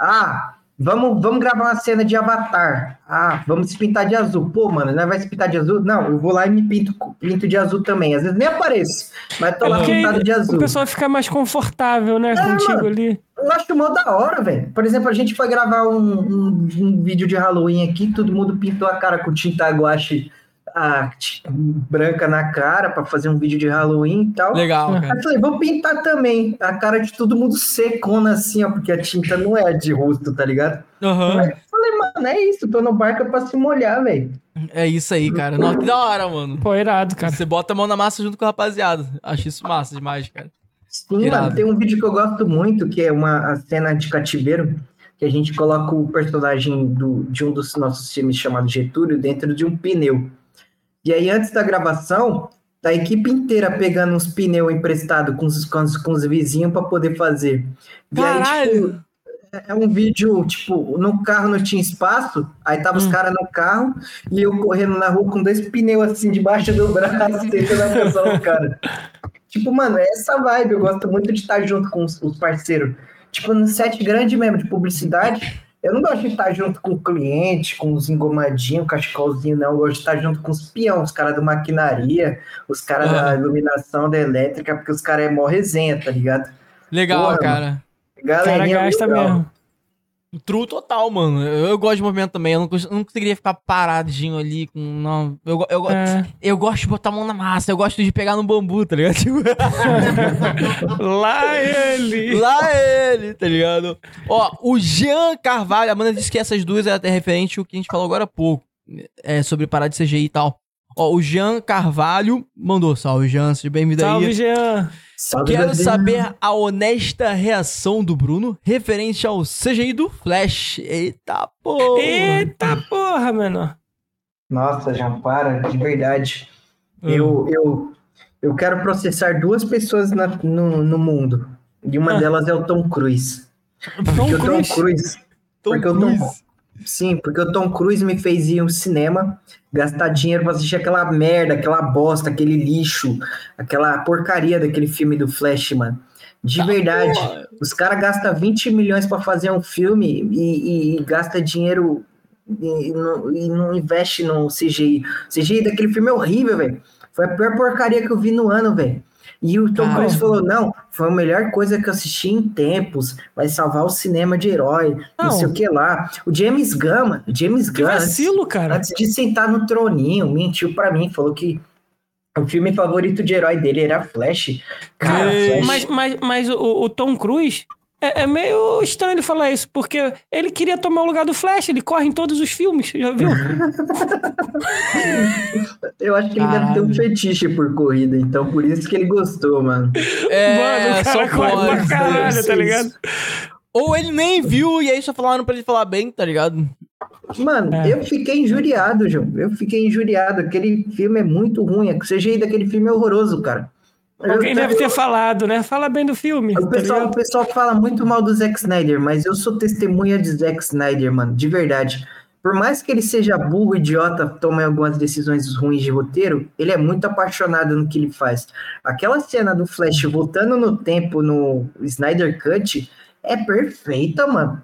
Ah, vamos, vamos gravar uma cena de avatar. Ah, vamos se pintar de azul. Pô, mano, nós vai se pintar de azul? Não, eu vou lá e me pinto, pinto de azul também. Às vezes nem apareço, mas tô lá Porque pintado de azul. O pessoal fica mais confortável, né, contigo mano. ali. Eu acho mó da hora, velho. Por exemplo, a gente foi gravar um, um- um vídeo de Halloween aqui, todo mundo pintou a cara com tinta guache t- branca na cara pra fazer um vídeo de Halloween e tal. Legal, Aí cara. eu falei, vou pintar também a cara de todo mundo secona assim, ó, porque a tinta não é de rosto, tá ligado? Aham. Aí eu falei, mano, é isso, tô no barco pra se molhar, velho. É isso aí, cara. Nossa, que da hora, mano. Pô, irado, cara. Você bota a mão na massa junto com a rapaziada. Acho isso massa demais, cara. Sim, Irado. mano, tem um vídeo que eu gosto muito, que é uma a cena de cativeiro, que a gente coloca o personagem do, de um dos nossos filmes chamado Getúlio dentro de um pneu. E aí, antes da gravação, tá a equipe inteira pegando uns pneus emprestados com os, com os, com os vizinhos para poder fazer. E aí, tipo, é- é um vídeo, tipo, no carro não tinha espaço, aí tava os Hum. caras no carro e eu correndo na rua com dois pneus assim debaixo do braço, tentando alcançar o cara. Tipo, mano, é essa vibe. Eu gosto muito de estar junto com os, os parceiros. Tipo, no set grande mesmo de publicidade, eu não gosto de estar junto com o cliente, com os engomadinhos, cachecolzinho, não. Eu gosto de estar junto com os peão, os caras da maquinaria, os caras Ah. da iluminação, da elétrica, porque os caras é mó resenha, tá ligado? Legal, Porra, cara. O cara Galerinha gasta legal. mesmo. True total, mano. Eu, eu gosto de movimento também. Eu não, eu não conseguiria ficar paradinho ali com. Não. Eu, eu, É. eu gosto de botar a mão na massa. Eu gosto de pegar no bambu, tá ligado? Tipo, Lá ele! Lá ele, tá ligado? Ó, o Jean Carvalho, a Amanda disse que essas duas é até referente ao que a gente falou agora há pouco. É, sobre parar de CGI e tal. Ó, o Jean Carvalho mandou. Salve, Jean, seja bem-vindo Salve, aí. Jean! Salve, Quero Brasil. saber a honesta reação do Bruno referente ao CGI do Flash. Eita porra! Eita porra, menor! Nossa, já para, de verdade. Hum. Eu, eu, eu quero processar duas pessoas na- no, no mundo. E uma Ah. delas é o Tom Cruise. Tom Porque o Tom Cruise. Cruise. Tom porque o Cruise. Tom, sim, porque o Tom Cruise me fez ir ao cinema, gastar dinheiro pra assistir aquela merda, aquela bosta, aquele lixo, aquela porcaria daquele filme do Flash, mano. De verdade. porra. Os caras gastam 20 milhões pra fazer um filme e, e, e gasta dinheiro e não, e não investe no CGI. O CGI daquele filme é horrível, velho. Foi a pior porcaria que eu vi no ano, velho. E o Tom Cara. Cruise falou: não, foi a melhor coisa que eu assisti em tempos. Vai salvar o cinema de herói, não, Não. sei o que lá. O James Gunn, James Gunn, vacilo, cara. antes de sentar no troninho, mentiu pra mim, falou que o filme favorito de herói dele era Flash. Cara. Flash. Mas, mas, mas o, o Tom Cruise é, é meio estranho ele falar isso, porque ele queria tomar o lugar do Flash, ele corre em todos os filmes, já viu? Eu acho que ele deve ter um Caralho. fetiche por corrida, então por isso que ele gostou, mano. É, Mano, o só cara corre pode. pra caralho, tá ligado? isso. Ou ele nem viu e aí só falaram pra ele falar bem, tá ligado? Mano, É. eu fiquei injuriado, João. Eu fiquei injuriado. Aquele filme é muito ruim. O CGI daquele filme é horroroso, cara. Alguém deve ter falado, né? Fala bem do filme. O tá pessoal, o ligado? pessoal fala muito mal do Zack Snyder, mas eu sou testemunha de Zack Snyder, mano, de verdade. por mais que ele seja burro, idiota, tome algumas decisões ruins de roteiro, ele é muito apaixonado no que ele faz. Aquela cena do Flash voltando no tempo no Snyder Cut é perfeita, mano.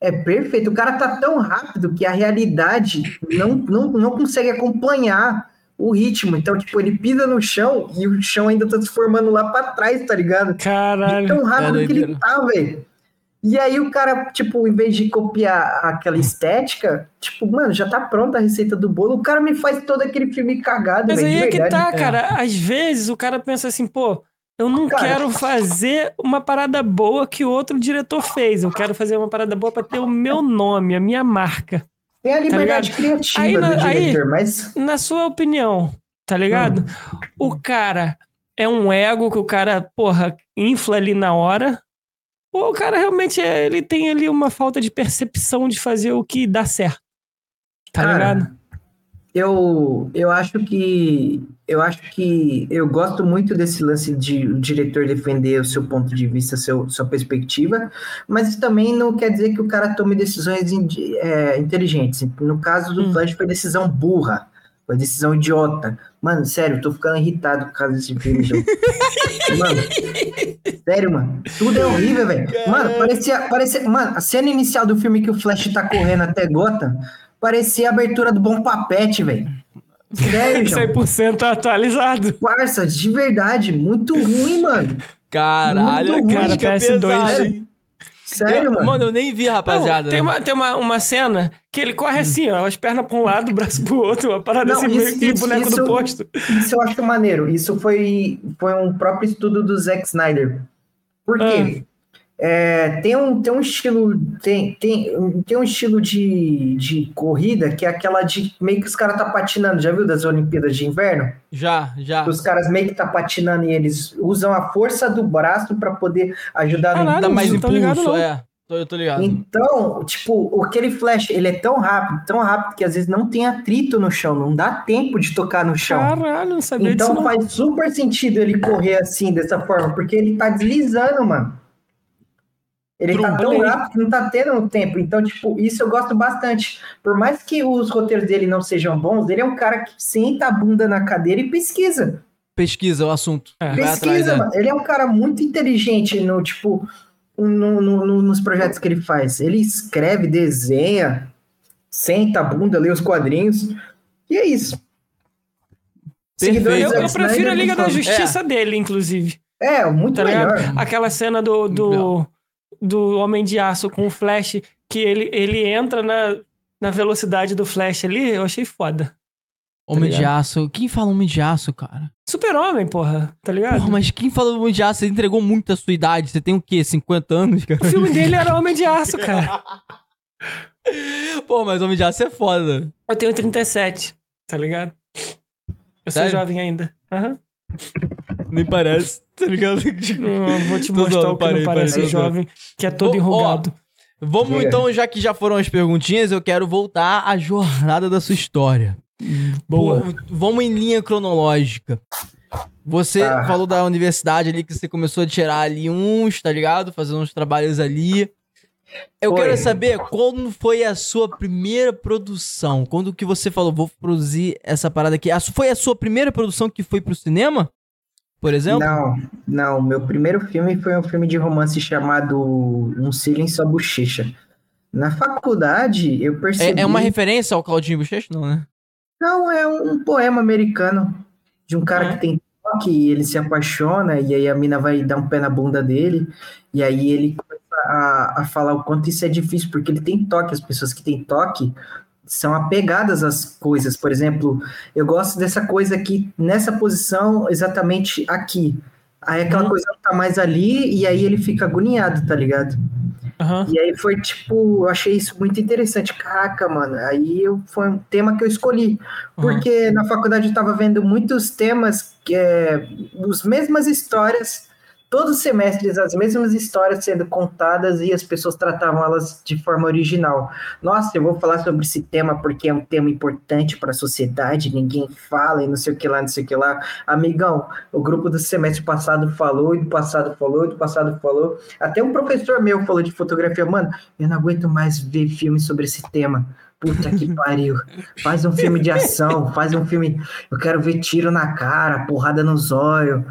É perfeito. O cara tá tão rápido que a realidade não, não, não consegue acompanhar o ritmo. Então, tipo, ele pisa no chão e o chão ainda tá se formando lá pra trás, tá ligado? De Caralho. tão rápido É que ele tá, velho. E aí o cara, tipo, em vez de copiar aquela estética, tipo, mano, já tá pronta a receita do bolo, o cara me faz todo aquele filme cagado, Mas velho, aí de é que tá, cara. Às vezes o cara pensa assim, pô, eu não Cara. quero fazer uma parada boa que outro diretor fez. Eu quero fazer uma parada boa pra ter o meu nome, a minha marca. Tem a liberdade ligado? criativa Aí do na- aí- diretor, mas Na sua opinião, tá ligado? O cara é um ego que o cara, porra, infla ali na hora. Ou o cara realmente é- ele tem ali uma falta de percepção de fazer o que dá certo. Tá Cara, ligado? Eu, eu acho que eu acho que eu gosto muito desse lance de o diretor defender o seu ponto de vista, seu, sua perspectiva, mas isso também não quer dizer que o cara tome decisões indi- é, inteligentes. No caso do Hum. Flash foi decisão burra, foi decisão idiota. Mano, sério, eu tô ficando irritado por causa desse filme. Mano, sério, mano. Tudo é horrível, velho. Mano, parecia, parecia. Mano, a cena inicial do filme que o Flash tá correndo até Gotham parecia a abertura do Bom Papete, velho. Sério, João. 100% atualizado. Parça, de verdade, muito ruim, mano. Caralho, Muito cara, ruim, que é PS2, pesado, hein? Sério, Eu- mano. Mano, eu nem vi, rapaziada. Não, tem uma, tem uma, uma cena que ele corre assim, ó, as pernas pra um lado, o braço pro outro, uma parada Não, assim, isso- meio que isso- boneco isso- do posto. Isso eu acho maneiro. Isso foi, foi um próprio estudo do Zack Snyder. Por quê? É, tem, um, tem um estilo tem, tem, tem um estilo de, de corrida que é aquela de meio que os caras tá patinando, já viu das Olimpíadas de Inverno? Já, já. Os caras meio que tá patinando e eles usam a força do braço para poder ajudar no Caralho, Dá mais não tô ligado, impulso, não. é. Tô, eu tô ligado. Então, tipo, aquele flash, ele é tão rápido, tão rápido que às vezes não tem atrito no chão, não dá tempo de tocar no chão. Caralho, não sabia disso Então não. faz super sentido ele correr assim, dessa forma, porque ele tá deslizando, mano. Ele tá tão Trombolei. rápido que não tá tendo tempo. Então, tipo, isso eu gosto bastante. Por mais que os roteiros dele não sejam bons, ele é um cara que senta a bunda na cadeira e pesquisa. Pesquisa o assunto. É. Pesquisa, atrás, é. mano. Ele é um cara muito inteligente no, tipo, no- no- no- nos projetos que ele faz. Ele escreve, desenha, senta a bunda, lê os quadrinhos. E é isso. Eu, eu prefiro a Snyder, Liga da favor. Justiça dele, inclusive. É, muito Tá melhor. Aquela cena do, do, do Homem de Aço com o Flash, que ele, ele entra na, na velocidade do Flash ali, eu achei foda. Homem de ligado? aço. Quem fala homem de aço, cara? Super-Homem, porra, tá ligado? Porra, mas quem falou homem de aço? Você entregou muito a sua idade. Você tem o quê? 50 anos, cara? O filme dele era Homem de Aço, cara. Pô, mas homem de aço é foda. Eu tenho 37, tá ligado? Eu sou Sério? jovem ainda. Aham. Nem parece, tá ligado? Não, eu vou te mostrar zoando, o que parei, não parece parei, jovem, que é todo ó, enrugado. Vamos Diga. então, já que já foram as perguntinhas, eu quero voltar à jornada da sua história. Boa. Pô, vamos em linha cronológica. Você Ah. falou da universidade ali que você começou a tirar ali uns, tá ligado? Fazendo uns trabalhos ali. Eu Foi. quero saber quando foi a sua primeira produção? Quando que você falou, vou produzir essa parada aqui? Foi a sua primeira produção que foi pro cinema? Por exemplo? Não, não. Meu primeiro filme foi um filme de romance chamado Um em Sua Bochecha. Na faculdade, eu percebi... É, é uma referência ao Claudinho Bochecha? Não, né? Não, é um poema americano de um cara É? que tem toque e ele se apaixona e aí a mina vai dar um pé na bunda dele e aí ele começa a, a falar o quanto isso é difícil, porque ele tem toque, as pessoas que têm toque são apegadas às coisas. Por exemplo, eu gosto dessa coisa aqui, nessa posição, exatamente aqui. Aí aquela Uhum. coisa não tá mais ali e aí ele fica agoniado, tá ligado? Aham. E aí foi tipo, eu achei isso muito interessante. Caraca, mano, aí eu, foi um tema que eu escolhi. Porque na faculdade eu tava vendo muitos temas que é as mesmas histórias, todos os semestres as mesmas histórias sendo contadas e as pessoas tratavam elas de forma original. Nossa, eu vou falar sobre esse tema porque é um tema importante para a sociedade, ninguém fala e não sei o que lá, não sei o que lá. Amigão, o grupo do semestre passado falou, e do passado falou, e do passado falou. Até um professor meu falou de fotografia, mano, eu não aguento mais ver filmes sobre esse tema. Puta que pariu. Faz um filme de ação, faz um filme. Eu quero ver tiro na cara, porrada no zóio.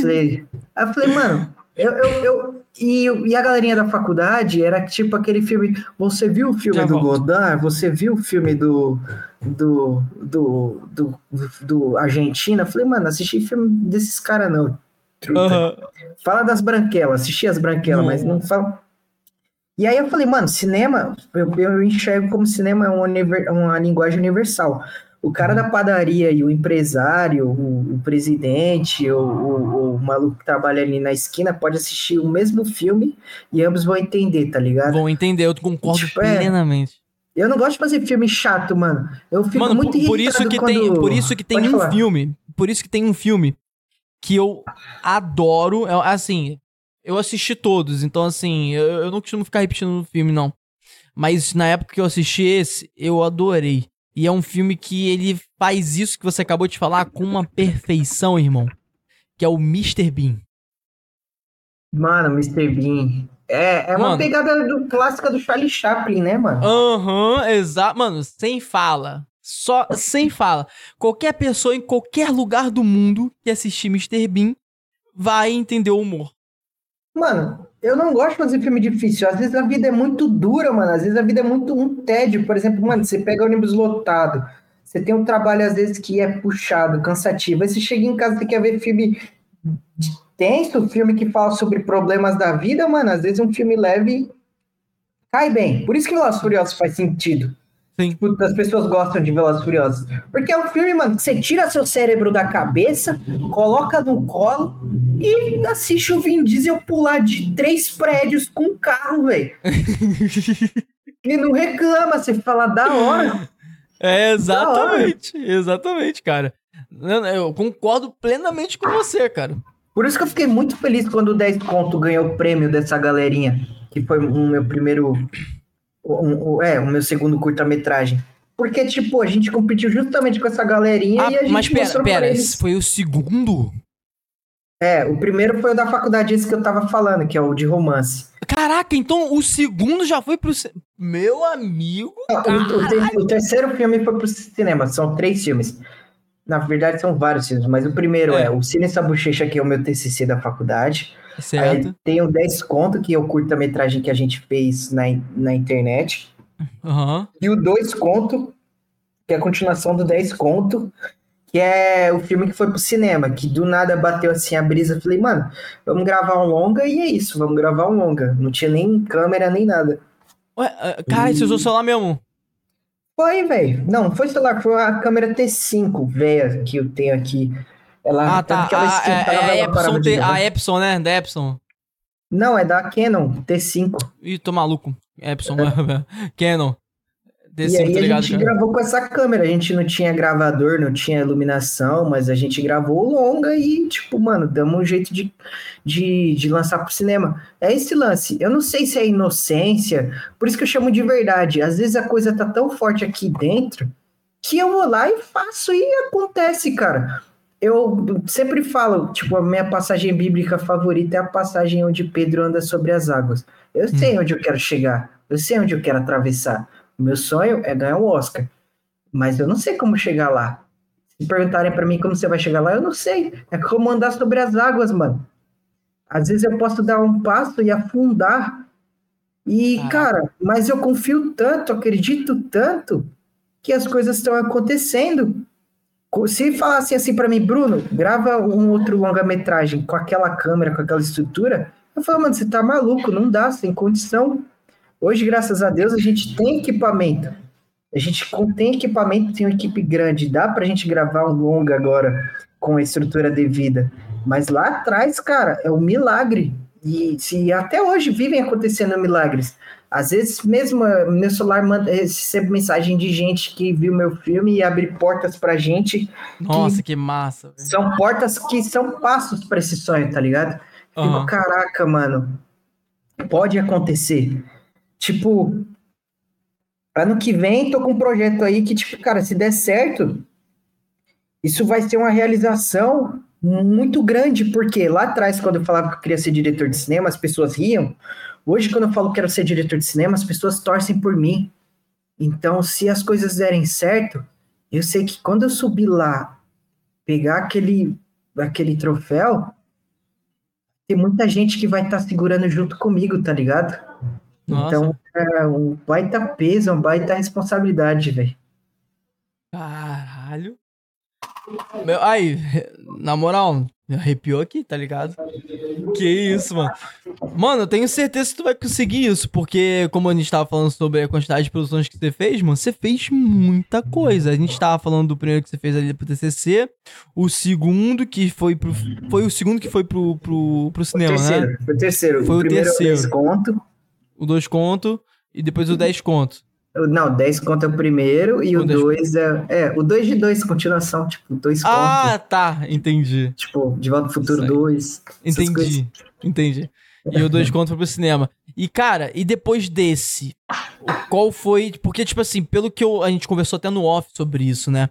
Falei, aí eu falei, mano, eu, eu, eu- e, e a galerinha da faculdade era tipo aquele filme. Você viu o filme Já do volto. Godard? Você viu o filme do. Do, do, do, do Argentina? Eu falei, mano, assisti filme desses caras não. Aham. Fala das branquelas, assisti as branquelas, Não. mas não fala. E aí eu falei, mano, cinema, eu, eu enxergo como cinema é uma, uma linguagem universal. O cara da padaria e o empresário, o, o presidente, o, o, o maluco que trabalha ali na esquina pode assistir o mesmo filme e ambos vão entender, tá ligado? Vão entender, eu concordo Tipo, é. plenamente. Eu não gosto de fazer filme chato, mano. Eu fico Mano, muito por, por isso que quando- tem, por isso que tem Pode um falar. filme, por isso que tem um filme que eu adoro, é, assim, eu assisti todos, então assim, eu, eu não costumo ficar repetindo o filme não. Mas na época que eu assisti esse, eu adorei. E é um filme que ele faz isso que você acabou de falar com uma perfeição, irmão. Que é o Mr. Bean. Mano, Mr. Bean. É, é uma Mano. pegada do, clássica do Charlie Chaplin, né, mano? Aham, exato. Mano, sem fala. Só sem fala. Qualquer pessoa em qualquer lugar do mundo que assistir Mr. Bean vai entender o humor. Mano, eu não gosto de fazer filme difícil. Às vezes a vida é muito dura, mano. Às vezes a vida é muito um tédio. Por exemplo, mano, você pega ônibus lotado. Você tem um trabalho, às vezes, que é puxado, cansativo. Aí você chega em casa e quer ver filme tenso, filme que fala sobre problemas da vida, mano. Às vezes um filme leve cai bem. Por isso que Velozes Furiosos faz sentido. Sim. Tipo, as pessoas gostam de Velozes e Furiosos. Porque é um filme, mano, que você tira seu cérebro da cabeça, coloca no colo e assiste o Vin Diesel pular de três prédios com um carro, velho. E não reclama, você fala da hora. É, exatamente. Exatamente, cara. Eu, eu concordo plenamente com você, cara. Por isso que eu fiquei muito feliz quando o 10 Conto ganhou o prêmio dessa galerinha, que foi o meu primeiro. Um- um- é, o meu segundo curta-metragem. Porque, tipo, a gente competiu justamente com essa galerinha Ah, e a gente mas pera, pera, esse foi o segundo? É, o primeiro foi o da faculdade, esse que eu tava falando, que é o de romance. Caraca, então o segundo já foi pro. Meu amigo. O, o te- o terceiro filme foi pro cinema, são três filmes. Na verdade, são vários filmes, mas o primeiro é, É. o Cine Essa Bochecha, que é o meu TCC da faculdade. Aí Certo. tem o 10 Conto, que é o curta-metragem que a gente fez na, na internet. Aham. E o 2 Conto, que é a continuação do 10 Conto, que é o filme que foi pro cinema, que do nada bateu assim a brisa. Falei, mano, vamos gravar um longa e é isso, vamos gravar um longa. Não tinha nem câmera nem nada. Ué, ah, cara, você usou o celular mesmo? Foi, velho. Não, foi celular, foi a câmera T5, velha, que eu tenho aqui. Ela, Ah, tá. tanto que ela Ah, esquentava, é, é Epson, de T- gravar. a Epson, né? Da Epson. Não, é da Canon, T5. Ih, tô maluco. Epson, Canon. E Desse, aí tá a ligado, gente cara? gravou com essa câmera. A gente não tinha gravador, não tinha iluminação, mas a gente gravou longa e, tipo, mano, damos um jeito de, de, de lançar pro cinema. É esse lance. Eu não sei se é inocência, por isso que eu chamo de verdade. Às vezes a coisa tá tão forte aqui dentro que eu vou lá e faço e acontece, cara. Eu sempre falo, tipo, a minha passagem bíblica favorita é a passagem onde Pedro anda sobre as águas. Eu sei onde eu quero chegar, eu sei onde eu quero atravessar. Meu sonho é ganhar um Oscar, mas eu não sei como chegar lá. Se perguntarem pra mim como você vai chegar lá, eu não sei. É como andar sobre as águas, mano. Às vezes eu posso dar um passo e afundar. E, Caraca. cara, mas eu confio tanto, acredito tanto, que as coisas estão acontecendo. Co- Se falassem assim pra mim, Bruno, grava um outro longa-metragem com aquela câmera, com aquela estrutura, eu falo, mano, você tá maluco, não dá, sem condição. Hoje, graças a Deus, a gente tem equipamento. A gente tem equipamento, tem uma equipe grande, dá pra gente gravar um longa agora com a estrutura devida. Mas lá atrás, cara, é um milagre. E se até hoje vivem acontecendo milagres. Às vezes mesmo eh, meu celular manda, recebe mensagem de gente que viu meu filme e abre portas pra gente. Nossa, que massa. velho. São portas que são passos pra esse sonho, tá ligado? Fico, Aham. caraca, mano. Pode acontecer. Tipo, ano que vem tô com um projeto aí que, tipo, cara, se der certo, isso vai ser uma realização muito grande, porque lá atrás, quando eu falava que eu queria ser diretor de cinema, as pessoas riam. Hoje, quando eu falo que quero ser diretor de cinema, as pessoas torcem por mim. Então, se as coisas derem certo, eu sei que quando eu subir lá, pegar aquele, aquele troféu, tem muita gente que vai estar segurando junto comigo, tá ligado? Nossa. Então, é um baita peso, uma baita responsabilidade, velho. Caralho. Meu, aí, na moral, arrepiou aqui, tá ligado? Que isso, mano. Mano, eu tenho certeza que tu vai conseguir isso, porque, como a gente tava falando sobre a quantidade de produções que você fez, mano, você fez muita coisa. A gente tava falando do primeiro que você fez ali pro TCC, o segundo que foi pro. Foi o segundo que foi pro, pro, pro cinema, terceiro, né? foi o terceiro. Foi o primeiro terceiro. 10 conto. O dois conto e depois o 10 conto. Não, 10 conto é o primeiro e O o dez 2 é. É, o 2 de 2, continuação, tipo, 2 conto. Ah, tá, entendi. Tipo, De Volta ao Futuro Isso aí. 2. essas coisas. Entendi, entendi. E o dois contos foi pro cinema. E, cara, e depois desse, o- qual foi. Porque, tipo assim, pelo que eu- a gente conversou até no off sobre isso, né?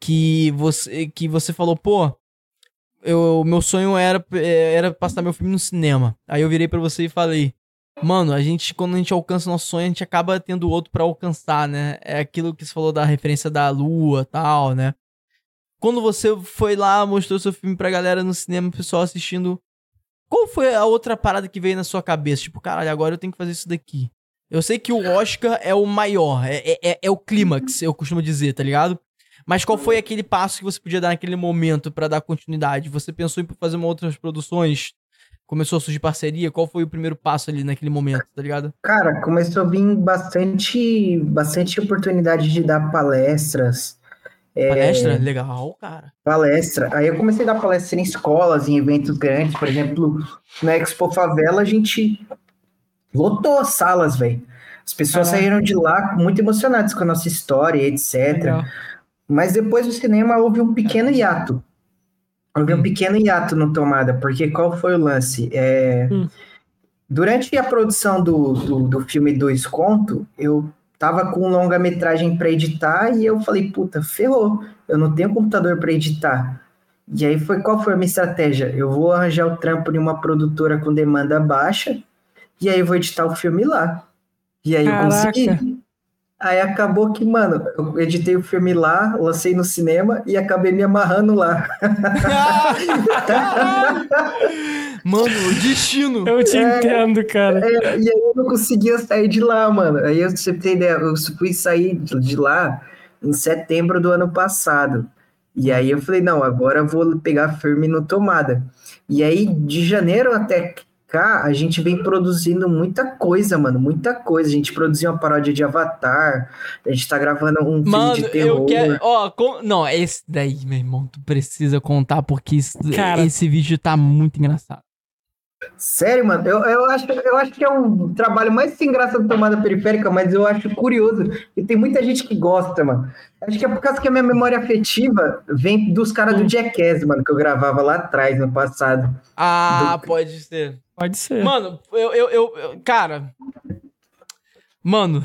Que você, que você falou, pô, eu, meu sonho era, eh, era passar meu filme no cinema. Aí eu virei pra você e falei. Mano, a gente, quando a gente alcança o nosso sonho, a gente acaba tendo outro pra alcançar, né? É aquilo que você falou da referência da lua tal, né? Quando você foi lá, mostrou seu filme pra galera no cinema, o pessoal assistindo, qual foi a outra parada que veio na sua cabeça? Tipo, caralho, agora eu tenho que fazer isso daqui. Eu sei que o Oscar é o maior, é, é, é- é o clímax, eu costumo dizer, tá ligado? Mas qual foi aquele passo que você podia dar naquele momento pra dar continuidade? Você pensou em fazer uma outras produções? Começou a surgir parceria? Qual foi o primeiro passo ali naquele momento, tá ligado? Cara, começou a vir bastante, bastante oportunidade de dar palestras. É. Palestra? Legal, cara. Palestra. Aí eu comecei a dar palestra em escolas, em eventos grandes. Por exemplo, na Expo Favela, a gente lotou as salas, velho. As pessoas Caraca. saíram de lá muito emocionadas com a nossa história, etc. Legal. Mas depois do cinema houve um pequeno hiato. Houve Hum. um pequeno hiato no Tomada, porque qual foi o lance? É, Hum. Durante a produção do, do, do filme Dois Conto, eu tava com longa-metragem para editar e eu falei, puta, ferrou, eu não tenho computador para editar. E aí foi qual foi a minha estratégia? Eu vou arranjar o trampo de uma produtora com demanda baixa e aí eu vou editar o filme lá. E aí Caraca. eu consegui. Aí acabou que, mano, eu editei o filme lá, lancei no cinema e acabei me amarrando lá. Mano, o destino. Eu te entendo, cara. É, e aí eu não conseguia sair de lá, mano. Aí eu, você tem ideia, eu fui sair de de lá em setembro do ano passado. E aí eu falei, não, agora eu vou pegar firme no tomada. E aí, de janeiro até cá, a gente vem produzindo muita coisa, mano, muita coisa. A gente produziu uma paródia de Avatar, a gente tá gravando um Mano, filme de terror. eu quero. Ó, com- não, esse daí, meu irmão, tu precisa contar, porque isso- Cara. esse vídeo tá muito engraçado. Sério, mano, eu, eu, acho, eu acho que é um trabalho mais sem graça do Tomada Periférica, mas eu acho curioso. E tem muita gente que gosta, mano. Acho que é por causa que a minha memória afetiva vem dos caras do Jackass, mano, que eu gravava lá atrás, no passado. Ah, Do- pode ser. Pode ser. Mano, eu, eu, eu, eu- Cara. Mano,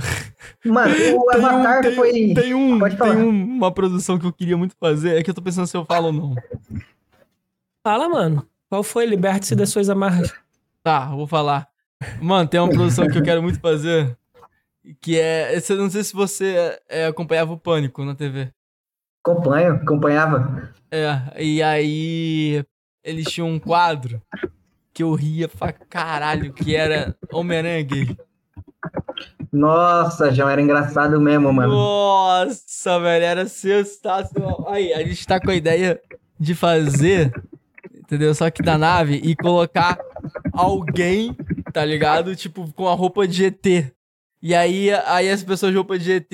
Mano, o tem, um, Avatar tem, foi. tem, um, tem um- uma produção que eu queria muito fazer. É que eu tô pensando se eu falo ou não. Fala, mano. Qual foi? Liberte-se das suas amarras. Tá, vou falar. Mano, tem uma produção que eu quero muito fazer. Que é. Eu não sei se você é, acompanhava o Pânico na TV. Acompanho, acompanhava. É, e aí eles tinham um quadro que eu ria pra caralho, que era Homem-Aranha gay. Nossa, já era engraçado mesmo, mano. Nossa, velho, era sensacional. Aí, a gente tá com a ideia de fazer, entendeu? Só que da nave e colocar alguém, tá ligado? Tipo, com a roupa de ET. E aí, aí as pessoas de roupa de ET,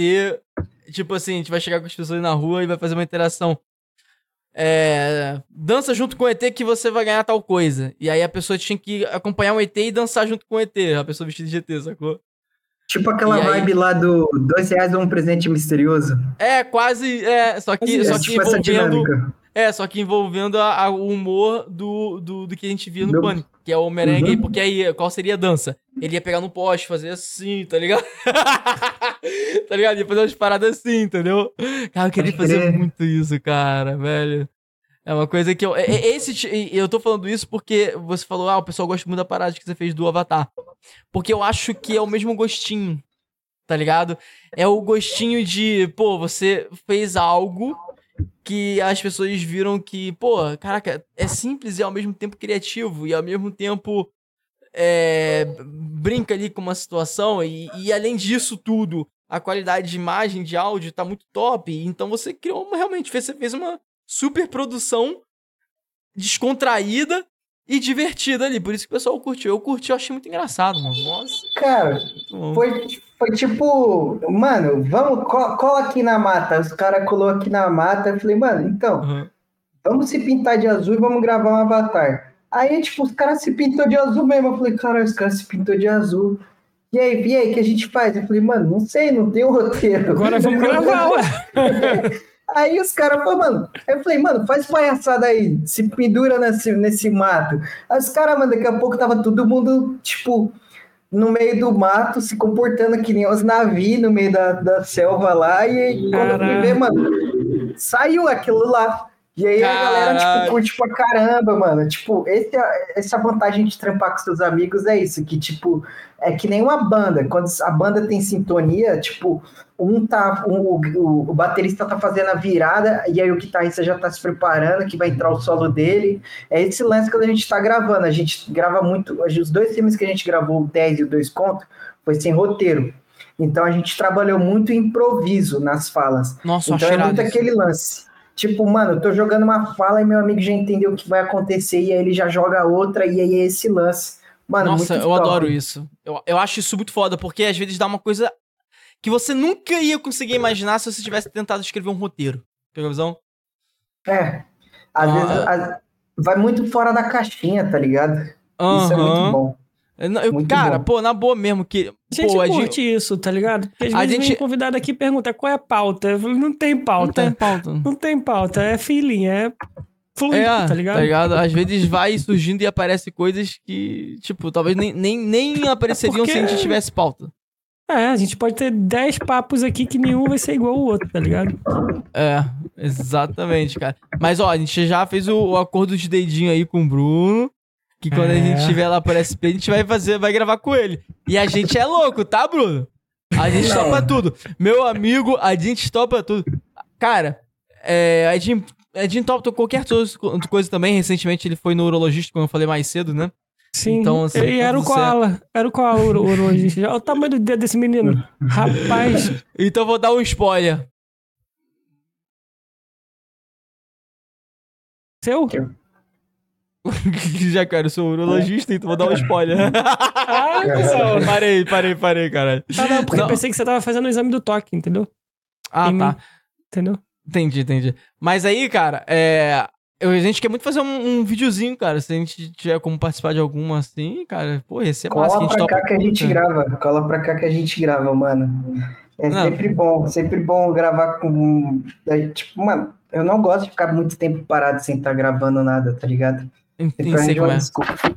tipo assim, a gente vai chegar com as pessoas na rua e vai fazer uma interação. É, dança junto com o ET que você vai ganhar tal coisa. E aí a pessoa tinha que acompanhar um ET e dançar junto com o ET, a pessoa vestida de ET, sacou? Tipo aquela aí? vibe lá do dois reais ou um presente misterioso. É, quase, é, só que, Quase só É que tipo essa envolvendo. É, só que envolvendo a- a- o humor do, do, do que a gente via no Do- Pânico, que é o Homem-Aranha Uhum. porque aí, qual seria a dança? Ele ia pegar no poste, fazer assim, tá ligado? tá ligado? Ia fazer umas paradas assim, entendeu? Cara, eu queria fazer muito isso, cara, velho. É uma coisa que eu. é- é- Esse, eu tô falando isso porque você falou, ah, o pessoal gosta muito da parada que você fez do Avatar. Porque eu acho que é o mesmo gostinho. tá ligado? É o gostinho de, pô, você fez algo que as pessoas viram que, pô, caraca, é simples e ao mesmo tempo criativo e ao mesmo tempo é, brinca ali com uma situação e, e além disso tudo, a qualidade de imagem, de áudio tá muito top. Então você criou uma, realmente, você fez uma super produção descontraída e divertida ali. Por isso que o pessoal curtiu. Eu curti, eu achei muito engraçado, mano. Nossa. Cara, foi, foi tipo, mano, vamos, co- cola aqui na mata. Os caras colou aqui na mata. Eu falei, mano, então, Uhum. vamos se pintar de azul e vamos gravar um avatar. Aí, tipo, os caras se pintou de azul mesmo. Eu falei, cara, os caras se pintou de azul. E aí, e aí, o que a gente faz? Eu falei, mano, não sei, não tem um roteiro. Agora vamos gravar, ué. Aí os caras falaram, mano. Aí eu falei, mano, faz palhaçada aí, se pendura nesse, nesse mato. Aí os caras, mano, daqui a pouco tava todo mundo, tipo, no meio do mato, se comportando que nem os navios no meio da, da selva lá. E aí, quando eu fui ver, mano, saiu aquilo lá. E aí a galera, Caralho. tipo, curte pra caramba, mano. Tipo, esse, é- essa vantagem de trampar com seus amigos é isso, que, tipo, é que nem uma banda. Quando a banda tem sintonia, tipo, um tá. um- o, o, baterista tá fazendo a virada, e aí o guitarrista já tá se preparando, que vai entrar o solo dele. É esse lance quando a gente tá gravando. A gente grava muito. Os dois filmes que a gente gravou, o 10 e o 2 conto, foi sem roteiro. Então a gente trabalhou muito improviso nas falas. Nossa, Então é muito isso. aquele lance. Tipo, mano, eu tô jogando uma fala e meu amigo já entendeu o que vai acontecer, e aí ele já joga outra, e aí é esse lance. Mano, Nossa, eu top. adoro isso. Eu, eu acho isso muito foda, porque às vezes dá uma coisa que você nunca ia conseguir imaginar se você tivesse tentado escrever um roteiro. Pegou a visão? É. Às Ah. vezes a- vai muito fora da caixinha, tá ligado? Isso é muito bom. Eu não- eu- cara, bom. pô, na boa mesmo, que. A gente pô, a curte isso, tá ligado? Porque às A vezes gente- vem um convidado aqui e pergunta qual é a pauta. Eu falo, não tem Não pauta. tem pauta. Não tem pauta, é feeling, é fluido, É, tá ligado? Às vezes vai surgindo e aparece coisas que, tipo, talvez nem, nem, nem apareceriam porque- se a gente tivesse pauta. É, a gente pode ter 10 papos aqui que nenhum vai ser igual ao outro, tá ligado? É, exatamente, cara. Mas, ó, a gente já fez o, o acordo de dedinho aí com o Bruno. Que quando a É. gente estiver lá por SP, a gente vai fazer, vai gravar com ele. E a gente é louco, tá, Bruno? A gente Não. topa tudo. Meu amigo, a gente topa tudo. Cara, é, a gente, a gente topa qualquer coisa, também. Recentemente ele foi no urologista, como eu falei mais cedo, né? Sim. Então, assim, e era o certo. koala. Era o koala o urologista. Olha o tamanho do dedo desse menino. Rapaz. Então eu vou dar um spoiler. Seu? Já, cara, eu sou urologista, então vou dar um spoiler. Ah, não. parei, parei, parei, caralho. Ah, não, porque Não. eu pensei que você tava fazendo o exame do toque, entendeu? Ah, Em tá. mim. Entendeu? Entendi, entendi. Mas aí, cara, é. eu- a gente quer muito fazer um, um videozinho, cara. Se a gente tiver como participar de alguma assim, cara, pô, ia ser massa. Cola que a gente pra cá que a gente cara. grava. Cola pra cá que a gente grava, mano. É Não. sempre bom, sempre bom gravar com. é, Tipo, mano, eu não gosto de ficar muito tempo parado sem estar gravando nada, tá ligado? Ent- Sempre Sei arranjo como uma é. desculpa.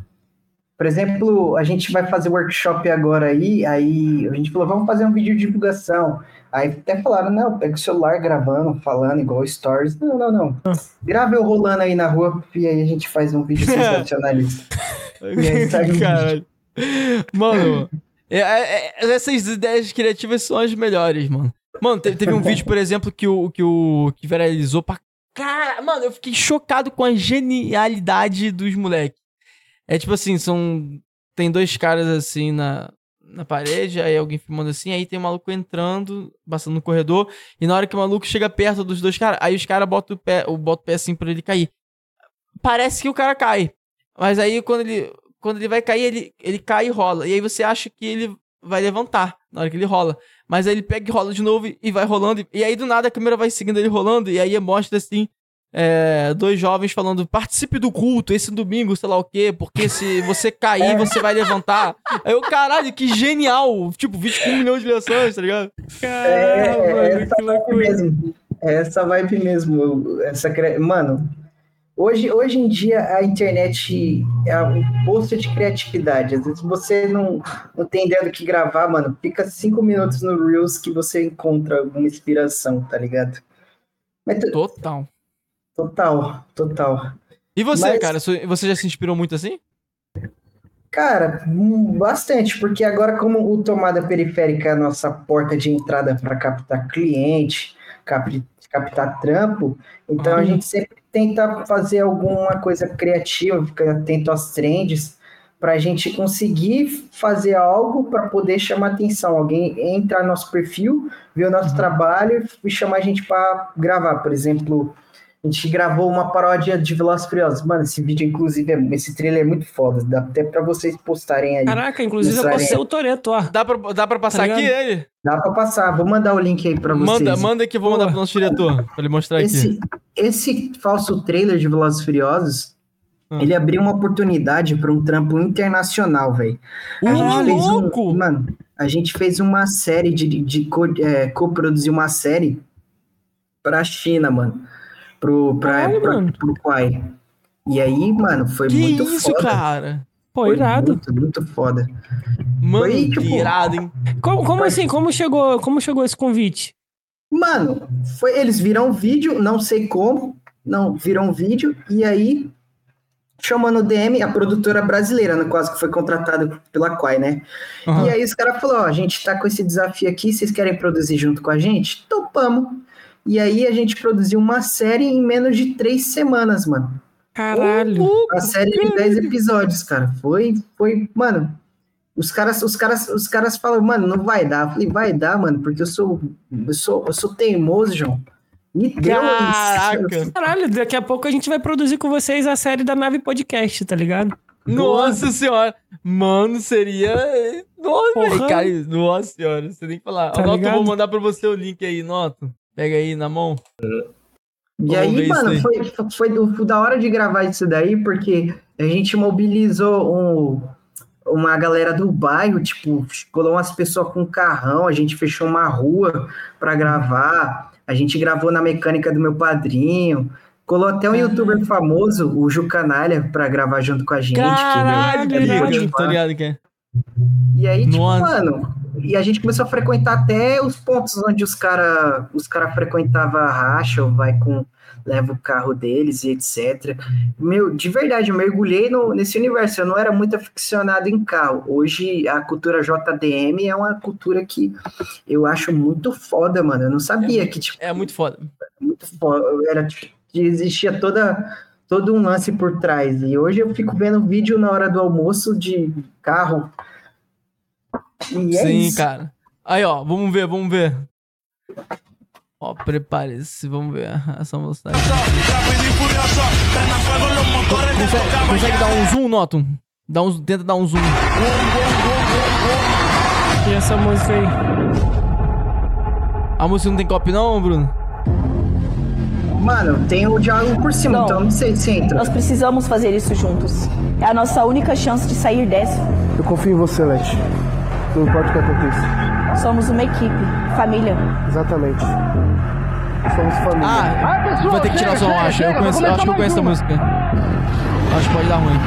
Por exemplo, a gente vai fazer workshop agora aí, aí a gente falou, vamos fazer um vídeo de divulgação. Aí até falaram, não, pega o celular gravando, falando igual stories. Não, não, não. Grava eu rolando aí na rua e aí a gente faz um vídeo sensacionalista. E aí sai um Caralho. Mano, é- é- é- essas ideias criativas são as melhores, mano. Mano, te- teve um vídeo, por exemplo, que o que, o, que viralizou pra. Cara, mano, eu fiquei chocado com a genialidade dos moleques. É tipo assim, são. Tem dois caras assim na, na parede, aí alguém filmando assim, aí tem um maluco entrando, passando no corredor, e na hora que o maluco chega perto dos dois caras, aí os caras botam o pé, o- botam o pé assim pra ele cair. Parece que o cara cai. Mas aí quando ele, quando ele vai cair, ele, ele cai e rola. E aí você acha que ele vai levantar na hora que ele rola. Mas aí ele pega e rola de novo e- vai rolando. E aí do nada a câmera vai seguindo ele rolando. E aí mostra assim. é, dois jovens falando, participe do culto esse domingo, sei lá o quê, porque se você cair, você vai levantar. Aí eu, caralho, que genial! Tipo, vídeo com um milhão de ligações, tá ligado? Caramba, É, mano, que loucura. mesmo. É essa vibe mesmo. Essa, cre- mano, hoje, hoje em dia a internet é um posto de criatividade. Às vezes você não, não tem ideia do que gravar, mano. Fica cinco minutos no Reels que você encontra alguma inspiração, tá ligado? Mas, Total. total, total. E você, Mas- cara, você já se inspirou muito assim? Cara, bastante, porque agora, como o tomada periférica é a nossa porta de entrada para captar cliente, cap- captar trampo, então a Uhum. gente sempre tenta fazer alguma coisa criativa, fica atento às trends, para a gente conseguir fazer algo para poder chamar atenção. Alguém entrar no nosso perfil, ver o nosso Uhum. trabalho e chamar a gente para gravar. Por exemplo, a gente gravou uma paródia de Velozes e Furiosos. Mano, esse vídeo, inclusive, é- esse trailer é muito foda. Dá até pra vocês postarem aí. Caraca, inclusive eu posso ser o Toreto, ó. Dá pra, dá pra passar Tá aqui ele? Dá pra passar. Vou mandar o link aí pra vocês. Manda, manda que eu vou mandar pro nosso diretor, pra ele mostrar aqui. Esse, esse falso trailer de Velozes e Furiosos, Hum. ele abriu uma oportunidade para um trampo internacional, velho. A Ô, gente fez um- louco! mano, a gente fez uma série de, de co- é, co-produzir uma série pra China, mano. Pro, pra, Caralho, pra, pro Quai. E aí, mano, foi Que muito isso, foda. cara? Pô, Foi irado. Muito, muito foda. Mano, Foi, tipo, irado, hein? Como, como assim? Como chegou, como chegou esse convite? Mano, foi, eles viram um vídeo, não sei como, não, viram um vídeo, e aí, chamando o DM, a produtora brasileira, no caso, que foi contratada pela Quai, né? Aham. E aí os caras falaram, ó, a gente tá com esse desafio aqui, vocês querem produzir junto com a gente? Topamos. E aí a gente produziu uma série em menos de três semanas, mano. Caralho. Uma série de 10 episódios, cara. Foi, foi, mano. Os caras, os caras, os caras falam, mano, não vai dar. Eu falei, vai dar, mano, porque eu sou, eu sou, eu sou teimoso, João. Me deu Caraca! Caralho, daqui a pouco a gente vai produzir com vocês a série da Nave Podcast, tá ligado? Nossa senhora! Mano, seria. Nossa, cara. Nossa senhora, você tem que falar. Tá Noto, vou mandar pra você o link aí, Noto. Pega aí na mão. E Vamos aí, mano, aí. foi, foi, do- foi da hora de gravar isso daí, porque a gente mobilizou um- uma galera do bairro, tipo, colou umas pessoas com carrão, a gente fechou uma rua pra gravar, a gente gravou na mecânica do meu padrinho, colou até um youtuber famoso, o Ju Canalha, pra gravar junto com a gente. que Caralho, ele irado. pode liga. Tô falar. ligado que é. E aí, tipo, Nossa. mano, e a gente começou a frequentar até os pontos onde os cara, os cara frequentavam a racha, ou vai com, leva o carro deles e etc. Meu, de verdade, eu mergulhei no, nesse universo, eu não era muito aficionado em carro. Hoje, a cultura JDM é uma cultura que eu acho muito foda, mano. Eu não sabia que, tipo, É muito foda. muito foda, era, tipo, existia toda, todo um lance por trás. E hoje eu fico vendo vídeo na hora do almoço de carro. E é Sim, isso. cara. Aí, ó, vamos ver, vamos ver. Ó, prepare-se, vamos ver essa velocidade. Consegue, consegue dar um zoom, Noto? Dá um, tenta dar um zoom. E essa música aí? A música não tem copy não, Bruno? Mano, tem o diálogo por cima, Não. então não sei se entra. Nós precisamos fazer isso juntos. É a nossa única chance de sair dessa. Eu confio em você, Leti. Não importa o que aconteça. Somos uma equipe, família. Exatamente. Somos família. Ah, vai ter que tirar o som, acho. Eu, conheço, acho que eu conheço a música. Acho que pode dar ruim.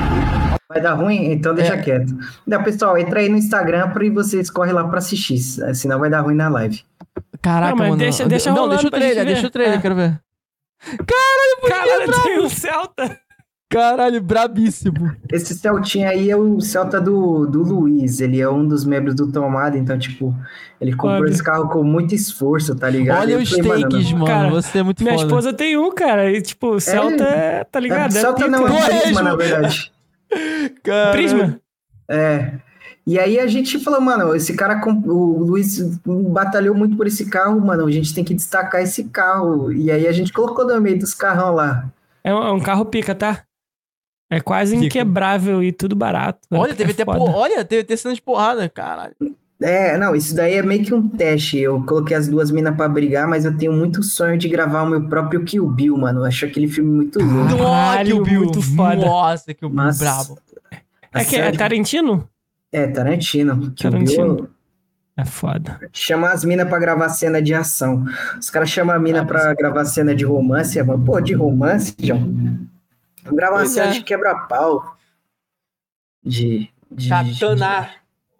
Vai dar ruim? Então deixa É. quieto. Não, pessoal, entra aí no Instagram pra vocês correm lá pra assistir, senão vai dar ruim na live. Caraca, Não, mas mano. deixa- deixa não, deixa o trailer, deixa o trailer, É. quero ver. Caralho, Caralho, tem um Celta. Caralho, brabíssimo. Esse Celtinha aí é o Celta do, do Luiz, ele é um dos membros do Tomada, então, tipo, ele comprou Olha. esse carro com muito esforço, tá ligado? Olha Eu os falei, takes, mano. Cara, Você é muito Minha foda. esposa tem um, cara. E, tipo, o Celta é, tá É, ligado? É Celta não, é. Prisma, na verdade. Caralho. Prisma? É. E aí a gente falou, mano, esse cara, o Luiz batalhou muito por esse carro, mano, a gente tem que destacar esse carro. E aí a gente colocou no meio dos carrão lá. É é um carro pica, tá? É quase Pica. inquebrável e tudo barato. Olha, É teve até por... Olha, teve até cena de porrada, caralho. É, não, isso daí é meio que um teste. Eu coloquei as duas minas pra brigar, mas eu tenho muito sonho de gravar o meu próprio Kill Bill, mano. Eu acho aquele filme muito louco. Nossa, o Bill. muito foda. Nossa, que o Bill Mas- brabo. É que é Tarantino? É, Tarantino. Kill Tarantino. Bill É foda. chama as minas pra gravar cena de ação. Os caras chamam a mina pra gravar cena de romance. Mano. Pô, de romance, John? Gravar uma cena é. de quebra-pau. De, de- Katana.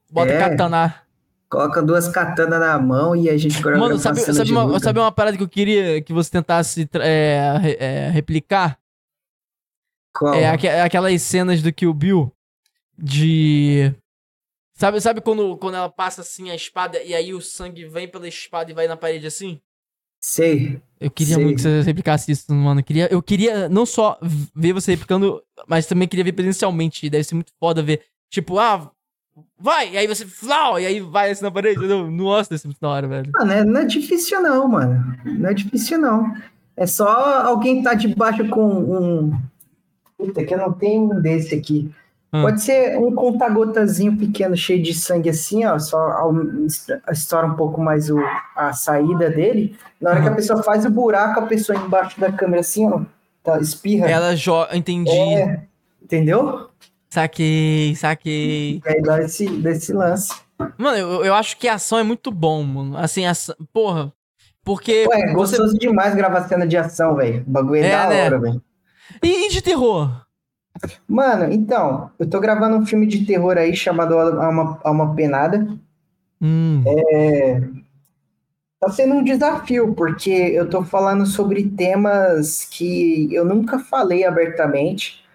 Bota É. katana. Coloca duas katanas na mão e a gente grava Mano, sabe, cena sabe, de uma, sabe uma parada que eu queria que você tentasse é, é, replicar? Qual? É aque- aquelas cenas do Kill Bill de. Sabe, sabe quando, quando ela passa assim a espada e aí o sangue vem pela espada e vai na parede assim? Sei. Eu queria Sei. muito que você replicasse isso, mano. Eu queria, eu queria não só ver você replicando, mas também queria ver presencialmente. Deve ser muito foda ver. Tipo, ah, vai! E aí você. Flau, e aí vai assim na parede, entendeu? Nossa, deve ser muito da hora, velho. Mano, é- não é difícil não, mano. Não é difícil não. É só alguém tá debaixo com um... Puta, que eu não tenho um desse aqui. Hum. Pode ser um conta-gotazinho pequeno, cheio de sangue assim, ó. Só estoura um pouco mais o, a saída dele. Na hora que a pessoa faz o buraco, a pessoa embaixo da câmera assim, ó. Tá, espirra. Ela joga. Entendi. É, entendeu? Saquei, saquei. Aí dá esse, dá esse lance. Mano, eu, eu acho que a ação é muito bom, mano. Assim, ação, porra. Porque. Ué, é você... gostoso demais gravar cena de ação, velho. O bagulho é, É, da né? hora, velho. E, e de terror? Mano, então, eu tô gravando um filme de terror aí chamado Alma, Alma Penada. Hum. É, Tá sendo um desafio, porque eu tô falando sobre temas que eu nunca falei abertamente.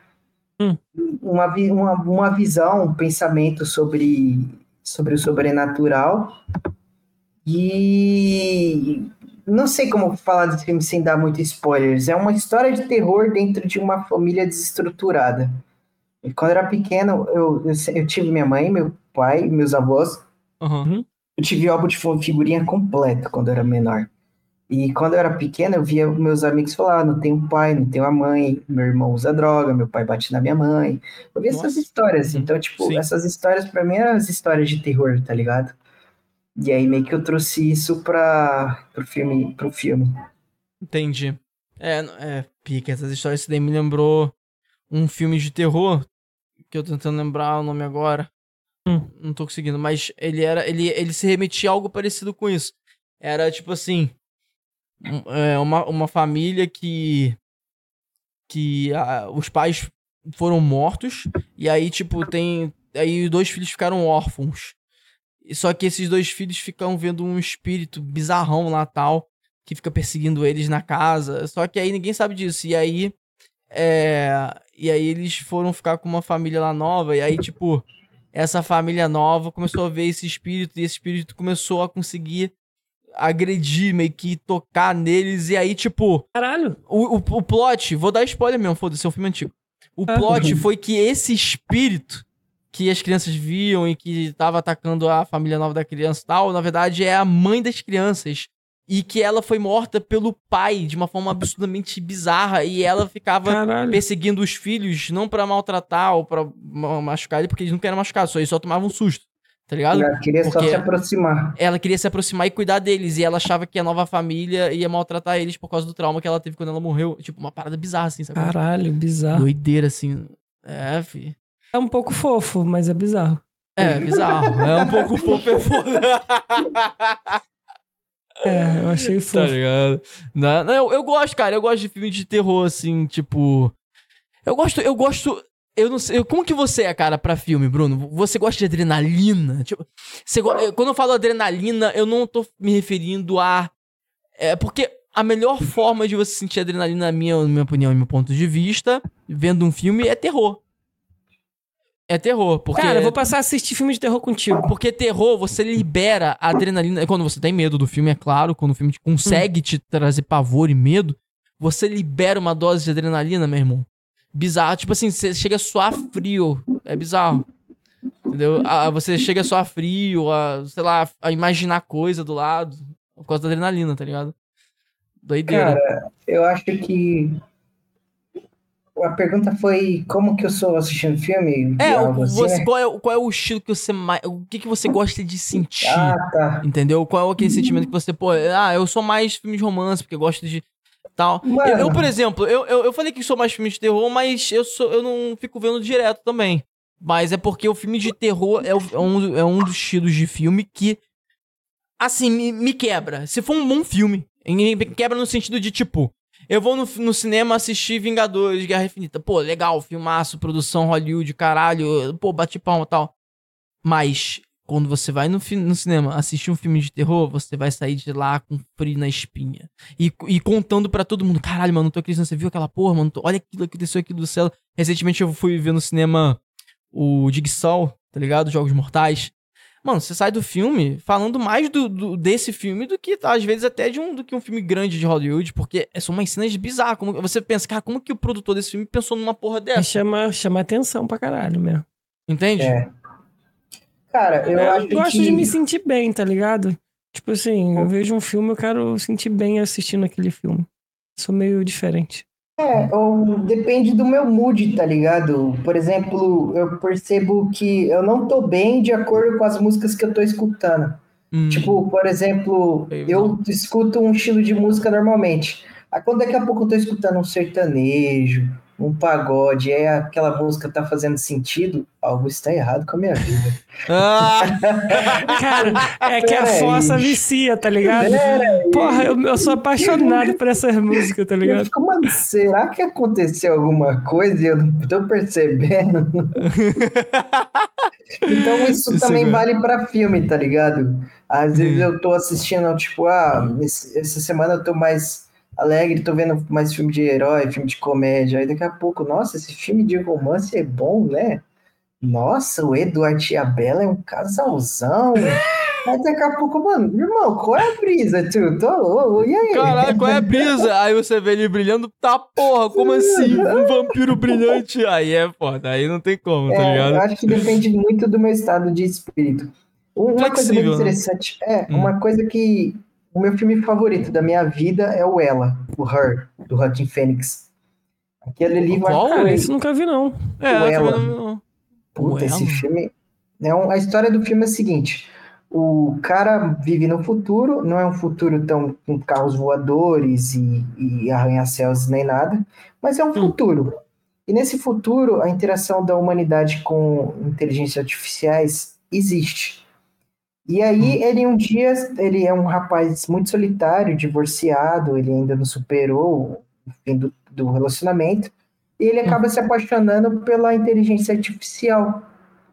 Hum. Uma, uma, uma visão, um pensamento sobre, sobre o sobrenatural. E não sei como falar desse filme sem dar muitos spoilers. É uma história de terror dentro de uma família desestruturada. E quando eu era pequeno, eu, eu, eu tive minha mãe, meu pai, meus avós. Aham. Eu tive álbum de fi- figurinha completo quando eu era menor. E quando eu era pequeno, eu via meus amigos falar: "Ah, não tenho pai, não tenho a mãe, meu irmão usa droga, meu pai bate na minha mãe. Eu via essas Nossa. histórias. Uhum. Então, tipo, Sim. essas histórias pra mim eram as histórias de terror, tá ligado? E aí meio que eu trouxe isso para pro filme, pro filme. Entendi. É, é, pica, essas histórias daí me lembrou um filme de terror, que eu tô tentando lembrar o nome agora. Hum. Não tô conseguindo, mas ele era. Ele, ele se remetia a algo parecido com isso. Era tipo assim. é, uma, uma família que. Que ah, os pais foram mortos. E aí, tipo, tem. Aí os dois filhos ficaram órfãos. Só que esses dois filhos ficam vendo um espírito bizarrão lá tal que fica perseguindo eles na casa. Só que aí ninguém sabe disso. E aí. É. E aí eles foram ficar com uma família lá nova. E aí, tipo, essa família nova começou a ver esse espírito. E esse espírito começou a conseguir agredir, meio que tocar neles. E aí, tipo, Caralho. o, o, o plot, vou dar spoiler mesmo, foda-se, é um filme antigo. O Ah. plot foi que esse espírito que as crianças viam e que tava atacando a família nova da criança e tal, na verdade é a mãe das crianças. E que ela foi morta pelo pai de uma forma absurdamente bizarra. E ela ficava Caralho. perseguindo os filhos, não pra maltratar ou pra ma- machucar ele, porque eles nunca eram machucados, só eles só tomavam um susto. Tá ligado? Eu queria só Porque- se aproximar. ela queria se aproximar e cuidar deles. E ela achava que a nova família ia maltratar eles por causa do trauma que ela teve quando ela morreu. Tipo, uma parada bizarra, assim, sabe? Caralho, bizarro. Doideira, assim. É, fi. É um pouco fofo, mas é bizarro. É, bizarro. É um pouco fofo, é foda. É, eu achei tá fofo. ligado? Não, não, eu, eu gosto, cara. Eu gosto de filme de terror, assim, tipo. Eu gosto, eu gosto. Eu não sei. eu- Como que você é, cara, pra filme, Bruno? Você gosta de adrenalina? Tipo, você quando eu falo adrenalina, eu não tô me referindo a. É porque a melhor forma de você sentir adrenalina, na minha, na minha opinião e meu ponto de vista, vendo um filme, é terror. É terror. Porque... Cara, eu vou passar a assistir filme de terror contigo. Porque terror, você libera a adrenalina. É Quando você tem medo do filme, é claro. Quando o filme te- consegue te trazer pavor e medo, você libera uma dose de adrenalina, meu irmão. Bizarro. Tipo assim, você chega a suar frio. É bizarro. Entendeu? Ah, você chega a suar frio, a, sei lá, a imaginar coisa do lado. Por causa da adrenalina, tá ligado? Doideira. Cara, eu acho que a pergunta foi como que eu sou assistindo filme? é, o- assim, você, né? qual, é, o- qual é o estilo que você mais. O que, que você gosta de sentir? Ah, tá. Entendeu? Qual é aquele sentimento que você, pô, ah, eu sou mais filme de romance, porque eu gosto de tal. Mano. Eu, por exemplo, eu, eu, eu falei que sou mais filme de terror, mas eu, sou, eu não fico vendo direto também. Mas é porque o filme de terror é, é um, é um dos estilos de filme que, assim, me, me quebra. Se for um bom filme, me me quebra no sentido de, tipo, eu vou no, no cinema assistir Vingadores, Guerra Infinita. Pô, legal, filmaço, produção Hollywood, caralho. Pô, bate palma e tal. Mas, quando você vai no, no cinema assistir um filme de terror, você vai sair de lá com frio na espinha. E, e contando pra todo mundo: caralho, mano, não tô acreditando, você viu aquela porra, mano? Tô- Olha aquilo, aconteceu aqui do céu. Recentemente eu fui ver no cinema o Jigsaw, tá ligado? Jogos Mortais. Mano, você sai do filme falando mais do, do- desse filme do que, às vezes, até de um, do que um filme grande de Hollywood, porque são umas cenas bizarras. Como, você pensa, cara, como que o produtor desse filme pensou numa porra dessa? Chama, chama atenção pra caralho mesmo. Entende? É. Cara, eu, Eu, acho gosto que... de me sentir bem, tá ligado? Tipo assim, eu vejo um filme, eu quero sentir bem assistindo aquele filme. Sou meio diferente. É, ou depende do meu mood, tá ligado? Por exemplo, eu percebo que eu não tô bem de acordo com as músicas que eu tô escutando. Hum. Tipo, por exemplo, eu escuto um estilo de música normalmente. Aí quando daqui a pouco eu tô escutando um sertanejo, um pagode, aí aquela música tá fazendo sentido, algo está errado com a minha vida. Ah! Cara, é que a fossa vicia, tá ligado? Porra, eu, eu sou apaixonado por essas músicas, tá ligado? fico, mano, será que aconteceu alguma coisa e eu não tô percebendo? Então isso, Isso também é- vale pra filme, tá ligado? Às vezes eu tô assistindo, tipo, ah, essa semana eu tô mais alegre, tô vendo mais filme de herói, filme de comédia. Aí daqui a pouco, nossa, esse filme de romance é bom, né? Nossa, o Eduardo e a Bela é um casalzão. Aí daqui a pouco, mano, irmão, qual é a brisa, tu? Tô, e aí? Caralho, qual é a brisa? Aí você vê ele brilhando, tá porra, como assim? Um vampiro brilhante? Aí é foda, aí não tem como, tá É, eu ligado? acho que depende muito do meu estado de espírito. Uma coisa Flexível, muito né? interessante, é, Hum. uma coisa que o meu filme favorito da minha vida é o Ela, o Her, do Joaquin Phoenix. Aquele ali vai Qual? Eu nunca vi, não. É, o Ela. não- Puta, o esse Ela? filme. É um- a história do filme é a seguinte: o cara vive no futuro, não é um futuro tão com carros voadores e, e arranha-céus nem nada, mas é um futuro. E nesse futuro, a interação da humanidade com inteligências artificiais existe. E aí, ele um dia, ele é um rapaz muito solitário, divorciado, ele ainda não superou o fim do, do relacionamento, e ele acaba se apaixonando pela inteligência artificial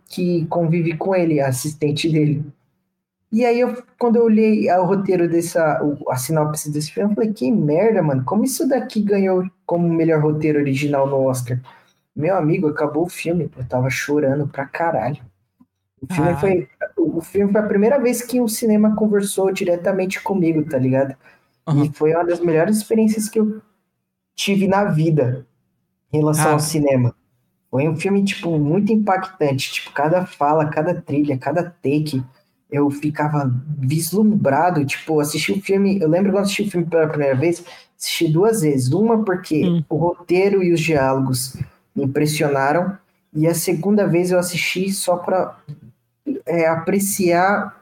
que convive com ele, a assistente dele. E aí, eu, quando eu olhei o roteiro dessa, a sinopse desse filme, eu falei, que merda, mano, como isso daqui ganhou como melhor roteiro original no Oscar? Meu amigo, acabou o filme, eu tava chorando pra caralho. O filme, Ah. foi, o filme foi a primeira vez que o cinema conversou diretamente comigo, tá ligado? Aham. E foi uma das melhores experiências que eu tive na vida em relação Ah. ao cinema. Foi um filme, tipo, muito impactante. Tipo, cada fala, cada trilha, cada take, eu ficava vislumbrado. Tipo, assisti o filme. Eu lembro quando assisti o filme pela primeira vez, assisti duas vezes. Uma porque Hum. o roteiro e os diálogos me impressionaram. E a segunda vez eu assisti só para apreciar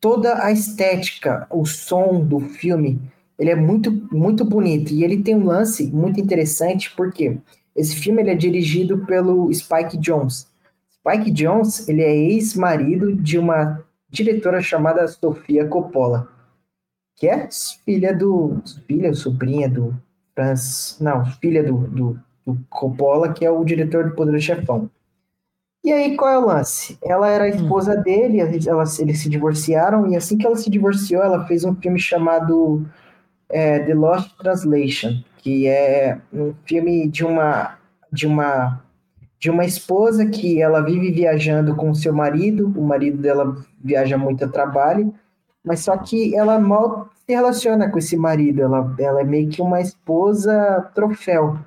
toda a estética, o som do filme. Ele é muito, muito bonito. E ele tem um lance muito interessante, porque esse filme ele é dirigido pelo Spike Jonze. Spike Jonze, ele é ex-marido de uma diretora chamada Sofia Coppola, que é filha do... filha, sobrinha do. Não, filha do, do, do Coppola, que é o diretor do Poderoso Chefão. E aí, qual é o lance? Ela era a esposa dele, ela, eles se divorciaram, e assim que ela se divorciou, ela fez um filme chamado é, The Lost Translation, que é um filme de uma de uma de uma esposa que ela vive viajando com seu marido, o marido dela viaja muito a trabalho, mas só que ela mal se relaciona com esse marido, ela, ela é meio que uma esposa troféu.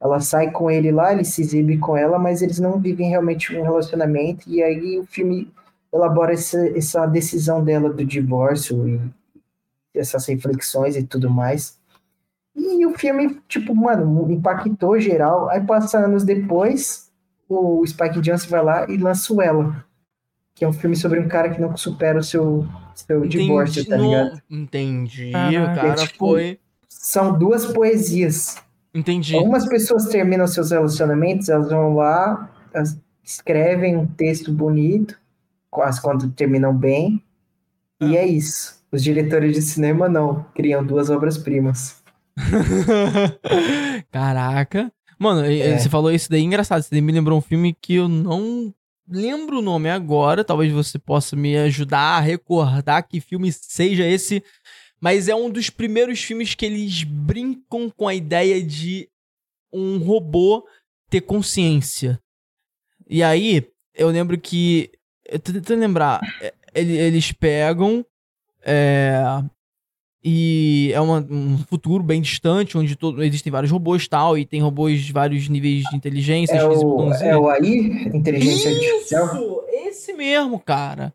Ela sai com ele lá, ele se exibe com ela, mas eles não vivem realmente um relacionamento, e aí o filme elabora essa, essa decisão dela do divórcio e essas reflexões e tudo mais. E o filme, tipo, mano, impactou geral. Aí passa anos depois, o Spike Jonze vai lá e lança o Ela, que é um filme sobre um cara que não supera o seu, seu divórcio, tá ligado? Entendi, Caraca. o cara É tipo- foi. São duas poesias. Entendi. Algumas pessoas terminam seus relacionamentos, elas vão lá, elas escrevem um texto bonito, quase quando terminam bem, e é isso. Os diretores de cinema não, criam duas obras-primas. Caraca. Mano, É. você falou isso daí engraçado. Daí me lembrou um filme que eu não lembro o nome agora. Talvez você possa me ajudar a recordar que filme seja esse. Mas é um dos primeiros filmes que eles brincam com a ideia de um robô ter consciência. E aí, eu lembro que. Eu tô tentando lembrar. é, ele- Eles pegam. É. E é uma- um futuro bem distante, onde todo, existem vários robôs e tal, e tem robôs de vários níveis de inteligência. É o, é o AI, inteligência artificial. Isso! Esse mesmo, cara.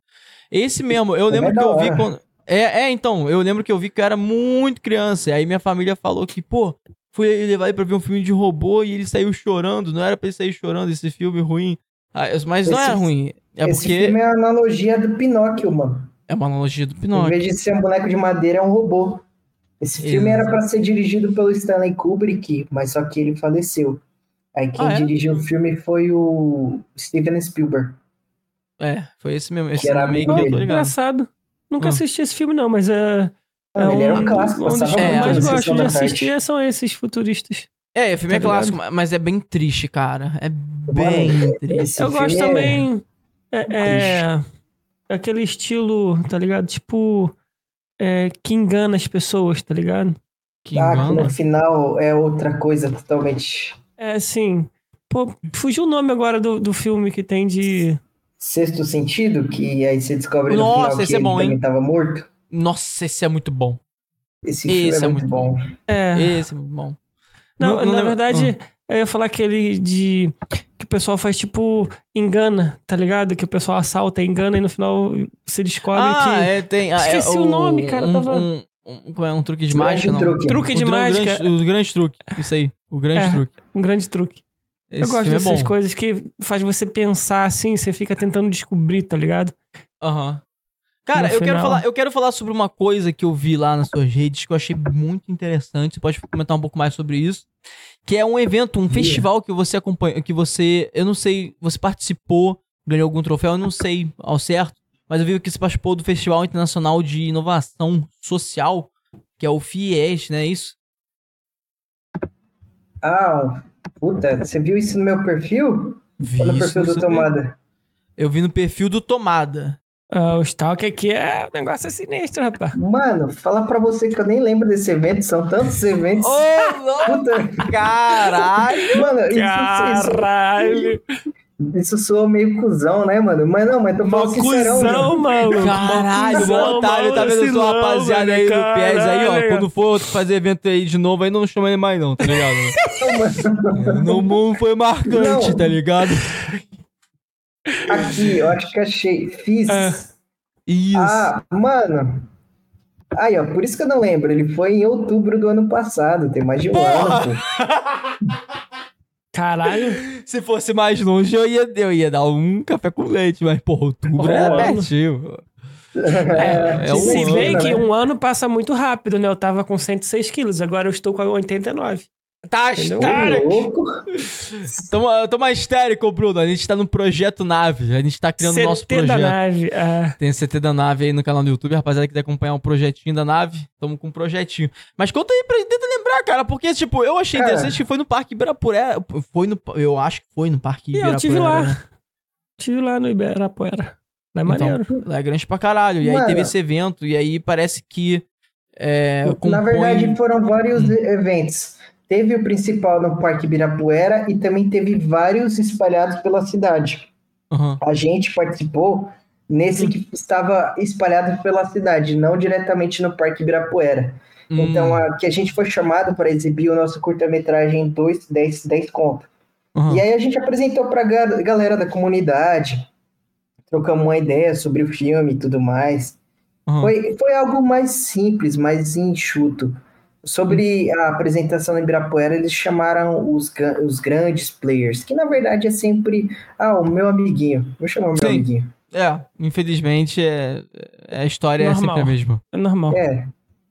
Esse mesmo. Eu Como lembro é que eu vi quando. É, é, então, eu lembro que eu vi que eu era muito criança. E aí minha família falou que, pô, fui levar ele pra ver um filme de robô e ele saiu chorando. Não era pra ele sair chorando esse filme ruim. Ah, mas não Esse- é ruim. É Esse porque filme é a analogia do Pinóquio, mano. é uma analogia do Em Pinóquio. vez de ser um boneco de madeira, é um robô. Esse filme Exato. era pra ser dirigido pelo Stanley Kubrick, mas só que ele faleceu. Aí quem Ah, é? dirigiu o filme foi o Steven Spielberg. É, foi esse mesmo. Esse era meio que amigo dele. Engraçado. Nunca Ah. assisti esse filme, não, mas é. Ah, ele era um clássico, um dos que eu muito mais gosto de assistir são esses futuristas. É, o filme é Tá ligado? clássico, mas é bem triste, cara. É bem triste. Esse eu gosto é- também. É, é, aquele estilo, tá ligado? Tipo. é, que engana as pessoas, tá ligado? Que Ah, que engana. no final é outra coisa totalmente. É assim. Pô, fugiu o nome agora do, do filme que tem de. Sexto sentido, que aí você descobre no Nossa, final esse que é ele bom, hein? também tava morto. Nossa, esse é muito bom. Esse filme Esse é é muito muito bom. É. Esse é muito bom. Não, Não- não na lembro- verdade, eu ia falar aquele de. Que o pessoal faz tipo. Engana, tá ligado? Que o pessoal assalta, engana e no final se descobre Ah, que. é, tem. ah, é Esqueci o nome, cara, Um, tava- um, um, é, um truque de mágica, não. truque. Truque O de mágica. Grande, o grande truque. Isso aí. O grande É. truque. Um grande truque. Esse eu gosto é dessas bom. coisas que faz você pensar assim, você fica tentando descobrir, tá ligado? Aham. Cara, No eu quero, falar, eu quero falar sobre uma coisa que eu vi lá nas suas redes que eu achei muito interessante. Você pode comentar um pouco mais sobre isso. Que é um evento, um festival que você acompanha, que você. Eu não sei, você participou, ganhou algum troféu, eu não sei ao certo. Mas eu vi que você participou do Festival Internacional de Inovação Social, que é o FIES, né? Isso? Ah, puta, você viu isso no meu perfil? Vi Ou no isso perfil do Tomada? Eu vi no perfil do Tomada. Ah, o Stalker aqui é um negócio sinistro, rapaz. Mano, fala pra você que eu nem lembro desse evento, são tantos eventos. Ô, Puta, caralho! mano, isso, isso, Caralho! Isso soa meio cuzão, né, mano? Mas não, mas tô Mó falando sincerão, cuzão, mano. Caralho, Mó otário, tá vendo sua vacilão, rapaziada aí do PES aí, ó. Quando for fazer evento aí de novo, aí não chama ele mais não, tá ligado? não, não foi marcante, Não. tá ligado? Aqui, eu acho que achei. Fiz. É. Isso. Ah, mano. Aí, ó, por isso que eu não lembro. Ele foi em outubro do ano passado, tem mais de um Porra! ano, pô. Caralho. Se fosse mais longe, eu ia, eu ia dar um café com leite, mas, porra, outubro é Porra. pertinho. É, é um Se ano, bem que né? um ano passa muito rápido, né? Eu tava com 106 quilos, agora eu estou com 89. Tá histérico. louco. Toma, toma histérico, Bruno. A gente tá no projeto Nave. A gente tá criando o nosso CT da projeto. nave. é. Tem CT da nave aí no canal do YouTube, rapaziada que quiser acompanhar o projetinho da nave, tamo com um projetinho. Mas conta aí pra tenta lembrar, cara, porque, tipo, eu achei Cara. interessante que foi no Parque Ibirapuera. Foi no. Eu acho que foi no Parque E eu Ibirapuera. tive lá. né? Tive lá no Ibirapuera. Lá é Então, maneiro. lá é grande pra caralho. E aí Mano. teve esse evento, e aí parece que. É, Na compõe- verdade, foram vários Hum. eventos. Teve o principal no Parque Ibirapuera e também teve vários espalhados pela cidade. Aham. A gente participou nesse que estava espalhado pela cidade, não diretamente no Parque Ibirapuera. Então, Hum, a, que a gente foi chamado para exibir o nosso curta-metragem 2, 10, 10 conto. aham. E aí a gente apresentou para a galera da comunidade, trocamos uma ideia sobre o filme e tudo mais. aham. Foi, foi algo mais simples, mais enxuto. Sobre a apresentação no Ibirapuera, eles chamaram os, os grandes players, que na verdade é sempre, ah, o meu amiguinho. Vou chamar o meu Sim. amiguinho. É, infelizmente, é, é a história é sempre Normal. a mesma. É normal. É,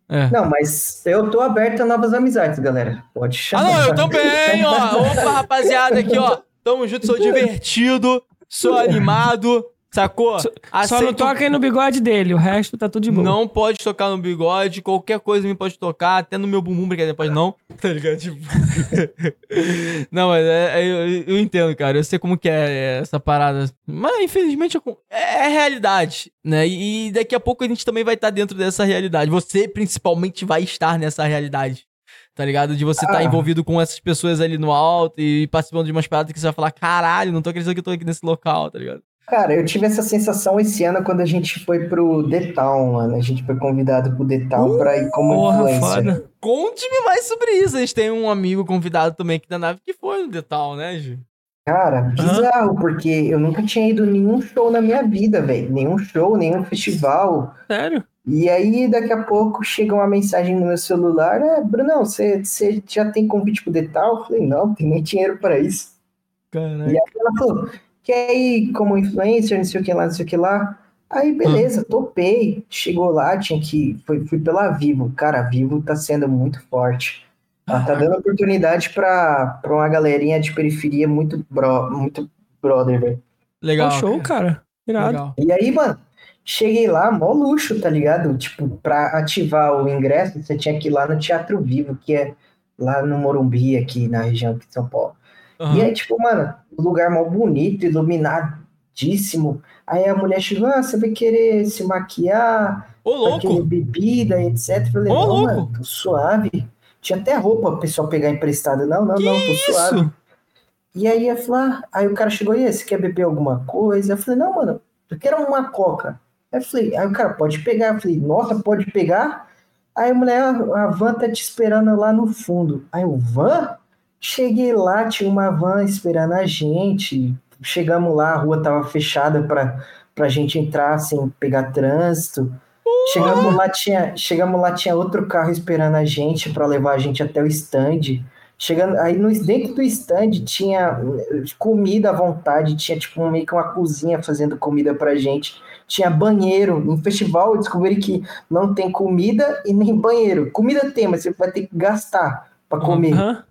É. não, mas eu tô aberto a novas amizades, galera. Pode Ah, chamar. não, eu também, ó. Opa, rapaziada, aqui, ó. Tamo junto, sou divertido, sou animado, sacou? Só não toca aí no bigode dele, o resto tá tudo de boa. Não pode tocar no bigode, qualquer coisa me pode tocar, até no meu bumbum, brincadeira, pode não. Tá ligado? Tipo... não, mas é, é- eu, eu entendo, cara. Eu sei como que é essa parada. Mas, infelizmente, é, é realidade, né? E, e daqui a pouco a gente também vai estar dentro dessa realidade. Você, principalmente, vai estar nessa realidade. Tá ligado? De você estar Ah. envolvido com essas pessoas ali no alto e participando de umas paradas que você vai falar, caralho, não tô acreditando que eu tô aqui nesse local, tá ligado? Cara, eu tive essa sensação esse ano quando a gente foi pro The Town, mano. A gente foi convidado pro The Town pra ir como Porra, influencer. Conte-me mais sobre isso. A gente tem um amigo convidado também aqui da nave que foi no Detal, né, Gil? Cara, bizarro, porque eu nunca tinha ido nenhum show na minha vida, velho. Nenhum show, nenhum festival. Sério? E aí, daqui a pouco, chega uma mensagem no meu celular. É, Brunão, você já tem convite pro Detal? Eu falei, não, não tem nem dinheiro pra isso. Caralho. E aí ela falou, quer ir como influencer, não sei o que lá, não sei o que lá. Aí, beleza, topei. Chegou lá, tinha que. Foi, fui pela Vivo. Cara, a Vivo tá sendo muito forte. Ela tá dando oportunidade pra, pra uma galerinha de periferia muito, bro, muito brother, velho. Legal. Pô, show, cara. Irado. Legal. E aí, mano, cheguei lá, mó luxo, tá ligado? Tipo, pra ativar o ingresso, você tinha que ir lá no Teatro Vivo, que é lá no Morumbi, aqui na região aqui de São Paulo. Aham. E aí, tipo, mano, lugar mó bonito, iluminadíssimo. Aí a mulher chegou, ah, você vai querer se maquiar, Ô, vai querer louco! bebida, etc. Eu falei, Ô, não, mano, tô suave. Tinha até roupa pro pessoal pegar emprestada. Não, não, não, tô suave. Isso! E aí ia falar, aí o cara chegou, e aí, você quer beber alguma coisa? Eu falei, não, mano, eu quero uma coca. Aí eu falei, aí o cara, pode pegar. Eu falei, nossa, pode pegar? Aí a mulher, a van tá te esperando lá no fundo. Aí o van? Cheguei lá, tinha uma van esperando a gente. Chegamos lá, a rua tava fechada pra, pra gente entrar sem pegar trânsito. Chegamos lá, tinha, chegamos lá, tinha outro carro esperando a gente pra levar a gente até o stand. Chegando, aí no, dentro do stand tinha eh, comida à vontade, tinha tipo meio que uma cozinha fazendo comida pra gente. Tinha banheiro. No festival eu descobri que não tem comida e nem banheiro. Comida tem, mas você vai ter que gastar pra comer. Aham.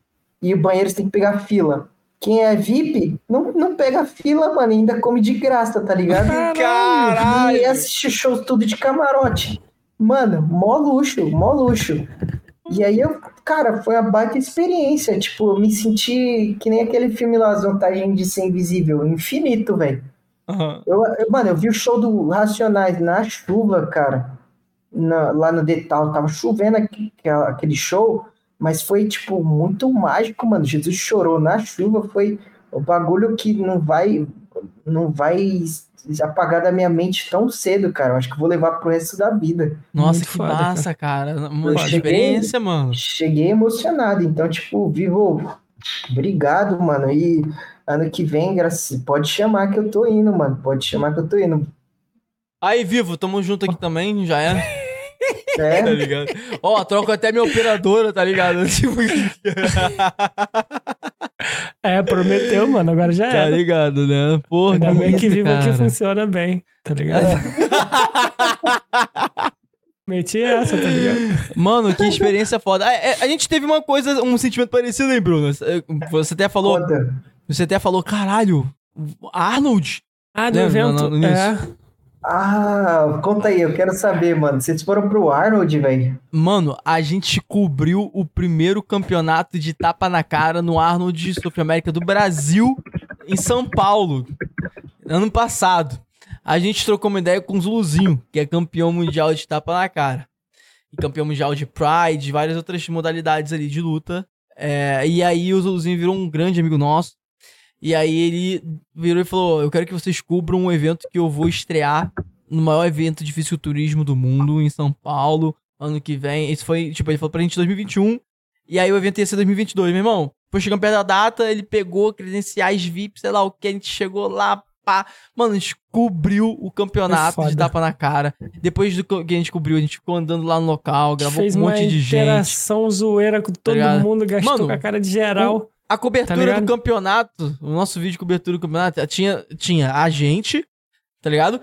E o banheiro você tem que pegar fila. Quem é VIP não, não pega fila, mano, ainda come de graça, tá ligado? Caralho! E assiste show tudo de camarote. Mano, mó luxo, mó luxo. E aí eu, cara, foi uma baita experiência. Tipo, eu me senti que nem aquele filme lá, As Vantagens de Ser Invisível, infinito, velho. Aham. Eu, eu- mano, eu vi o show do Racionais na chuva, cara. Na- lá no Detal, tava chovendo aqui, aquele show, mas foi, tipo, muito mágico, mano. Jesus chorou na chuva, foi o bagulho que não vai, não vai apagar da minha mente tão cedo, cara. Eu acho que vou levar pro resto da vida. Nossa, Muito que foda, massa, cara. Uma Eu cheguei- experiência, mano. Cheguei emocionado, então, tipo, Vivo, obrigado, mano. E ano que vem, graças, pode chamar que eu tô indo, mano. Pode chamar que eu tô indo. Aí, Vivo, tamo junto aqui também, já é. Tá É, ligado? Ó, troco até minha operadora, tá ligado? Tipo, É, prometeu, mano. Agora já tá era. ligado, né? Porra, Ainda bem que vivo aqui funciona bem, tá ligado? Meti essa, tá ligado? Mano, que experiência foda. A, a- a gente teve uma coisa, um sentimento parecido, hein, Bruno? Você até falou, conta. você até falou, caralho, Arnold? Ah, do Lembra, evento. no- no início? é. Ah, conta aí, eu quero saber, mano. Vocês foram pro Arnold, velho? Mano, a gente cobriu o primeiro campeonato de tapa na cara no Arnold South América do Brasil, em São Paulo, ano passado. A gente trocou uma ideia com o Zuluzinho, que é campeão mundial de tapa na cara. E campeão mundial de Pride, várias outras modalidades ali de luta. É, e aí o Zuluzinho virou um grande amigo nosso. E aí ele virou e falou: Eu quero que vocês cubram um evento que eu vou estrear no maior evento de fisiculturismo do mundo, em São Paulo, ano que vem. Isso foi, tipo, ele falou pra gente em 2021. E aí o evento ia ser 2022, meu irmão. Foi chegando perto da data, ele pegou credenciais VIP, sei lá o que, a gente chegou lá, pá. Mano, a gente cobriu o campeonato foda. de tapa na cara. Depois do que a gente cobriu, a gente ficou andando lá no local, gravou com um monte de gente. interação zoeira com todo ligado? mundo, gastou Mano, com a cara de geral. A cobertura Tá do campeonato, o nosso vídeo de cobertura do campeonato, tinha, tinha a gente, tá ligado?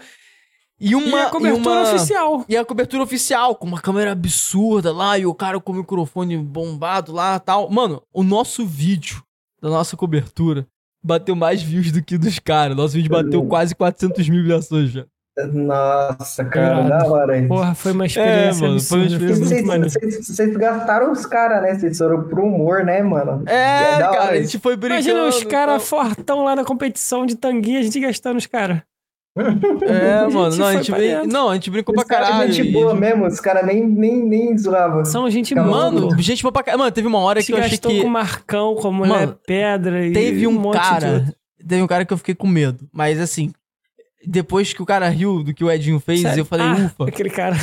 E uma. e a cobertura uma- oficial. E a cobertura oficial, com uma câmera absurda lá, e o cara com o microfone bombado lá tal. Mano, o nosso vídeo da nossa cobertura bateu mais views do que dos caras. Nosso vídeo bateu quase 400 mil visualizações já. Nossa, cara, Irado. da hora isso. Porra, foi uma experiência É, mano, foi uma experiência muito Vocês, vocês- vocês gastaram os caras, né? Vocês foram pro humor, né, mano? É, hora cara, a gente foi brincando. Imagina os caras tal. fortão lá na competição de tanguinha, a gente gastando os caras. É, mano. Não, a gente, brin- não, a gente brincou Os pra caras caralho. gente boa mesmo, os caras nem, nem, nem zoavam. São gente Calma, boa. Mano, pô. gente boa pra caralho. Mano, teve uma hora que eu achei gastou que. com o Marcão, com a mulher Mano, pedra e Teve um, monte de cara. outro. Teve um cara que eu fiquei com medo. Mas assim. Depois que o cara riu do que o Edinho fez, Sério? eu falei, Ah, ufa. Aquele cara.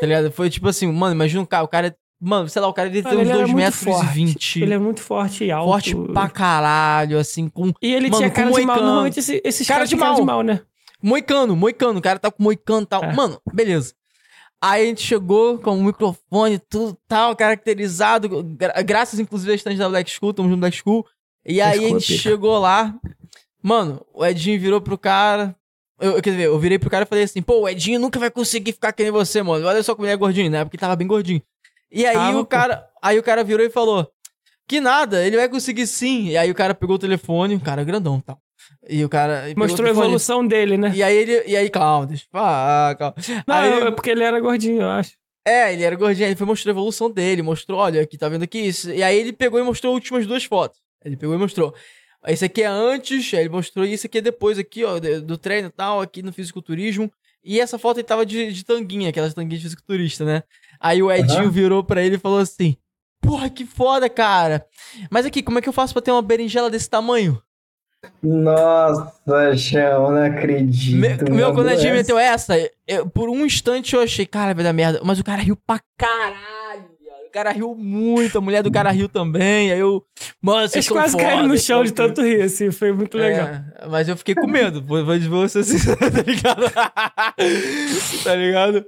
Tá ligado? Foi tipo assim, mano, imagina um cara, o cara. Mano, sei lá, o cara dele tem uns ele era 2 muito metros forte. e 20. Ele é muito forte e alto. forte pra caralho, assim, com. E ele Mano, tinha cara de mal. Normalmente esse- esses Cara caras de mal. de mal, né? Moicano, moicano, o cara tá com moicano e tal. É. Mano, beleza. Aí a gente chegou com o microfone, tudo tal, caracterizado. gra- graças, inclusive, a estante da Black School, estamos no Black School. E aí a School é gente chegou lá. Mano, o Edinho virou pro cara. Eu, quer dizer, eu virei pro cara e falei assim: pô, o Edinho nunca vai conseguir ficar que nem você, mano. Olha só como ele é gordinho, né? Porque tava bem gordinho. E aí o pô. cara. Aí o cara virou e falou: Que nada, ele vai conseguir sim. E aí o cara pegou o telefone, o cara é grandão e tal. E o cara. Mostrou a evolução dele, né? E aí ele. E aí, calma, deixa eu falar, calma. Não, Aí é porque ele era gordinho, eu acho. é, ele era gordinho, aí ele foi mostrar a evolução dele, mostrou, olha, aqui, tá vendo aqui isso. E aí ele pegou e mostrou as últimas duas fotos. Ele pegou e mostrou. Esse aqui é antes, ele mostrou isso aqui é depois aqui, ó, do treino e tal, aqui no fisiculturismo. E essa foto ele tava de, de tanguinha, aquelas tanguinhas de fisiculturista, né? Aí o Edinho Aham. virou pra ele e falou assim: Porra, que foda, cara. Mas aqui, como é que eu faço pra ter uma berinjela desse tamanho? Nossa, chão, não acredito. Me- meu, quando o. Edinho meteu essa, eu- por um instante eu achei, cara, vai dar merda. Mas o cara riu pra caralho. O cara riu muito, a mulher do cara riu também. Aí eu. Mano, vocês Eles quase caíram no chão de tanto rir, assim. Foi muito legal. É, mas eu fiquei com medo. Vou, vou ser sincero, tá ligado? tá ligado?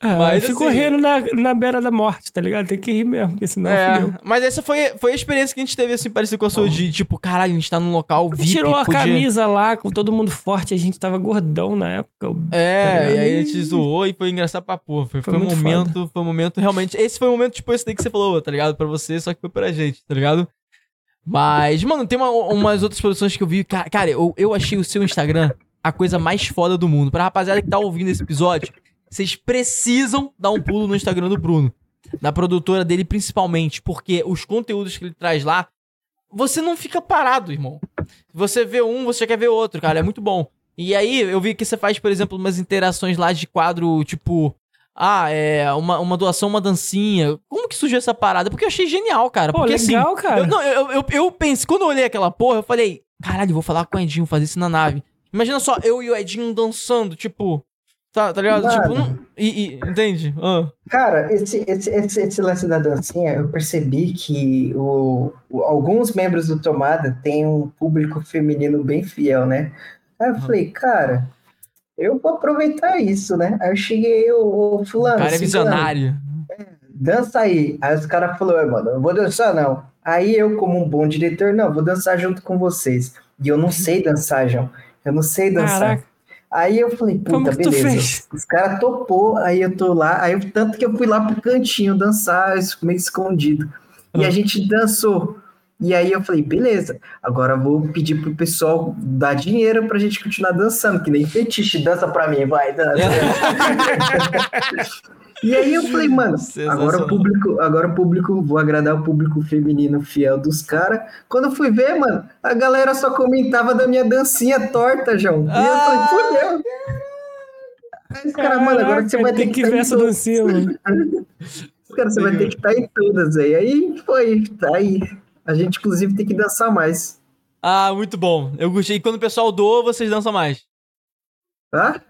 Ah, mas eu fico assim, rindo na, na beira da morte, tá ligado? Tem que rir mesmo, porque senão É, fudeu. mas essa foi, foi a experiência que a gente teve, assim, parecida com a sua, de tipo, caralho, a gente tá num local VIP. Tirou a podia- camisa lá, com todo mundo forte, a gente tava gordão na época. Tá É, ligado? e aí a gente zoou e foi engraçado pra porra. Foi, Foi foi um momento, foi um momento realmente. Esse foi o momento, tipo, esse daí que você falou, tá ligado? Pra você, só que foi pra gente, tá ligado? Mas, mano, tem uma- umas outras produções que eu vi. ca- Cara, eu, eu achei o seu Instagram a coisa mais foda do mundo. Pra rapaziada que tá ouvindo esse episódio, vocês precisam dar um pulo no Instagram do Bruno. Da produtora dele, principalmente, porque os conteúdos que ele traz lá, você não fica parado, irmão. Você vê um, você quer ver outro, cara. É muito bom. E aí, eu vi que você faz, por exemplo, umas interações lá de quadro, tipo. Ah, é. Uma, uma doação, uma dancinha. Como que surgiu essa parada? Porque eu achei genial, cara. Pô, Porque assim. legal, cara. Eu, não, eu, eu, eu pensei, quando eu olhei aquela porra, eu falei, caralho, vou falar com o Edinho, fazer isso na nave. Imagina só eu e o Edinho dançando, tipo. Tá, tá ligado? Mano. Tipo, não, e, e- entende? Ah. Cara, esse, esse, esse, esse lance da dancinha, eu percebi que o, o- alguns membros do Tomada têm um público feminino bem fiel, né? Aí eu falei, cara, eu vou aproveitar isso, né? Aí eu cheguei, O fulano, cara é visionário. dança aí. Aí os caras falaram, mano, eu não vou dançar não. Aí eu, como um bom diretor, não, vou dançar junto com vocês. E eu não sei dançar, João. Eu não sei dançar. Caraca. Aí eu falei, puta, beleza. Os caras topou, aí eu tô lá, aí eu- tanto que eu fui lá pro cantinho dançar, meio escondido. E a gente dançou. E aí eu falei, beleza, agora vou pedir pro pessoal dar dinheiro pra gente continuar dançando, que nem fetiche, dança pra mim, vai, dança. E aí eu falei, mano, agora o público, agora o público, vou agradar o público feminino fiel dos caras. Quando eu fui ver, mano, a galera só comentava da minha dancinha torta, João. E eu Ah! falei, fudeu. Aí os caras, mano, agora você vai ter que que ver em essa dancinha, mano. Os caras, você vai ter que estar em todas aí. Aí foi, tá aí. A gente, inclusive, tem que dançar mais. Ah, muito bom. Eu gostei. E quando o pessoal doa, vocês dançam mais. Tá?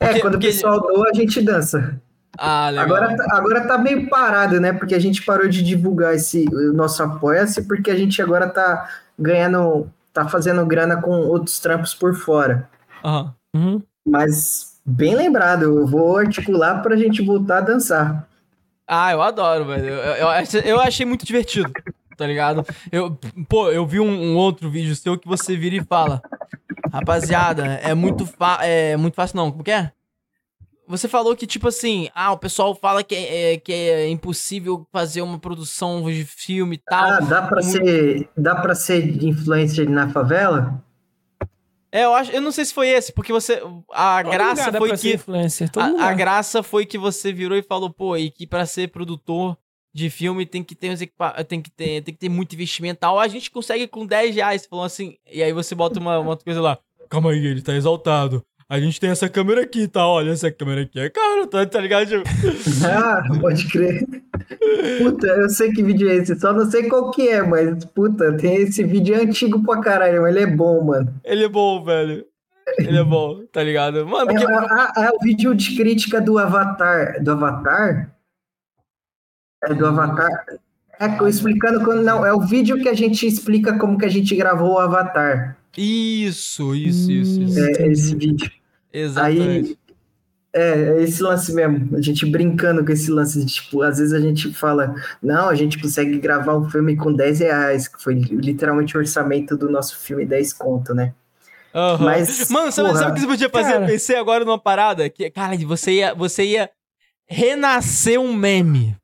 É, Porque- quando porque- o pessoal doa, a gente dança. Ah, legal. Agora, tá- agora tá meio parado, né? Porque a gente parou de divulgar esse o nosso apoia-se, porque a gente agora tá ganhando, tá fazendo grana com outros trampos por fora. Aham. Uhum. Mas bem lembrado, eu vou articular pra gente voltar a dançar. Ah, eu adoro, velho. Eu, eu, eu achei muito divertido, tá ligado? Eu, pô, eu vi um, um outro vídeo seu que você vira e fala: Rapaziada, é muito, fa é muito fácil, não. Como que é? Você falou que, tipo assim, ah, o pessoal fala que é, é- que é impossível fazer uma produção de filme e tal. Ah, dá pra Muito- ser, dá para ser influencer na favela? É, eu acho, eu não sei se foi esse, porque você. A Todo graça foi que. A, a graça foi que você virou e falou, pô, e que pra ser produtor de filme tem que ter, tem que ter, tem que ter muito investimento tal. A gente consegue com 10 reais. Falou assim, e aí você bota uma, uma outra coisa lá. Calma aí, ele tá exaltado. a gente tem essa câmera aqui, tá? Olha, essa câmera aqui é cara, tá, tá ligado? Ah, pode crer. Puta, eu sei que vídeo é esse, só não sei qual que é, mas puta, tem esse vídeo é antigo pra caralho, mas ele é bom, mano. ele é bom, velho. Ele é bom, tá ligado? Mano, É, porque... é- é o vídeo de crítica do Avatar. Do Avatar? É do Avatar. É explicando quando. Não, é o vídeo que a gente explica como que a gente gravou o Avatar. Isso, isso, isso, isso. É, esse vídeo. Exatamente. Aí. É, é esse lance mesmo. A gente brincando com esse lance. Tipo, às vezes a gente fala, não, a gente consegue gravar um filme com 10 reais, que foi literalmente o orçamento do nosso filme 10 conto, né? Aham. Mas, Mano, sabe, porra, sabe o que você podia fazer? cara. Eu pensei agora numa parada que, cara, você ia, você ia renascer um meme.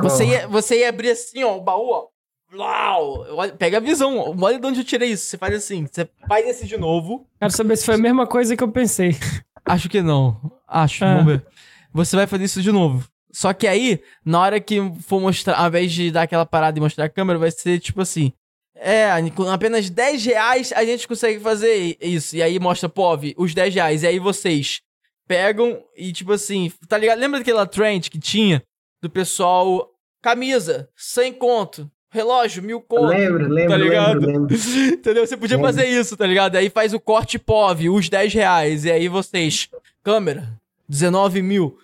Você ia, você ia abrir assim, ó, o baú, ó. Uau! Pega a visão, olha de onde eu tirei isso. Você faz assim, você faz esse de novo. Quero saber se foi a mesma coisa que eu pensei. Acho que não. Acho, Ah. vamos ver. Você vai fazer isso de novo. Só que aí, na hora que for mostrar, ao invés de dar aquela parada e mostrar a câmera, vai ser tipo assim. É, com apenas 10 reais a gente consegue fazer isso. E aí mostra, pô, Vi, os 10 reais. E aí vocês pegam e tipo assim, tá ligado? Lembra daquela trend que tinha do pessoal, camisa, 100 conto, relógio, mil conto. Lembro, lembro, Tá ligado? lembro, lembro. Entendeu? Você podia Lembro. fazer isso, tá ligado? Aí faz o corte POV, os 10 reais. E aí vocês, câmera, 19 mil.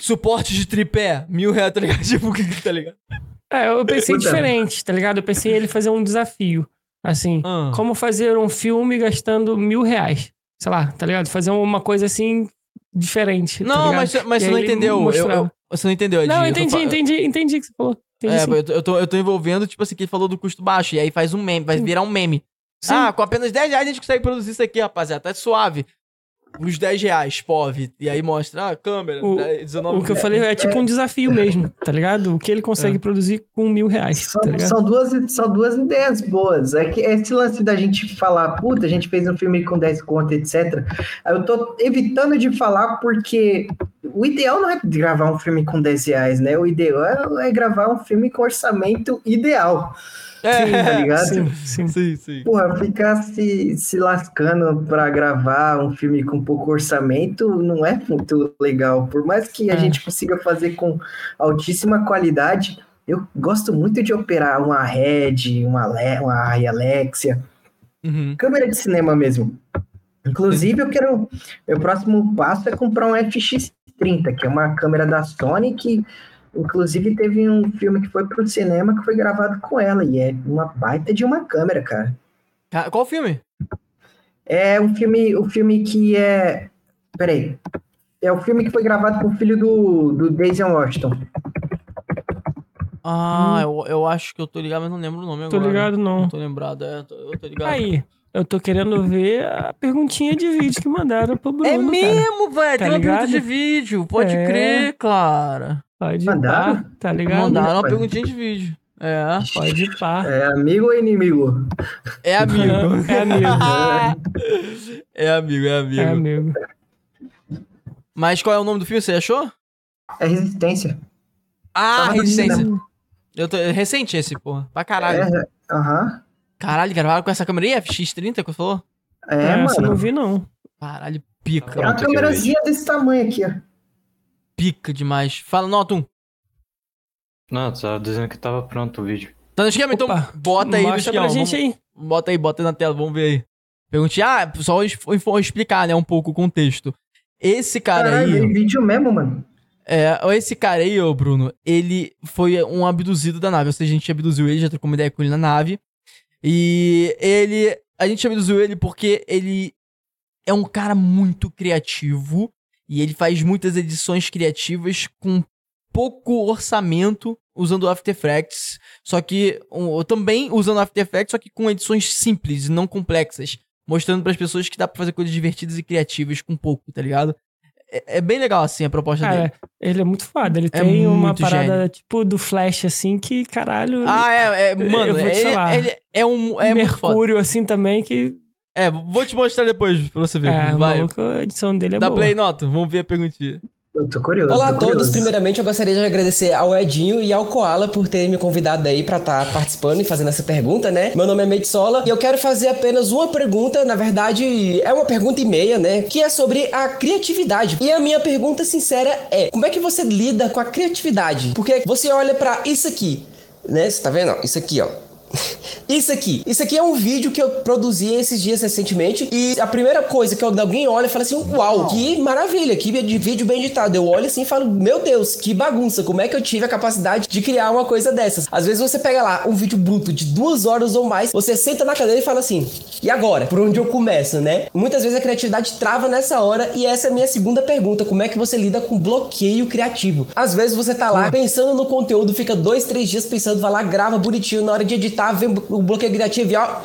Suporte de tripé, mil reais, tá ligado? Tipo, tá ligado? É, eu pensei Puta. diferente, tá ligado? Eu pensei em ele fazer um desafio. Assim, Ah. como fazer um filme gastando mil reais. Sei lá, tá ligado? Fazer uma coisa assim diferente. tá Não, ligado? mas, mas você não entendeu. Eu, eu- você não entendeu, Ed. Não, entendi, entendi, entendi o que você falou. Entendi É, sim. eu tô, eu, tô, eu tô envolvendo, tipo assim, que ele falou do custo baixo. E aí faz um meme, vai virar um meme. Sim. Ah, com apenas 10 reais a gente consegue produzir isso aqui, rapaziada. Tá suave. Os 10 reais, POV. E aí mostra, ah, câmera, O- 10, 19 O que eu falei é tipo um desafio mesmo, tá ligado? O que ele consegue produzir com mil reais, São, tá ligado? são duas, são duas ideias boas. É que esse lance da gente falar, puta, a gente fez um filme com 10 conto, etc. Eu tô evitando de falar porque o ideal não é gravar um filme com 10 reais, né? O ideal é, é gravar um filme com orçamento ideal. É, tá ligado? Sim, sim. sim, sim. Porra, ficar se, se lascando pra gravar um filme com pouco orçamento não é muito legal. Por mais que a É. gente consiga fazer com altíssima qualidade, eu gosto muito de operar uma Red, uma, Ale uma Arri Alexia, Uhum. câmera de cinema mesmo. Inclusive, eu quero. Meu próximo passo é comprar um FX30, que é uma câmera da Sony que. Inclusive, teve um filme que foi pro cinema que foi gravado com ela. E é uma baita de uma câmera, cara. Ca- Qual filme? É um filme, o filme que é. Peraí. É o filme que foi gravado com o filho do, do Daisy Washington. Ah, eu, eu acho que eu tô ligado, mas não lembro o nome Tô agora. ligado, não. Não tô lembrado, é, tô- eu tô ligado. Aí, eu tô querendo ver a perguntinha de vídeo que mandaram pro Bruno. é mesmo, velho. Tá Tem uma pergunta ligado? de vídeo. Pode É. crer, Clara. Pode Mandaram? pá, tá ligado? Mandaram uma perguntinha de vídeo. É. Pode pá. É amigo ou inimigo? É amigo. É amigo. é amigo, é amigo. É amigo. Mas qual é o nome do filme? Você achou? É resistência. Ah, Resistência. cinema. Eu tô... é Recente esse, porra. Pra caralho. É, Aham. Caralho, gravaram com essa câmera aí? FX30 que você falou? É, É, essa eu não mano. vi, não. Caralho, É pica. uma aqui eu câmerazinha desse tamanho aqui, ó. Pica demais. Fala, Notum. Não, tu tava dizendo que tava pronto o vídeo. Tá no esquema? Então Opa, bota aí no Mostra esquema. pra gente Vamos- aí. Bota aí, bota aí na tela, vamos ver aí. Perguntei, ah, só explicar, né, um pouco o contexto. Esse cara Caralho, aí, veio vídeo mesmo, mano. é, esse cara aí, ô Bruno, ele foi um abduzido da nave, ou seja, a gente abduziu ele, já trocou uma ideia com ele na nave. E ele, a gente abduziu ele porque ele é um cara muito criativo e ele faz muitas edições criativas com pouco orçamento usando After Effects, só que um, também usando After Effects, só que com edições simples e não complexas, mostrando para as pessoas que dá pra fazer coisas divertidas e criativas com pouco, tá ligado? É, é bem legal assim a proposta dele. Cara, ele é muito foda. Ele É tem uma parada gênio. tipo do Flash, assim, que caralho. Ah, é, é mano, Eu vou te ele, falar. ele é um é. Mercúrio, assim, também, que. É, vou te mostrar depois pra você ver. É, Vai. maluco, a edição dele é Dá boa. play, nota. Vamos ver a perguntinha. Eu tô curioso. Olá a tô todos, curioso. primeiramente eu gostaria de agradecer ao Edinho e ao Koala por terem me convidado aí pra estar participando e fazendo essa pergunta, né? Meu nome é Meitsola e eu quero fazer apenas uma pergunta, na verdade é uma pergunta e meia, né? Que é sobre a criatividade. E a minha pergunta sincera é, como é que você lida com a criatividade? Porque você olha pra isso aqui, né? Você tá vendo? ó? Isso aqui, ó. Isso aqui, isso aqui é um vídeo que eu produzi esses dias recentemente e a primeira coisa que alguém olha e fala assim, uau, que maravilha, que de vídeo bem editado. Eu olho assim e falo, meu Deus, que bagunça, como é que eu tive a capacidade de criar uma coisa dessas? Às vezes você pega lá um vídeo bruto de duas horas ou mais, você senta na cadeira e fala assim, e agora? Por onde eu começo, né? Muitas vezes a criatividade trava nessa hora e essa é a minha segunda pergunta, como é que você lida com bloqueio criativo? Às vezes você tá lá pensando no conteúdo, fica dois, três dias pensando, vai lá, grava bonitinho, na hora de editar, vem o bloqueio criativo e ó,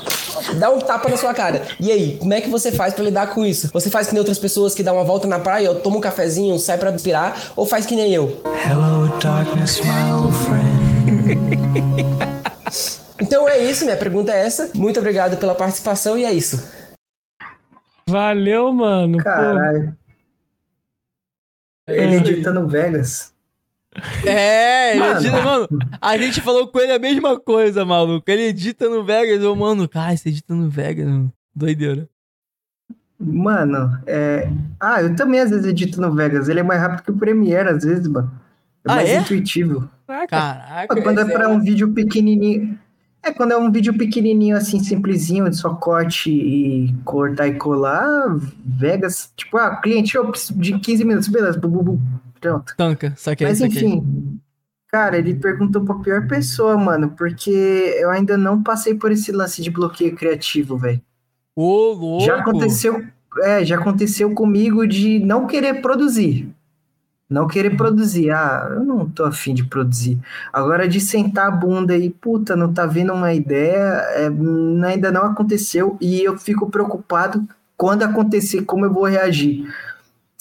dá um tapa na sua cara. E aí, como é que você faz pra lidar com isso? Você faz que nem outras pessoas que dão uma volta na praia, toma um cafezinho, sai pra inspirar, ou faz que nem eu? Então é isso, minha pergunta é essa. Muito obrigado pela participação e é isso. Valeu, mano. Pô, Caralho. Ele edita no Vegas. É, Mano. edita, mano. A gente falou com ele a mesma coisa, maluco. Ele edita no Vegas, eu, mano, cara, você edita no Vegas, mano. Doideira. Mano, é. Ah, eu também às vezes edito no Vegas. Ele é mais rápido que o Premiere, às vezes, mano. É Ah, mais é? intuitivo. caraca. Caraca. Quando é pra um vídeo pequenininho. É, quando é um vídeo pequenininho, assim, simplesinho, de só corte e cortar e colar, Vegas, tipo, ah, cliente, eu preciso de 15 minutos, beleza, bu, bu, bu, pronto. Tanca, saquei, Mas saquei. enfim, cara, ele perguntou pra pior pessoa, mano, porque eu ainda não passei por esse lance de bloqueio criativo, velho. Ô, louco. Já aconteceu, é, já aconteceu comigo de não querer produzir. Não querer produzir. Ah, eu não tô afim de produzir. Agora de sentar a bunda e, puta, não tá vendo uma ideia, é, ainda não aconteceu e eu fico preocupado quando acontecer, como eu vou reagir.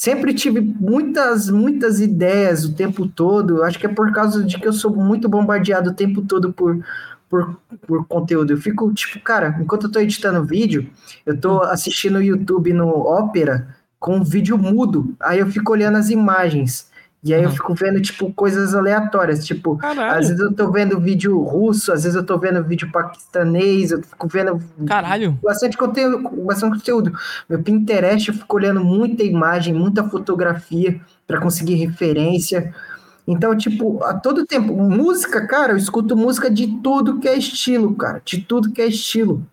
Sempre tive muitas, muitas ideias o tempo todo. Eu acho que é por causa de que eu sou muito bombardeado o tempo todo por, por, por conteúdo. Eu fico, tipo, cara, enquanto eu tô editando vídeo, eu tô assistindo o YouTube no Opera com um vídeo mudo. Aí eu fico olhando as imagens. E aí eu Uhum. fico vendo, tipo, coisas aleatórias. Tipo, Caralho. às vezes eu tô vendo vídeo russo, às vezes eu tô vendo vídeo paquistanês, eu fico vendo Caralho. bastante conteúdo, bastante conteúdo. Meu Pinterest, eu fico olhando muita imagem, muita fotografia para conseguir referência. Então, tipo, a todo tempo, música, cara, eu escuto música de tudo que é estilo, cara, de tudo que é estilo.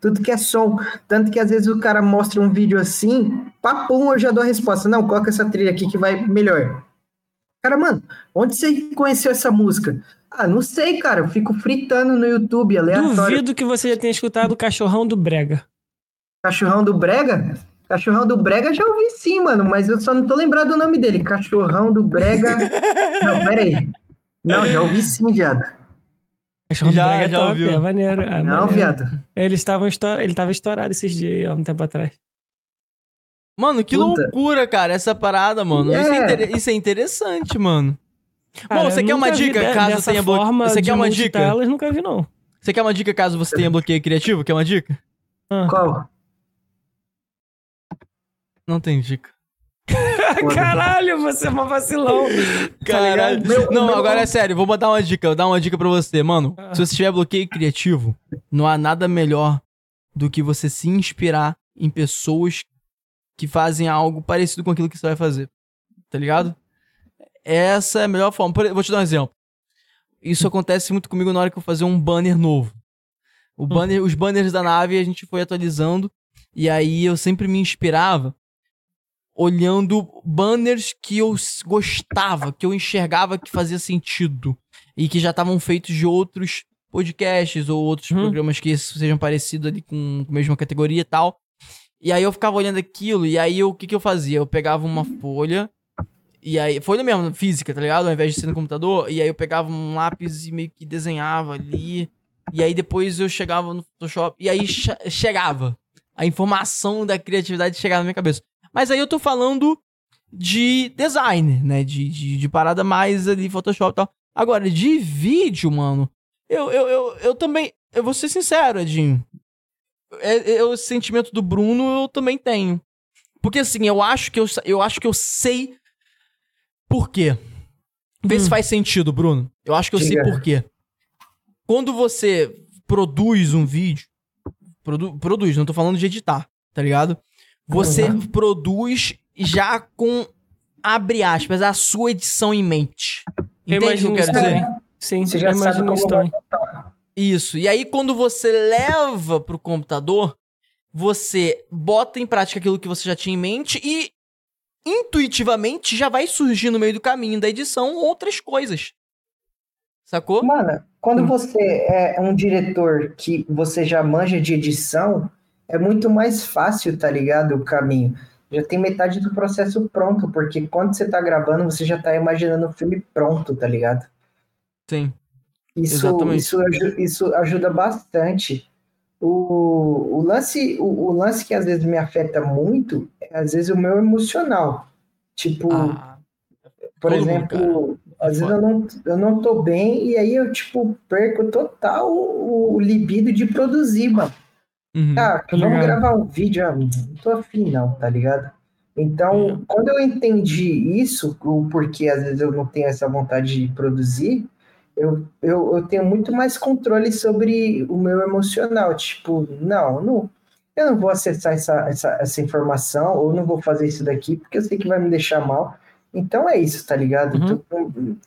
Tudo que é som. Tanto que às vezes o cara mostra um vídeo assim, papum, eu já dou a resposta. Não, coloca essa trilha aqui que vai melhor. Cara, mano, onde você conheceu essa música? Ah, não sei, cara. Eu fico fritando no YouTube, aleatório. Duvido que você já tenha escutado o Cachorrão do Brega. Cachorrão do Brega? Cachorrão do Brega já ouvi sim, mano, mas eu só não tô lembrado do nome dele. Cachorrão do Brega. não, pera aí. Não, já ouvi sim, viado. Cachorrão Já- Brega é já top, ouviu. é maneiro. é Não, maneiro. viado. Eles estavam. Ele tava estourado esses dias, aí, há um tempo atrás. Mano, que Puta. loucura, cara, essa parada, mano. Isso, é É. inter- isso é interessante, mano. Cara, Bom, você quer uma dica, de- caso tenha blo- forma Você quer uma dica? multitelas, nunca vi, não. Você quer uma dica caso você tenha bloqueio criativo? Quer uma dica? Qual? Não tem dica. Caralho, você é uma vacilão. Caralho. Meu- não, meu- agora é sério, vou dar uma dica, vou dar uma dica pra você, mano. Ah. Se você tiver bloqueio criativo, não há nada melhor do que você se inspirar em pessoas que fazem algo parecido com aquilo que você vai fazer. Tá ligado? Essa é a melhor forma. Por- vou te dar um exemplo. Isso acontece muito comigo na hora que eu fazer um banner novo. O banner, Os banners da nave a gente foi atualizando. E aí eu sempre me inspirava olhando banners que eu gostava, que eu enxergava que fazia sentido e que já estavam feitos de outros podcasts ou outros Uhum. programas que sejam parecidos ali com a mesma categoria e tal. E aí eu ficava olhando aquilo e aí o que que eu fazia? Eu pegava uma folha e aí folha mesmo, física, tá ligado? Ao invés de ser no computador, e aí eu pegava um lápis e meio que desenhava ali. E aí depois eu chegava no Photoshop e aí che- chegava. A informação da criatividade chegava na minha cabeça. Mas aí eu tô falando de design, né? De, de, de parada mais ali, Photoshop e tal. Agora, de vídeo, mano, eu, eu, eu, eu também. Eu vou ser sincero, Edinho. É, é, o sentimento do Bruno eu também tenho. Porque assim, eu acho que eu, eu acho que eu sei por quê. Vê se Hum. faz sentido, Bruno. Eu acho que eu sei Diga. por quê. Quando você produz um vídeo, produ- produz, não tô falando de editar, tá ligado? Você Uhum. produz já com, abre aspas, a sua edição em mente. Eu Entende o que eu quero isso dizer? Sim, Você já isso vai também. Isso. E aí, quando você leva pro computador, você bota em prática aquilo que você já tinha em mente e intuitivamente já vai surgir no meio do caminho da edição outras coisas. Sacou? Mano, quando Hum. você é um diretor que você já manja de edição, é muito mais fácil, tá ligado? O caminho. Já tem metade do processo pronto, porque quando você tá gravando, você já tá imaginando o filme pronto, tá ligado? Sim. Isso, Exatamente. isso, isso ajuda bastante. O, o, lance, o, o lance que às vezes me afeta muito é às vezes o meu emocional. Tipo, Ah, por exemplo, É às vezes foda. eu não, eu não tô bem e aí eu, tipo, perco total o, o libido de produzir, mano. Uhum. Ah, Tá vamos ligado. gravar um vídeo, ah, não tô afim não, tá ligado? Então, quando eu entendi isso, o porquê às vezes eu não tenho essa vontade de produzir, eu, eu, eu tenho muito mais controle sobre o meu emocional. Tipo, não, não eu não vou acessar essa, essa, essa informação, ou não vou fazer isso daqui, porque eu sei que vai me deixar mal. Então é isso, tá ligado? Uhum. Tô,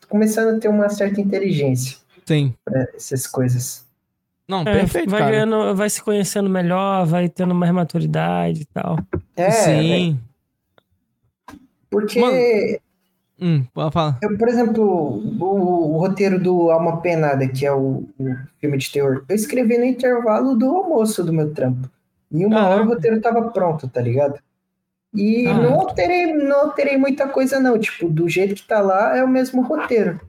tô começando a ter uma certa inteligência Sim. pra essas coisas. Não, É, perfeito, vai, cara. ganhando, vai se conhecendo melhor, vai tendo mais maturidade e tal. É, Sim. porque Mano, Hum, falar. Eu, por exemplo, o, o roteiro do Alma Penada, que é o, o filme de terror, eu escrevi no intervalo do almoço do meu trampo. Em uma hora o roteiro tava pronto, tá ligado? E Caraca. não alterei, não alterei muita coisa, não. Tipo, do jeito que tá lá, é o mesmo roteiro.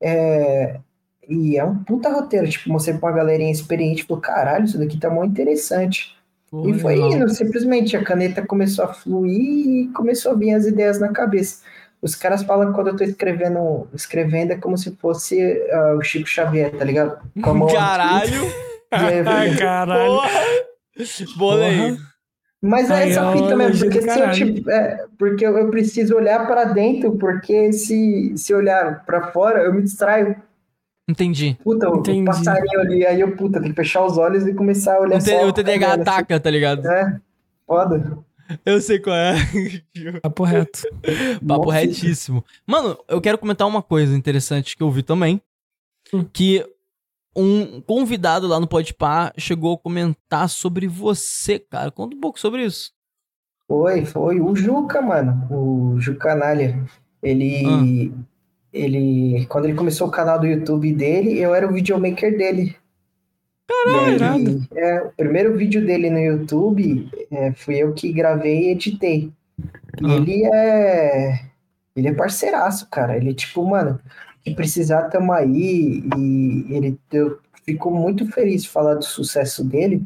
É, e é um puta roteiro. Tipo, mostrei pra uma galerinha experiente, falou, caralho, isso daqui tá muito interessante. Porra, E foi legal. indo, simplesmente a caneta começou a fluir e começou a vir as ideias na cabeça. Os caras falam que quando eu tô escrevendo, escrevendo é como se fosse ah, o Chico Xavier, tá ligado? Com a mão aqui, Caralho! aí caralho. Porra! Bolei. Porra. Mas é essa é fita mesmo, porque se eu, tipo, é, porque eu, eu preciso olhar pra dentro, porque se, se olhar pra fora, eu me distraio. Entendi. Puta, o Entendi. passarinho ali, aí eu, puta, tem que fechar os olhos e começar a olhar O, só o TDAH olhando, assim. ataca, tá ligado? É, foda. Eu sei qual é. Papo reto. Papo Nossa. retíssimo. Mano, eu quero comentar uma coisa interessante que eu vi também. Hum. Que um convidado lá no Podpah chegou a comentar sobre você, cara. Conta um pouco sobre isso. Foi, foi. O Juca, mano. O Juca Canalha. Ele. Ele. Quando ele começou o canal do YouTube dele, eu era o videomaker dele. Caralho, E é, o primeiro vídeo dele no YouTube é, fui eu que gravei e editei. E Ah. ele é. Ele é parceiraço, cara. Ele, tipo, mano, que precisar, tamo aí. E ele, eu fico muito feliz de falar do sucesso dele,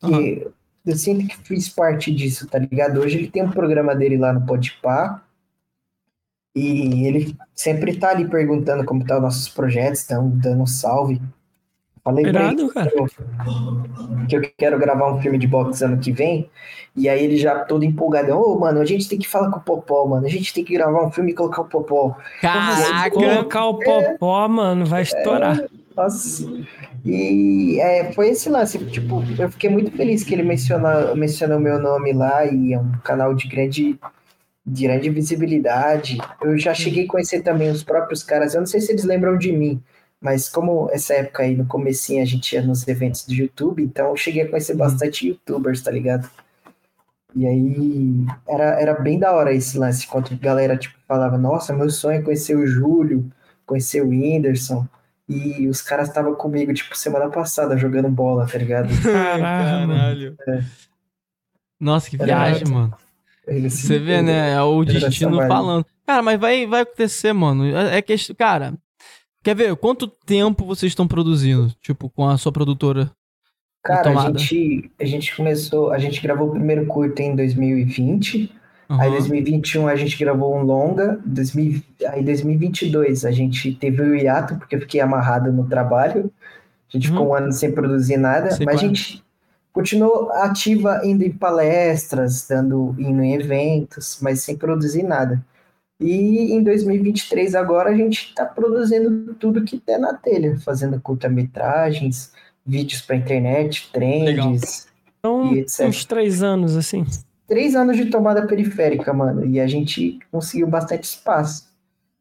que eu sinto que fiz parte disso, tá ligado? Hoje ele tem um programa dele lá no Podpah. E ele sempre tá ali perguntando como tá os nossos projetos, estão dando um salve. Falei pra ele Irado, cara. que eu quero gravar um filme de boxe ano que vem. E aí ele já todo empolgado. Ô, mano, a gente tem que falar com o Popó, mano. A gente tem que gravar um filme e colocar o Popó. Caraca! Colocar o popó, mano, vai estourar. Nossa. E é, foi esse lance. Tipo, eu fiquei muito feliz que ele mencionou, mencionou meu nome lá. E é um canal de grande, de grande visibilidade. Eu já cheguei a conhecer também os próprios caras. Eu não sei se eles lembram de mim. Mas como essa época aí, no comecinho, a gente ia nos eventos do YouTube, então eu cheguei a conhecer bastante youtubers, tá ligado? E aí, era, era bem da hora esse lance, quando a galera, tipo, falava, nossa, meu sonho é conhecer o Júlio, conhecer o Whindersson, e os caras estavam comigo, tipo, semana passada, jogando bola, tá ligado? Caralho. É. Nossa, que Era- viagem, mano. Você vê, né? É o Geração destino falando. Cara, mas vai, vai acontecer, mano. É, é questão. Cara, quer ver? Quanto tempo vocês estão produzindo? Tipo, com a sua produtora? Cara, a gente, a gente começou, a gente gravou o primeiro curto em 2020, Aí em Aham. 2021 a gente gravou um longa, 2000, aí em 2022 a gente teve o hiato, porque eu fiquei amarrado no trabalho, a gente ficou Uhum. um ano sem produzir nada, Sei mas a é. gente continuou ativa indo em palestras, dando, indo em eventos, mas sem produzir nada. E em 2023 agora a gente está produzindo tudo que der na telha, fazendo curta-metragens, vídeos para internet, trends Então, e etc. uns três anos, assim. Três anos de tomada periférica, mano, e a gente conseguiu bastante espaço.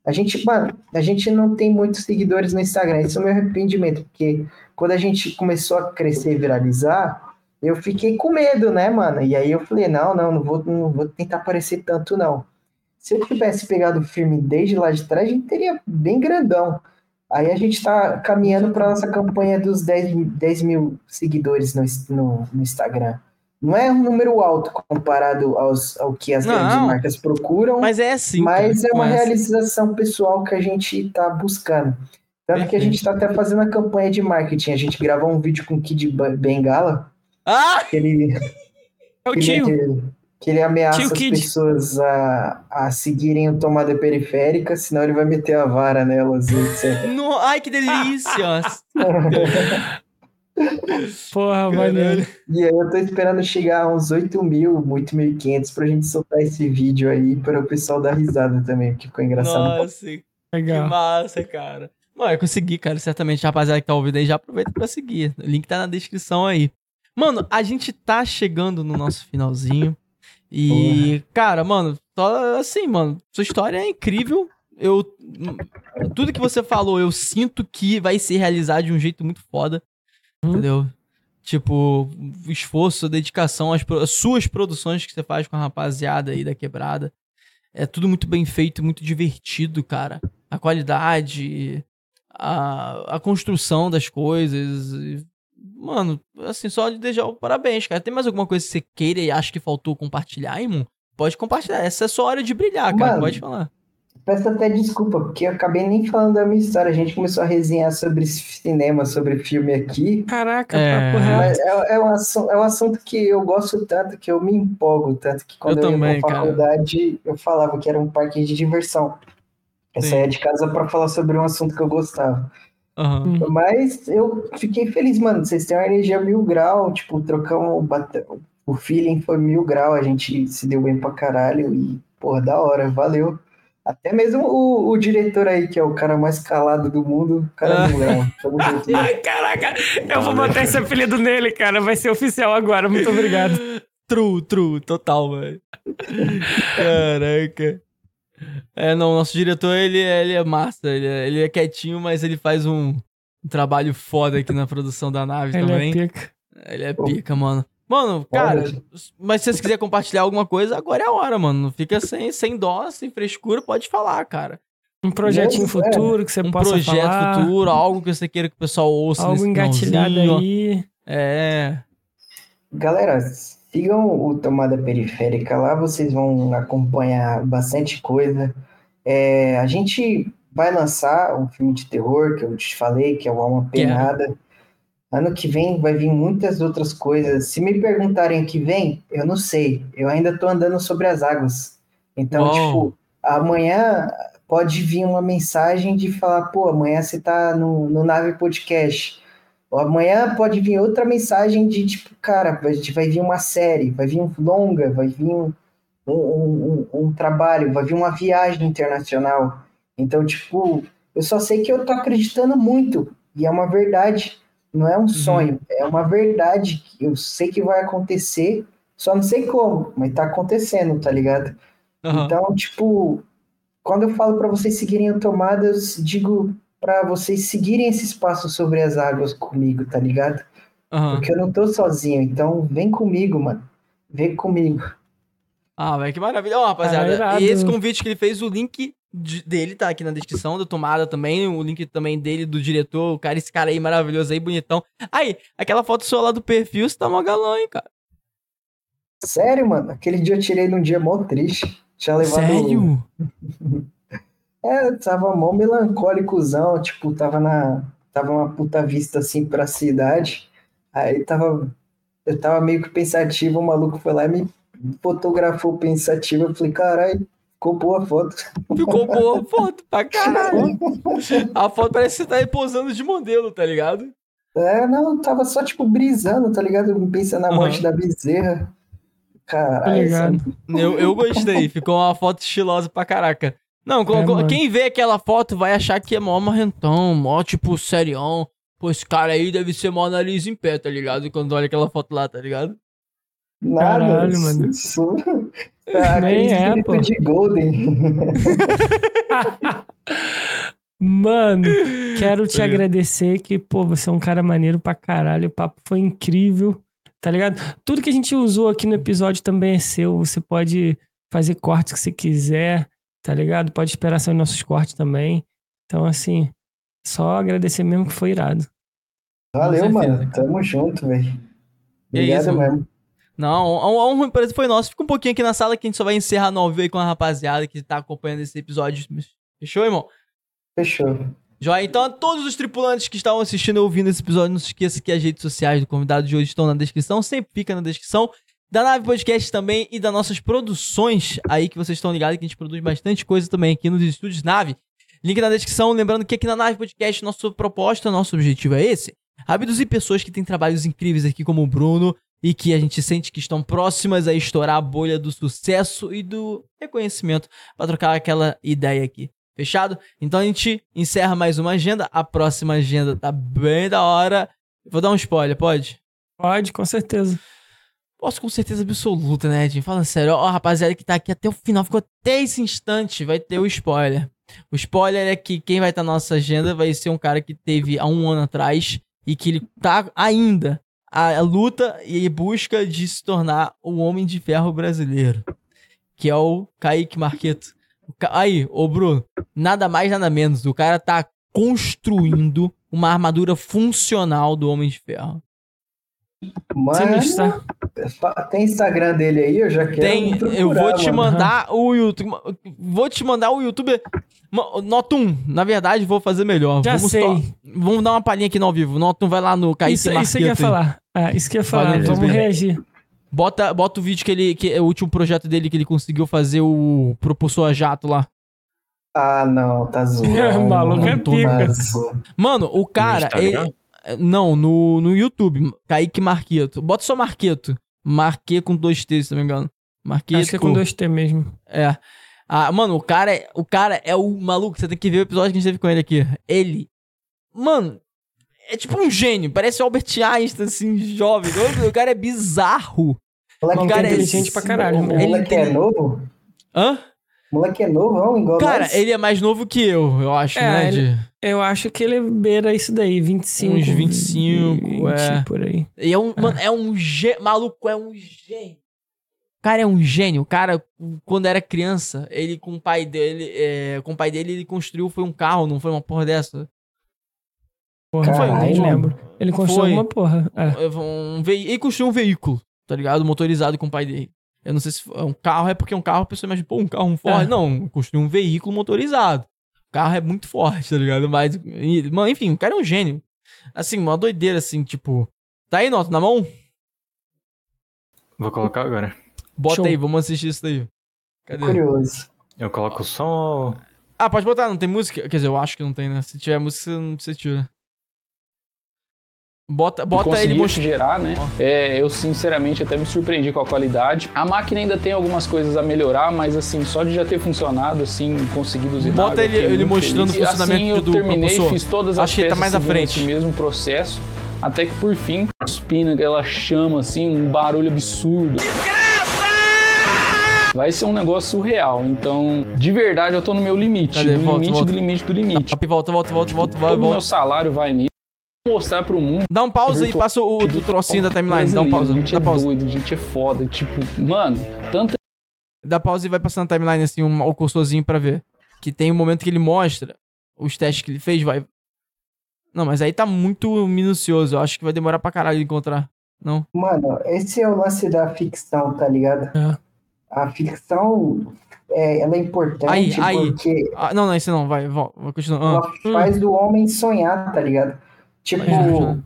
A gente, mano, a gente não tem muitos seguidores no Instagram, isso é o meu arrependimento, porque quando a gente começou a crescer e viralizar, eu fiquei com medo, né, mano? E aí eu falei, não, não, não vou, não vou tentar aparecer tanto, não. Se eu tivesse pegado firme desde lá de trás, a gente teria bem grandão. Aí a gente tá caminhando para nossa campanha dos 10, mil- 10 mil seguidores no, no, no Instagram. Não é um número alto comparado aos, ao que as Não, grandes marcas procuram, Mas é assim. mas cara, é uma mas- realização pessoal que a gente tá buscando. Tanto que a gente tá até fazendo a campanha de marketing. A gente gravou um vídeo com o Kid Bengala, Ah! que ele, É o que tio. ele, que ele ameaça Tio as Kid. pessoas a, a seguirem o tomada periférica, senão ele vai meter a vara nelas, etc. No... Ai, que delícia! Porra, maneiro. E aí eu tô esperando chegar a uns 8 mil, 8.500 pra gente soltar esse vídeo aí para o pessoal dar risada também, porque ficou engraçado. Nossa, que Legal. massa, cara. Mano, eu consegui, cara. Certamente, rapaziada que tá ouvindo aí, já aproveita pra seguir. O link tá na descrição aí. Mano, a gente tá chegando no nosso finalzinho. E, cara, mano, assim, mano, sua história é incrível. Eu. Tudo que você falou, eu sinto que vai ser realizado de um jeito muito foda. Hum. Entendeu? Tipo, o esforço, dedicação, as, pro- as suas produções que você faz com a rapaziada aí da quebrada. É tudo muito bem feito, muito divertido, cara. A qualidade, a, a construção das coisas. Mano, assim, só de deixar o parabéns, cara. Tem mais alguma coisa que você queira e acha que faltou compartilhar, irmão? Pode compartilhar. Essa é a sua hora de brilhar, cara. Mano, Pode falar. Peço até desculpa, porque eu acabei nem falando da minha história. A gente começou a resenhar sobre cinema, sobre filme aqui. Caraca, É. papo reto. Mas é, é um assunto, é um assunto que eu gosto tanto, que eu me empolgo tanto, que quando Eu eu, também, ia pra cara. faculdade, eu falava que era um parque de diversão. Eu Sim. saía de casa pra falar sobre um assunto que eu gostava. Aham. Mas eu fiquei feliz, mano. Vocês têm uma energia mil grau, tipo, trocamos, bate- o feeling foi mil grau, a gente se deu bem pra caralho e, porra, da hora, valeu. Até mesmo o, o diretor aí, que é o cara mais calado do mundo, o cara não. Ai, caraca, eu vou botar esse apelido nele, cara. Vai ser oficial agora. Muito obrigado. True, true, total, velho. Caraca. É, não, nosso diretor, ele, é- ele é massa, ele é, ele é quietinho, mas ele faz um, um trabalho foda aqui na produção da nave Ele também. é pica. Ele é pica, mano. Mano, cara, Olha. mas se você quiser compartilhar alguma coisa, agora é a hora, mano. Não fica sem, sem dó, sem frescura, pode falar, cara. Um projetinho Mesmo, é. futuro que você Um possa projeto falar. futuro, algo que você queira que o pessoal ouça Algo nesse engatilhado aí. É. Galera, sigam o Tomada Periférica lá, vocês vão acompanhar bastante coisa. É, a gente vai lançar um filme de terror, que eu te falei, que é o Alma. Penada. Ano que vem vai vir muitas outras coisas. Se me perguntarem o que vem, eu não sei. Eu ainda tô andando sobre as águas. Então, tipo, amanhã pode vir uma mensagem de falar, pô, amanhã você tá no, no Nave Podcast. Amanhã pode vir outra mensagem de tipo, cara, vai, vai vir uma série, vai vir um longa, vai vir um, um, um, um trabalho, vai vir uma viagem internacional. Então, tipo, eu só sei que eu tô acreditando muito. E é uma verdade. Não é um sonho, é uma verdade. que Eu sei que vai acontecer, só não sei como, mas tá acontecendo, tá ligado? Aham. Então, tipo, quando eu falo para vocês seguirem o Tomadas, digo para vocês seguirem esse espaço sobre as águas comigo, tá ligado? Aham. Porque eu não tô sozinho, então vem comigo, mano. Vem comigo. Ah, velho, que maravilha. Ó, rapaziada, Cara, e irado. esse convite que ele fez, o link de- dele tá aqui na descrição, da tomada também, o link também dele, do diretor, o cara, esse cara aí maravilhoso aí, bonitão. Aí, aquela foto sua lá do perfil, você tá mó galão, hein, cara. Sério, mano, aquele dia eu tirei num dia mó triste. Tinha levado. Sério? É, tava mó melancólicozão, tipo, tava na. Tava uma puta vista assim pra cidade. Aí tava. Eu tava meio que pensativo, o maluco foi lá e me fotografou pensativo. Eu falei, caralho, ficou boa a foto. Ficou boa a foto pra caralho. A foto parece que você tá aí posando de modelo, tá ligado? É, não, tava só tipo brisando, tá ligado? Pensando na morte da bezerra. Tá Caralho, sabe? Eu, eu gostei, ficou uma foto estilosa pra caraca. Não, É, quem vê aquela foto vai achar que é mó marrentão, mó tipo serião. Pô, esse cara aí deve ser mó nariz em pé, tá ligado? Quando olha aquela foto lá, tá ligado? Nada. Caralho, mano. Isso, tá, Nem é, espírito pô. de Golden. Mano, quero te É. agradecer que, pô, você é um cara maneiro pra caralho. O papo foi incrível, tá ligado? Tudo que a gente usou aqui no episódio também é seu. Você pode fazer cortes que você quiser, tá ligado? Pode esperar sair nossos cortes também. Então, assim, só agradecer mesmo que foi irado. Valeu, mano. Tamo junto, velho. É Obrigado isso, mesmo. Não, a a honra parece foi nossa. Fica um pouquinho aqui na sala que a gente só vai encerrar no ao vivo aí com a rapaziada que tá acompanhando esse episódio. Fechou, irmão? Fechou. Joia, então a todos os tripulantes que estavam assistindo e ouvindo esse episódio, não se esqueça que as redes sociais do convidado de hoje estão na descrição, sempre fica na descrição. Da Nave Podcast também e das nossas produções aí que vocês estão ligados que a gente produz bastante coisa também aqui nos estúdios Nave. Link na descrição, lembrando que aqui na Nave Podcast nossa proposta, nosso objetivo é esse. Abduzir pessoas que têm trabalhos incríveis aqui como o Bruno e que a gente sente que estão próximas a estourar a bolha do sucesso e do reconhecimento para trocar aquela ideia aqui. Fechado? Então a gente encerra mais uma agenda. A próxima agenda tá bem da hora. Vou dar um spoiler, pode? Pode, com certeza. Posso com certeza absoluta, né, Edinho? Fala sério. Ó, rapaziada que tá aqui até o final, ficou até esse instante, vai ter o spoiler. O spoiler é que quem vai estar na nossa agenda vai ser um cara que teve há um ano atrás e que ele tá ainda a, a luta e busca de se tornar o Homem de Ferro brasileiro. Que é o Kaique Marqueto. Aí, ô Bruno, nada mais, nada menos. O cara tá construindo uma armadura funcional do Homem de Ferro. Mano, tá? tem Instagram dele aí? Eu já quero Tem, procurar, eu vou te mano. mandar o YouTube. Vou te mandar o YouTube. Notum, na verdade, vou fazer melhor. Já vamos sei. to- Vamos dar uma palhinha aqui no ao vivo. Notum vai lá no Kaique Isso, isso que ia falar. É, isso que ia falar. Valeu, Vamos beleza. reagir. Bota, bota o vídeo que ele. Que é o último projeto dele que ele conseguiu fazer o propulsor a jato lá. Ah, não, tá zoando. Maluco é pica. Mano, o cara. Ele- não, no, no YouTube. Kaique Marqueto. Bota só Marqueto. Marque com dois T, se não me engano. Marqueto. Acho que é com dois T mesmo. É. Ah, mano, o cara, é, o cara é o maluco. Você tem que ver o episódio que a gente teve com ele aqui. Ele. Mano, é tipo um gênio. Parece o Albert Einstein, assim, jovem. O cara é bizarro. Moleque O cara é inteligente pra caralho, O né? moleque Ele é tem- novo? Hã? O moleque é novo, não? Igual Cara, nós? ele é mais novo que eu, eu acho, É, né? ele- de- Eu acho que ele beira isso daí, 25. Uns 25, 20, é. Por aí. E é um, mano, é um gênio. Maluco, é um gênio. O cara é um gênio. O cara, quando era criança, ele com o pai dele, é, com o pai dele, ele construiu, foi um carro, não foi uma porra dessa? Porra, Caralho, nem mano. lembro. Ele construiu Foi. alguma porra. É. Um ve... Ele construiu um veículo, tá ligado? Motorizado com o pai dele. Eu não sei se é um carro, é porque um carro, a pessoa imagina, pô, um carro um Ford. É. Não, construiu um veículo motorizado. O carro é muito forte, tá ligado? Mas, mano, enfim, o cara é um gênio. Assim, uma doideira, assim, tipo. Tá aí, Nota, na mão? Vou colocar agora. Bota Show. aí, vamos assistir isso daí. Cadê? Curioso. Eu coloco o som. Ah, pode botar, não tem música? Quer dizer, eu acho que não tem, né? Se tiver música, você não precisa tirar. Bota, bota ele mostrando. gerar, né? É, eu sinceramente até me surpreendi com a qualidade. A máquina ainda tem algumas coisas a melhorar, mas assim, só de já ter funcionado, assim, conseguido zinar. Bota eu ele- ele mostrando feliz. o funcionamento E assim, eu do terminei, propulsor. fiz todas as Acho tá peças mais à frente. mesmo processo, até que por fim, espina, aquela chama, assim, um barulho absurdo. Vai ser um negócio surreal. Então, de verdade, eu tô no meu limite. Cadê? Volta, limite volta. do limite do limite. Volta, volta, volta, volta, vai, Todo o meu volta. salário vai nisso. Mostrar pro mundo. Dá um pausa e passa o, o trocinho da timeline. Dá um pausa. A gente Dá é pausa. doido, a gente é foda. Tipo, mano, tanta Dá pausa e vai passando a timeline assim, um, o cursorzinho pra ver. Que tem um momento que ele mostra os testes que ele fez, vai. Não, mas aí tá muito minucioso. Eu acho que vai demorar pra caralho de encontrar. Não? Mano, esse é o lance da ficção, tá ligado? É. A ficção, é, ela é importante Aí, aí. porque Ah, não, não, isso não, vai, vai, continuar. ela Ah, faz do homem sonhar, tá ligado? Tipo, É.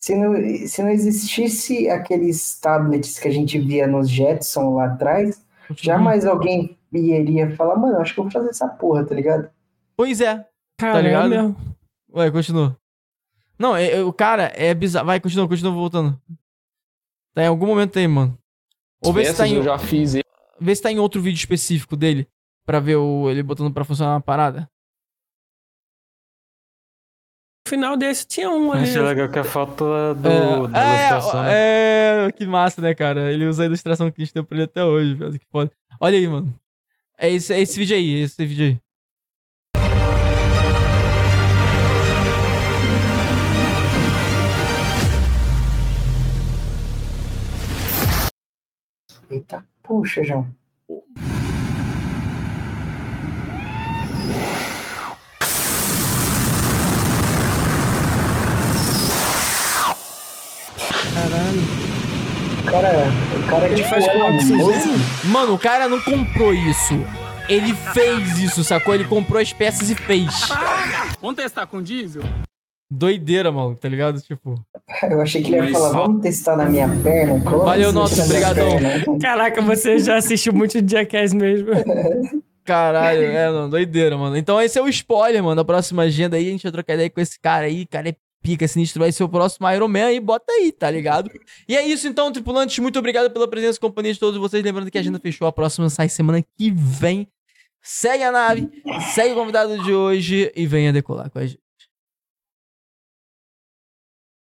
se não, se não existisse aqueles tablets que a gente via nos Jetson lá atrás, jamais alguém iria falar, mano, acho que eu vou fazer essa porra, tá ligado? Pois é. Cara, ligado? é mesmo. Ué, continua. Não, é- é- o cara é bizarro. Vai, continua, continua voltando. Tá em algum momento aí, mano. Ou vê se tá em, eu já fiz. vê se tá em outro vídeo específico dele. Pra ver o, ele botando pra funcionar uma parada? No final desse tinha um ali. Achei legal que a foto é do, é, da ilustração. né? é, é, que massa, né, cara? Ele usa a ilustração que a gente deu pra ele até hoje, velho. Que foda. Olha aí, mano. É esse, é esse vídeo aí, esse vídeo aí. Eita, puxa, João. Caralho. O cara, o cara Ele tipo, faz com oxigênio? Mano, o cara não comprou isso. Ele fez isso, sacou? Ele comprou as peças e fez. Vamos testar com diesel? Doideira, mano, tá ligado? Tipo. Eu achei que ele ia falar, vamos testar na minha perna. coloca Valeu, minha obrigadão. Caraca, você já assistiu muito de Jackass mesmo. Caralho, é, mano, doideira, mano. Então esse é o spoiler, mano, da próxima agenda aí. A gente vai trocar ideia com esse cara aí. Cara, é pica, sinistro. Vai ser o próximo Iron Man aí. Bota aí, tá ligado? E é isso, então, tripulantes. Muito obrigado pela presença e companhia de todos vocês. Lembrando que a agenda fechou. A próxima sai semana que vem. Segue a nave, segue o convidado de hoje e venha decolar com a gente.